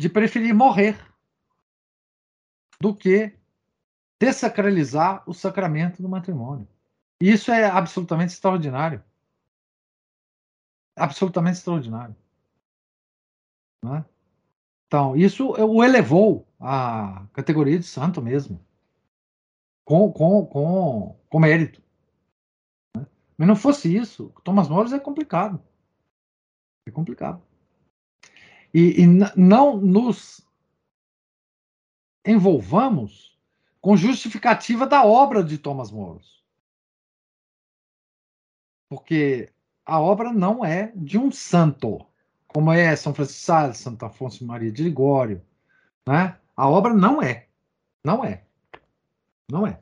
de preferir morrer do que desacralizar o sacramento do matrimônio. E isso é absolutamente extraordinário absolutamente extraordinário. Né? Então, isso o elevou à categoria de santo mesmo, com, com, com, com mérito. Né? Mas não fosse isso, Thomas More é complicado. É complicado. E, e não nos envolvamos com justificativa da obra de Thomas More. Porque a obra não é de um santo, como é São Francisco de Sales, Santo Afonso Maria de Ligório. Né? A obra não é. Não é. Não é.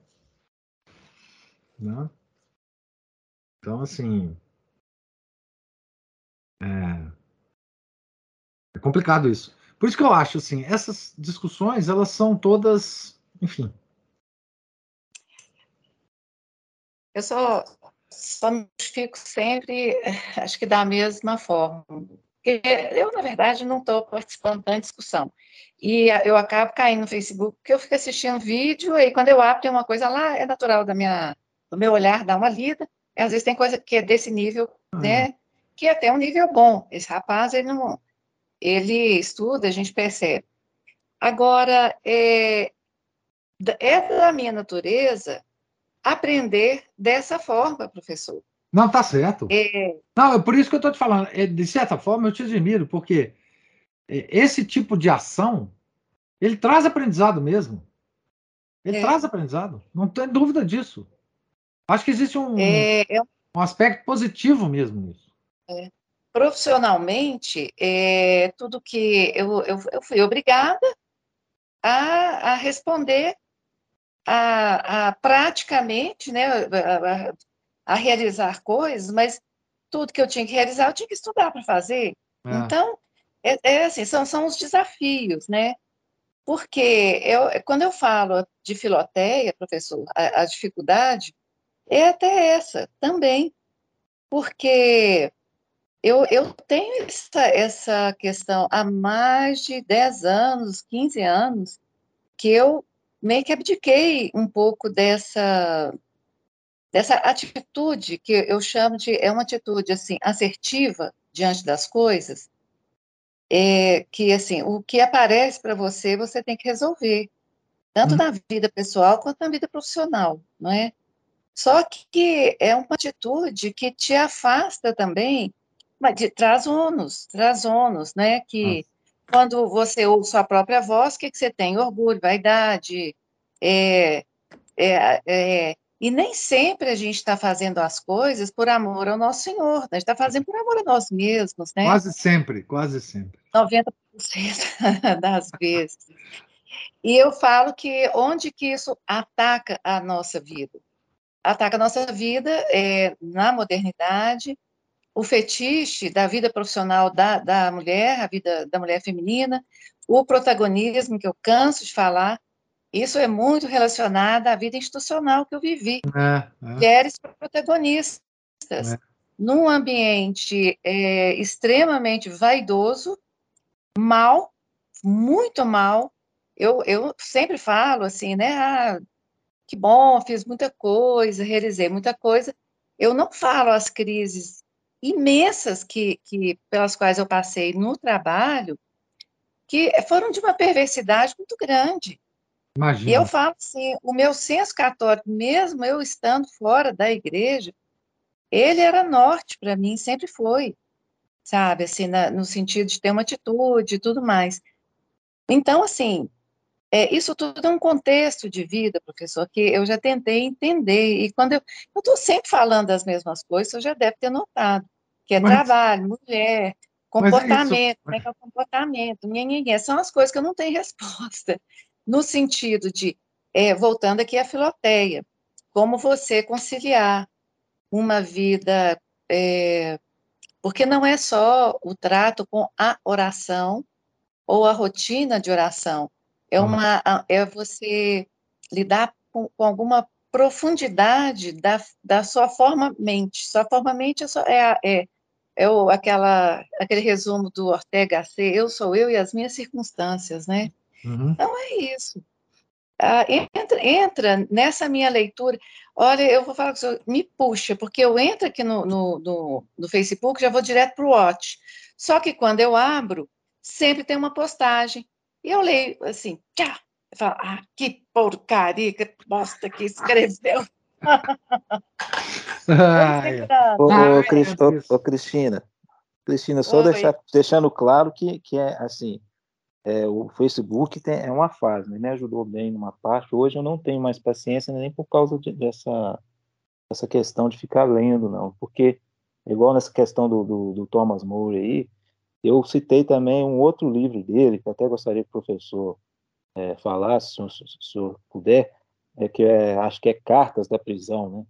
Né? Então, assim. É, é complicado isso. Por isso que eu acho, assim, essas discussões, elas são todas, enfim. Eu só só me fico sempre, acho que da mesma forma. Porque eu, na verdade, não estou participando da discussão. E eu acabo caindo no Facebook porque eu fico assistindo vídeo, e quando eu abro, tem uma coisa lá, é natural da minha, do meu olhar dar uma lida, e às vezes tem coisa que é desse nível, Ah. né? Que é até um nível bom. Esse rapaz, ele não. Ele estuda, a gente percebe. Agora, é, é da minha natureza aprender dessa forma, professor. Não, tá certo. É, Não, é por isso que eu estou te falando. É, de certa forma, eu te admiro, porque é, esse tipo de ação, ele traz aprendizado mesmo. Ele É. traz aprendizado. Não tem dúvida disso. Acho que existe um, é, é um aspecto positivo mesmo nisso. profissionalmente, é, tudo que eu, eu, eu fui obrigada a, a responder a, a praticamente, né, a, a- realizar coisas, mas tudo que eu tinha que realizar, eu tinha que estudar para fazer. É. Então, é, é assim, são, são os desafios, né? Porque eu, quando eu falo de filoteia, professor, a, a dificuldade é até essa também, porque eu, eu tenho essa, essa questão há mais de 10 anos, 15 anos, que eu meio que abdiquei um pouco dessa, dessa atitude que eu chamo de, é uma atitude, assim, assertiva diante das coisas, é que, assim, o que aparece para você, você tem que resolver, tanto Uhum. na vida pessoal quanto na vida profissional, não é? Só que é uma atitude que te afasta também, mas de, traz ônus, traz ônus, né? Que quando você ouve sua própria voz, o que, que você tem? Orgulho, vaidade, é, é, é, e nem sempre a gente está fazendo as coisas por amor ao nosso Senhor, né? a gente está fazendo por amor a nós mesmos, né? Quase sempre, quase sempre. 90% das vezes. E eu falo que onde que isso ataca a nossa vida? Ataca a nossa vida é, na modernidade, o fetiche da vida profissional da, da mulher, a vida da mulher feminina, o protagonismo, que eu canso de falar, isso é muito relacionado à vida institucional que eu vivi É, é. mulheres protagonistas, É. num ambiente é, extremamente vaidoso, mal, muito mal. Eu, eu sempre falo assim, né? Ah, que bom, fiz muita coisa, realizei muita coisa. Eu não falo as crises imensas que, que pelas quais eu passei no trabalho, que foram de uma perversidade muito grande. E Imagina. eu falo assim, o meu senso católico, mesmo eu estando fora da igreja, ele era norte para mim, sempre foi, sabe, assim, na- no sentido de ter uma atitude e tudo mais. Então, assim, é, isso tudo é um contexto de vida, professor, que eu já tentei entender, e quando eu estou sempre falando das mesmas coisas, você já deve ter notado, que é Mas- trabalho, mulher, é comportamento, como é que é o comportamento, nhenhenhé, são as coisas que eu não tenho resposta, no sentido de, é, voltando aqui à filoteia, como você conciliar uma vida, é, porque não é só o trato com a oração ou a rotina de oração, é uma, é você lidar com, com alguma profundidade da, da sua forma mente, sua forma mente é, só, é, é, é o, aquela, aquele resumo do Ortega C, eu sou eu e as minhas circunstâncias, né? Uhum. É isso. Ah, entra, entra nessa minha leitura. Olha, eu vou falar com o senhor, me puxa, porque eu entro aqui no, no, no, no Facebook, já vou direto para o Watch. Só que quando eu abro, sempre tem uma postagem. E eu leio assim, tchá, eu falo, ah, que porcaria, que bosta que escreveu. Ai, Ô, ô, Cris- isso. ô, ô, Cristina, Cristina, só deixar, deixando claro que, que é assim, é, o Facebook tem, é uma fase, né? me ajudou bem numa parte, hoje eu não tenho mais paciência nem por causa de- dessa, dessa questão de ficar lendo, não, porque, igual nessa questão do, do, do Thomas More aí, eu citei também um outro livro dele, que até gostaria que o professor é, falasse, se o, se o senhor puder, é que é, acho que é Cartas da Prisão, né?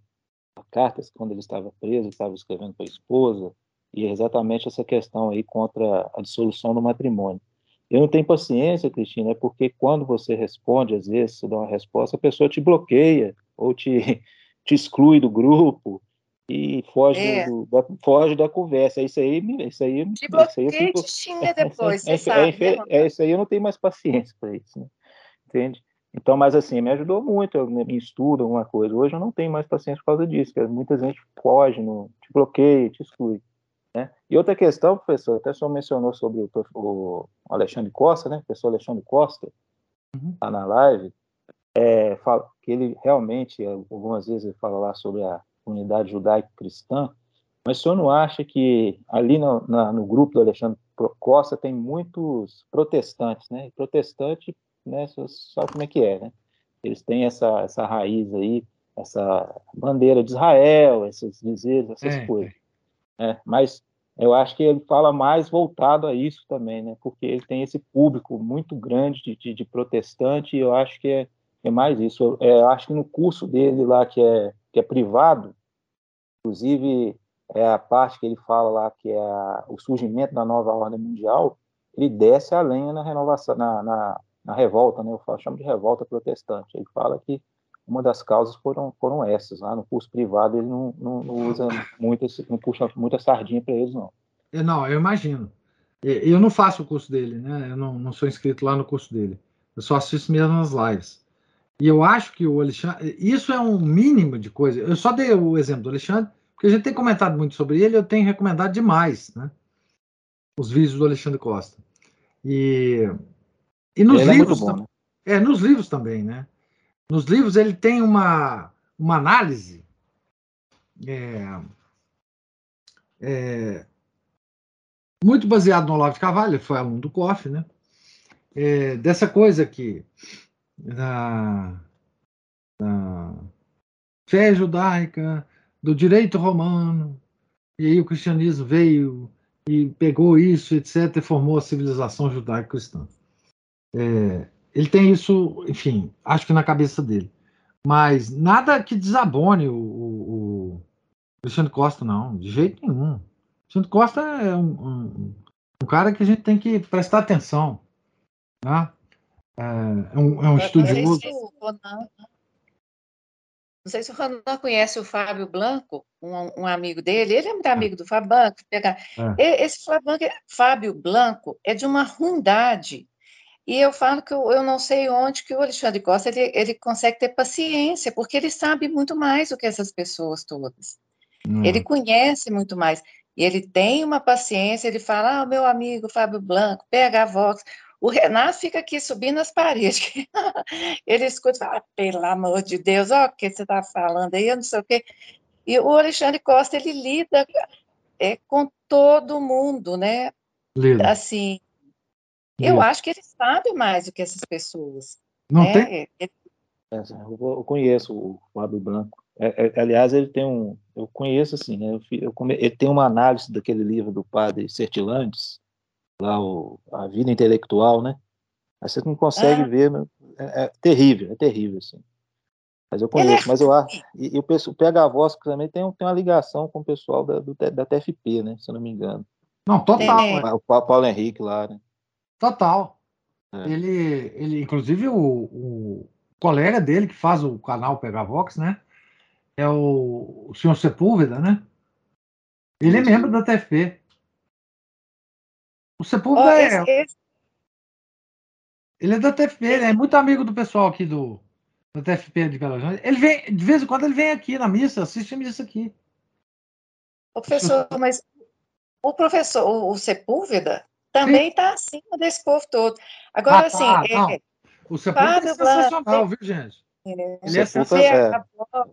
Cartas, quando ele estava preso, estava escrevendo para a esposa, e é exatamente essa questão aí contra a dissolução do matrimônio. Eu não tenho paciência, Cristina, é porque quando você responde, às vezes, você dá uma resposta, a pessoa te bloqueia, ou te, te exclui do grupo, e foge, É. do, da, foge da conversa. Isso aí, isso aí, Te isso aí eu xinga depois, é, é, sabe, né, Ronaldo? é isso aí eu não tenho mais paciência para isso, né? entende? Então, mas assim, me ajudou muito, eu me estudo alguma coisa. Hoje eu não tenho mais paciência por causa disso, porque muita gente foge, no, te bloqueia, te exclui. Né? E outra questão, professor, até senhor mencionou sobre o, o Alexandre Costa, né? O professor Alexandre Costa, lá na live, é, fala que ele realmente, algumas vezes ele fala lá sobre a unidade judaico-cristã, mas o senhor não acha que ali no, na- no grupo do Alexandre Costa tem muitos protestantes, né? E Protestante, né? Sabe como é que é, né? Eles têm essa, essa raiz aí, essa bandeira de Israel, esses dizeres, essas É, coisas. né? Mas eu acho que ele fala mais voltado a isso também, né? Porque ele tem esse público muito grande de, de, de protestante e eu acho que é, é mais isso. Eu, é, eu acho que no curso dele lá, que é, que é privado, inclusive é a parte que ele fala lá que é a- o surgimento da nova ordem mundial, ele desce a lenha na renovação, na, na, na revolta, né? Eu falo, chamo de revolta protestante. Ele fala que uma das causas foram, foram essas. Lá no curso privado ele não, não, não usa muito, esse- não puxa muita sardinha para eles, não. Eu- Não, eu imagino. Eu não faço o curso dele, né? Eu não, não sou inscrito lá no curso dele. Eu só assisto mesmo nas lives. E eu acho que o Alexandre. Isso é um mínimo de coisa. Eu só dei o exemplo do Alexandre, porque a gente tem comentado muito sobre ele, eu tenho recomendado demais, né? Os vídeos do Alexandre Costa. E, e nos ele livros. é bom, né? É, nos livros também, né? Nos livros ele tem uma, uma análise é, é, muito baseado no Olavo de Carvalho, ele foi aluno do COF, né? É, dessa coisa aqui, da, da fé judaica, do direito romano, e aí o cristianismo veio e pegou isso, etc., e formou a civilização judaico-cristã. É, ele tem isso, enfim, acho que na cabeça dele. Mas nada que desabone o, o, o Alexandre Costa, não, de jeito nenhum. Alexandre Costa é um, um, um cara que a gente tem que prestar atenção. Tá? É, é um, é um Eu estudioso. Não sei, se o Ronan, não sei se o Ronan conhece o Fábio Blanco, um, um amigo dele. Ele é muito amigo do Fábio Blanco. É. Esse Fábio Blanco, é- Fábio Blanco é de uma ruindade. E eu falo que eu, eu não sei onde que o Alexandre Costa ele, ele consegue ter paciência, porque ele sabe muito mais do que essas pessoas todas. Hum. Ele conhece muito mais. E ele tem uma paciência, ele fala, ah, o meu amigo Fábio Blanco, pega a Vox. O Renato fica aqui subindo as paredes. ele escuta e fala, "Ah, pelo amor de Deus, ó, o que você está falando aí, eu não sei o quê. E o Alexandre Costa, ele lida é, com todo mundo, né? Lida. Assim, eu Lida. acho que ele sabe mais do que essas pessoas. Não né? tem? Ele- É, Eu, eu conheço o Fábio Branco. É, é, aliás, ele tem um. Eu conheço assim, né? Eu, eu ele tem uma análise daquele livro do padre Sertilandes, lá o A Vida Intelectual, né? Aí você não consegue Ah. ver, né? é, é terrível, é terrível, assim. Mas eu é conheço, mas eu acho. E, e o voz que também tem, tem uma ligação com o pessoal da, do, da TFP, né? Se eu não me engano. Não, total. Tem. é. O Pa- Paulo Henrique lá, né? Total. É. Ele, ele, inclusive, o, o colega dele que faz o canal Pegavox, né? É o, o senhor Sepúlveda, né? Ele é membro da TFP. O Sepúlveda é, esse- esse- ele é da TFP, ele é muito amigo do pessoal aqui do da TFP de Belo Horizonte. Ele vem, de vez em quando ele vem aqui na missa, assiste a missa aqui. Ô, professor, mas o professor, o, o Sepúlveda, também está acima desse povo todo. Agora, Ah, assim, tá, é, não. O Sepúlveda é sensacional, viu, gente? é, Ele é sensacional. é.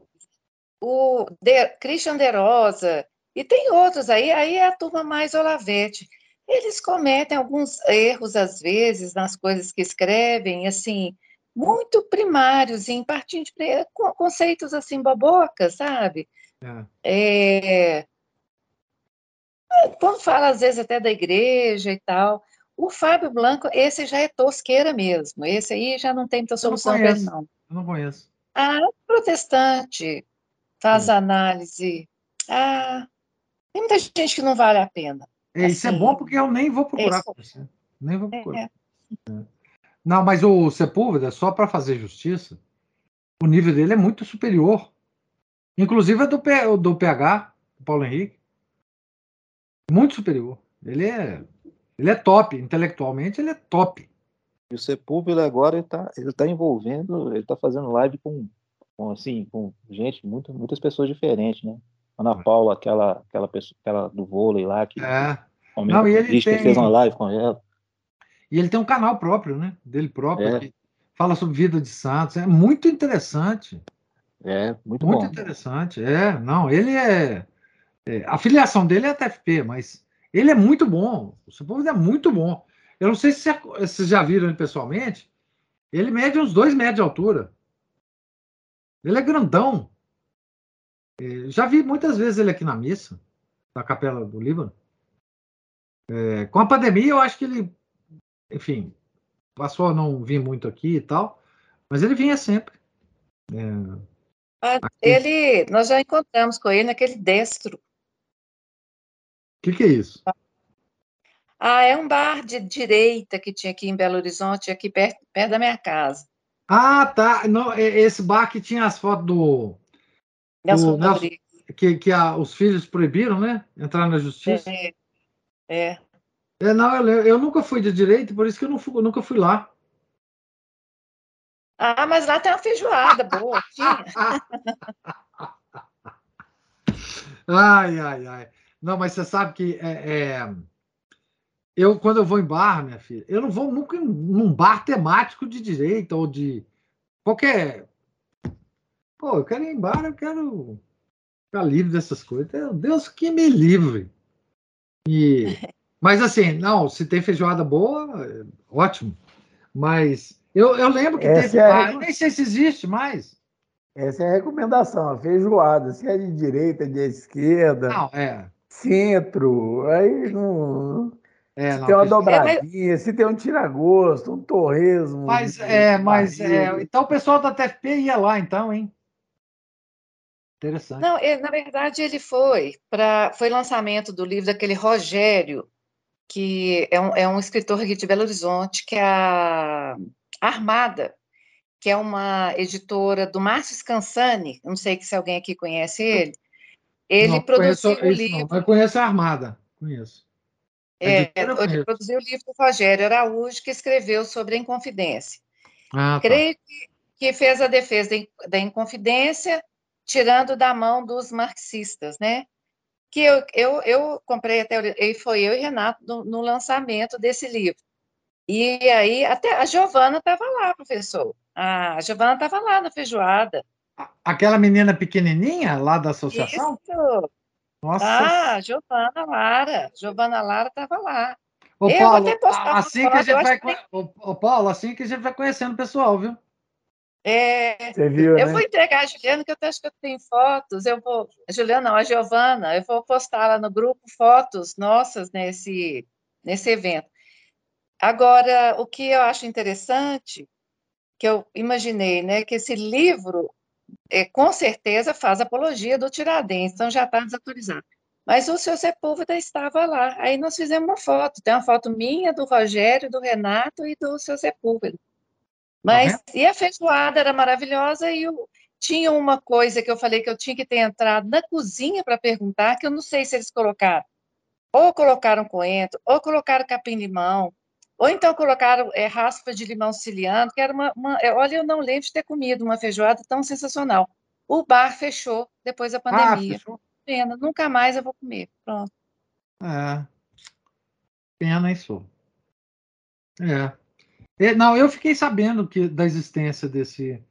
o de, Christian De Rosa, e tem outros aí, aí é a turma mais Olavete. Eles cometem alguns erros, às vezes, nas coisas que escrevem, assim, muito primários, em partindo de con- conceitos, assim, bobocas, sabe? É. É, quando fala, às vezes, até da igreja e tal, o Fábio Blanco, esse já é tosqueira mesmo, esse aí já não tem muita solução para ele, não. Eu não conheço. Ah, protestante faz Hum. análise. Ah, tem muita gente que não vale a pena. É, isso é Assim, bom porque eu nem vou procurar isso. Nem vou procurar. É, Não, mas o Sepúlveda, só para fazer justiça, o nível dele é muito superior Inclusive a do, P- do PH, do Paulo Henrique. Muito superior. Ele é, ele é top. Intelectualmente, ele é top. E o Sepúlveda agora ele tá, ele tá envolvendo, ele tá fazendo live com, com assim, com gente, muito, muitas pessoas diferentes, né? Ana Paula, aquela, aquela pessoa, aquela do vôlei lá, que É. comenta Não, e ele que tem- fez uma live com ela. E ele tem um canal próprio, né? Dele próprio, É. que fala sobre vida de santos. É muito interessante. É, muito, Muito bom. interessante. É, não, ele é, é, A filiação dele é a TFP, mas ele é muito bom. O Sepúlveda é muito bom. Eu não sei se você- vocês já viram ele pessoalmente. Ele mede uns dois metros de altura. Ele é grandão. É, já vi muitas vezes ele aqui na missa, da Capela do Líbano. É, com a pandemia, eu acho que ele, enfim, passou a não vir muito aqui e tal, mas ele vinha sempre. É, Ah, Ele, nós já encontramos com ele naquele destro. O que, que é isso? Ah, é um bar de direita que tinha aqui em Belo Horizonte, aqui perto, perto da minha casa. Ah, tá. Não, é- esse bar que tinha as fotos do. Nelson Nelson- Rodrigues. Que, que a- os filhos proibiram, né? Entrar na justiça. É, é. É, não, eu, eu nunca fui de direita, por isso que eu, não fui- eu nunca fui lá. Ah, mas lá tem uma feijoada boa. Ai, ai, ai. Não, mas você sabe que é, é, eu, quando eu vou em bar, minha filha, eu não vou nunca em- num bar temático de direita ou de qualquer. Pô, eu quero ir em bar, eu quero ficar livre dessas coisas. Deus, que me livre. E, mas assim, não, se tem feijoada boa, é ótimo. Mas eu, eu lembro que Essa teve é a nem sei se existe mais. Essa é a recomendação, a feijoada. Se é de direita, de esquerda, Não, é. centro, aí não. É, se não, tem uma dobradinha, se tem um tiragosto, um torresmo. Mas é, mas é, então o pessoal da TFP ia lá, então, hein? Interessante. Não, ele- na verdade, ele foi para. Foi lançamento do livro daquele Rogério, que é um, é um escritor aqui de Belo Horizonte, que é a Armada, que é uma editora do Márcio Scansani, não sei se alguém aqui conhece ele. Ele Não, produziu conheço o não, livro. mas conheço a Armada. Conheço. É, eu ele conheço. produziu o livro do Rogério Araújo, que escreveu sobre a Inconfidência. Ah, tá. Creio que, que fez a defesa da Inconfidência, tirando da mão dos marxistas, né? Que eu, eu, eu comprei até, e foi eu e Renato no, no lançamento desse livro. E aí, até a Giovana estava lá, professor. A Giovana estava lá na feijoada. Aquela menina pequenininha lá da associação? Isso! Nossa. Ah, Giovana Lara. Giovana Lara estava lá. Ô, eu Paulo, até postar uma assim que a gente vai. que ô, Paulo, assim que a gente vai conhecendo o pessoal, viu? É, viu, Eu né? vou entregar a Juliana, que eu acho que eu tenho fotos. Eu vou. A Juliana, não, a Giovana, eu vou postar lá no grupo fotos nossas nesse, nesse evento. Agora, o que eu acho interessante, que eu imaginei, né, que esse livro, é, com certeza, faz apologia do Tiradentes, então já está desatualizado. Mas o seu Sepúlveda estava lá. Aí nós fizemos uma foto. Tem uma foto minha, do Rogério, do Renato e do seu Sepúlveda. Mas, e a feijoada era maravilhosa e o, tinha uma coisa que eu falei que eu tinha que ter entrado na cozinha para perguntar, que eu não sei se eles colocaram. Ou colocaram coentro, ou colocaram capim-limão, ou então colocaram é, raspa de limão siciliano, que era uma, uma- é, Olha, eu não lembro de ter comido uma feijoada tão sensacional. O bar fechou depois da Ah, pandemia. fechou. Pena, nunca mais eu vou comer. Pronto. É. Pena isso. É. É, Não, eu fiquei sabendo que, da existência desse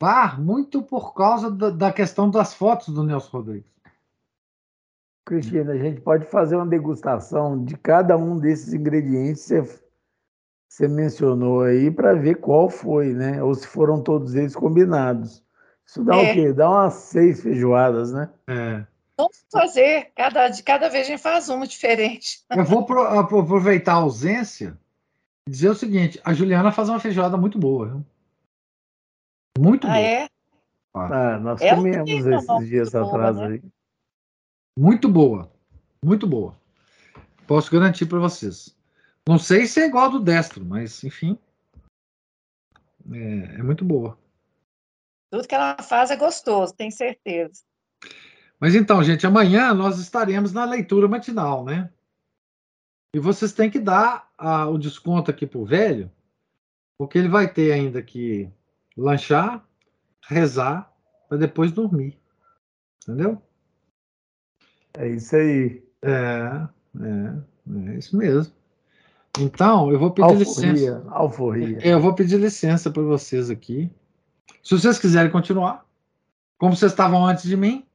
bar muito por causa da, da questão das fotos do Nelson Rodrigues. Cristina, a gente pode fazer uma degustação de cada um desses ingredientes que você, você mencionou aí para ver qual foi, né? Ou se foram todos eles combinados. Isso dá É. o quê? Dá umas seis feijoadas, né? É. Vamos fazer, cada, de cada vez a gente faz uma diferente. Eu vou pro- apro- aproveitar a ausência dizer o seguinte: a Juliana faz uma feijoada muito boa. viu? Muito Ah, boa. é? Ah, nós comemos também é uma esses dias muito boa, atrás né? aí. Muito boa. Muito boa. Posso garantir para vocês. Não sei se é igual a do Destro, mas enfim. É, é muito boa. Tudo que ela faz é gostoso, tenho certeza. Mas então, gente, amanhã nós estaremos na leitura matinal, né? E vocês têm que dar ah, o desconto aqui pro velho, porque ele vai ter ainda que lanchar, rezar, para depois dormir. Entendeu? É isso aí. É, é, é isso mesmo. Então, eu vou pedir Alforria, licença. alforria. Eu vou pedir licença para vocês aqui. Se vocês quiserem continuar, como vocês estavam antes de mim,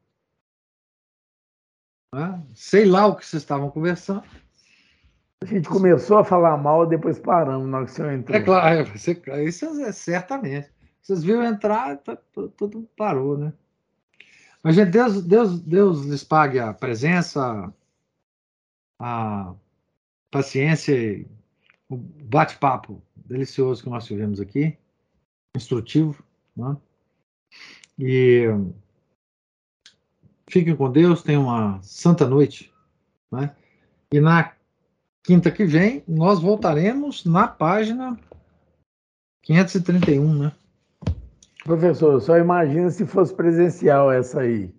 né? sei lá o que vocês estavam conversando. A gente começou a falar mal, depois paramos na hora que o senhor entrou. É claro, você- isso é certamente. Vocês viram entrar, tá- tu- tudo parou, né? Mas, gente, Deus, Deus, Deus lhes pague a presença, a paciência e o bate-papo delicioso que nós tivemos aqui, instrutivo, né? E fiquem com Deus, tenham uma santa noite, né? E na quinta que vem nós voltaremos na página 531, né? Professor, só imagina se fosse presencial essa aí.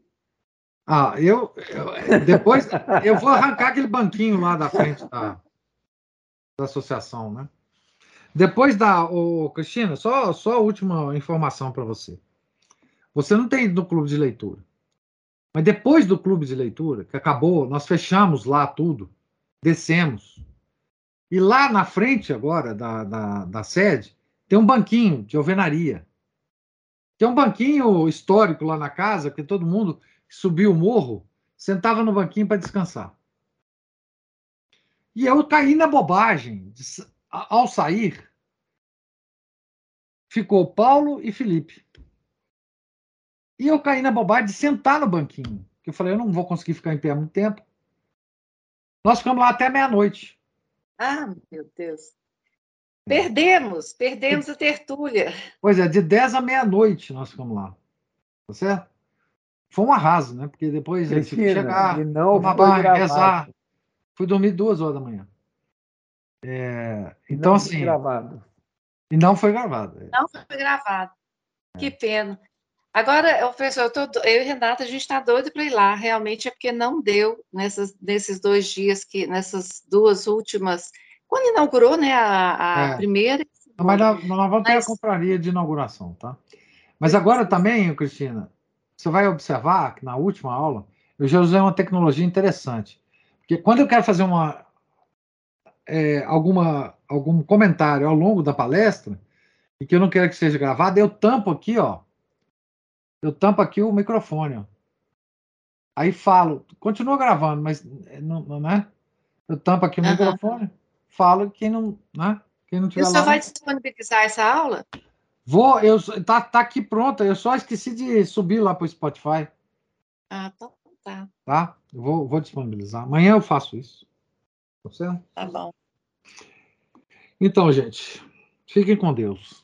Ah, eu, eu- depois eu vou arrancar aquele banquinho lá da frente da, da associação, né? Depois da, ô, Cristina, só só a última informação para você. Você não tem ido no clube de leitura, mas depois do clube de leitura que acabou, nós fechamos lá tudo, descemos e lá na frente agora da, da, da sede tem um banquinho de alvenaria. Tem um banquinho histórico lá na casa, que todo mundo que subia o morro sentava no banquinho para descansar. E eu caí na bobagem. de ao sair, ficou Paulo e Felipe. E eu caí na bobagem de sentar no banquinho. Eu falei, eu não vou conseguir ficar em pé muito tempo. Nós ficamos lá até meia-noite. Ah, meu Deus. Perdemos, perdemos a tertúlia. Pois é, de 10 à meia-noite nós ficamos lá. Tá certo? Foi um arraso, né? Porque depois a gente Cristina, chegar, e não tomar foi banho, rezar. Fui dormir duas horas da manhã. É, então, Não foi assim, gravado. e não foi gravado. Não foi gravado. É. Que pena. Agora, professor, eu, tô, eu e Renata, a gente está doido para ir lá. Realmente é porque não deu nessas, nesses dois dias, que nessas duas últimas. Quando inaugurou, né? A, a É. primeira. mas nós, nós vamos ter Mas- a confraria de inauguração, tá? Mas agora também, Cristina, você vai observar que na última aula eu já usei uma tecnologia interessante. Porque quando eu quero fazer uma, é, alguma, algum comentário ao longo da palestra, e que eu não quero que seja gravado, eu tampo aqui, ó. Eu tampo aqui o microfone, ó. Aí falo, continua gravando, mas é, não, não né? Eu tampo aqui o Aham. microfone, falo quem não, né? Quem não E tiver o lá. senhor vai disponibilizar essa aula? Vou, eu tá, tá aqui pronta, eu só esqueci de subir lá para o Spotify, Ah, então tá, tá? Eu vou, vou disponibilizar. Amanhã eu faço isso. Tá certo? tá bom. Então, gente, fiquem com Deus.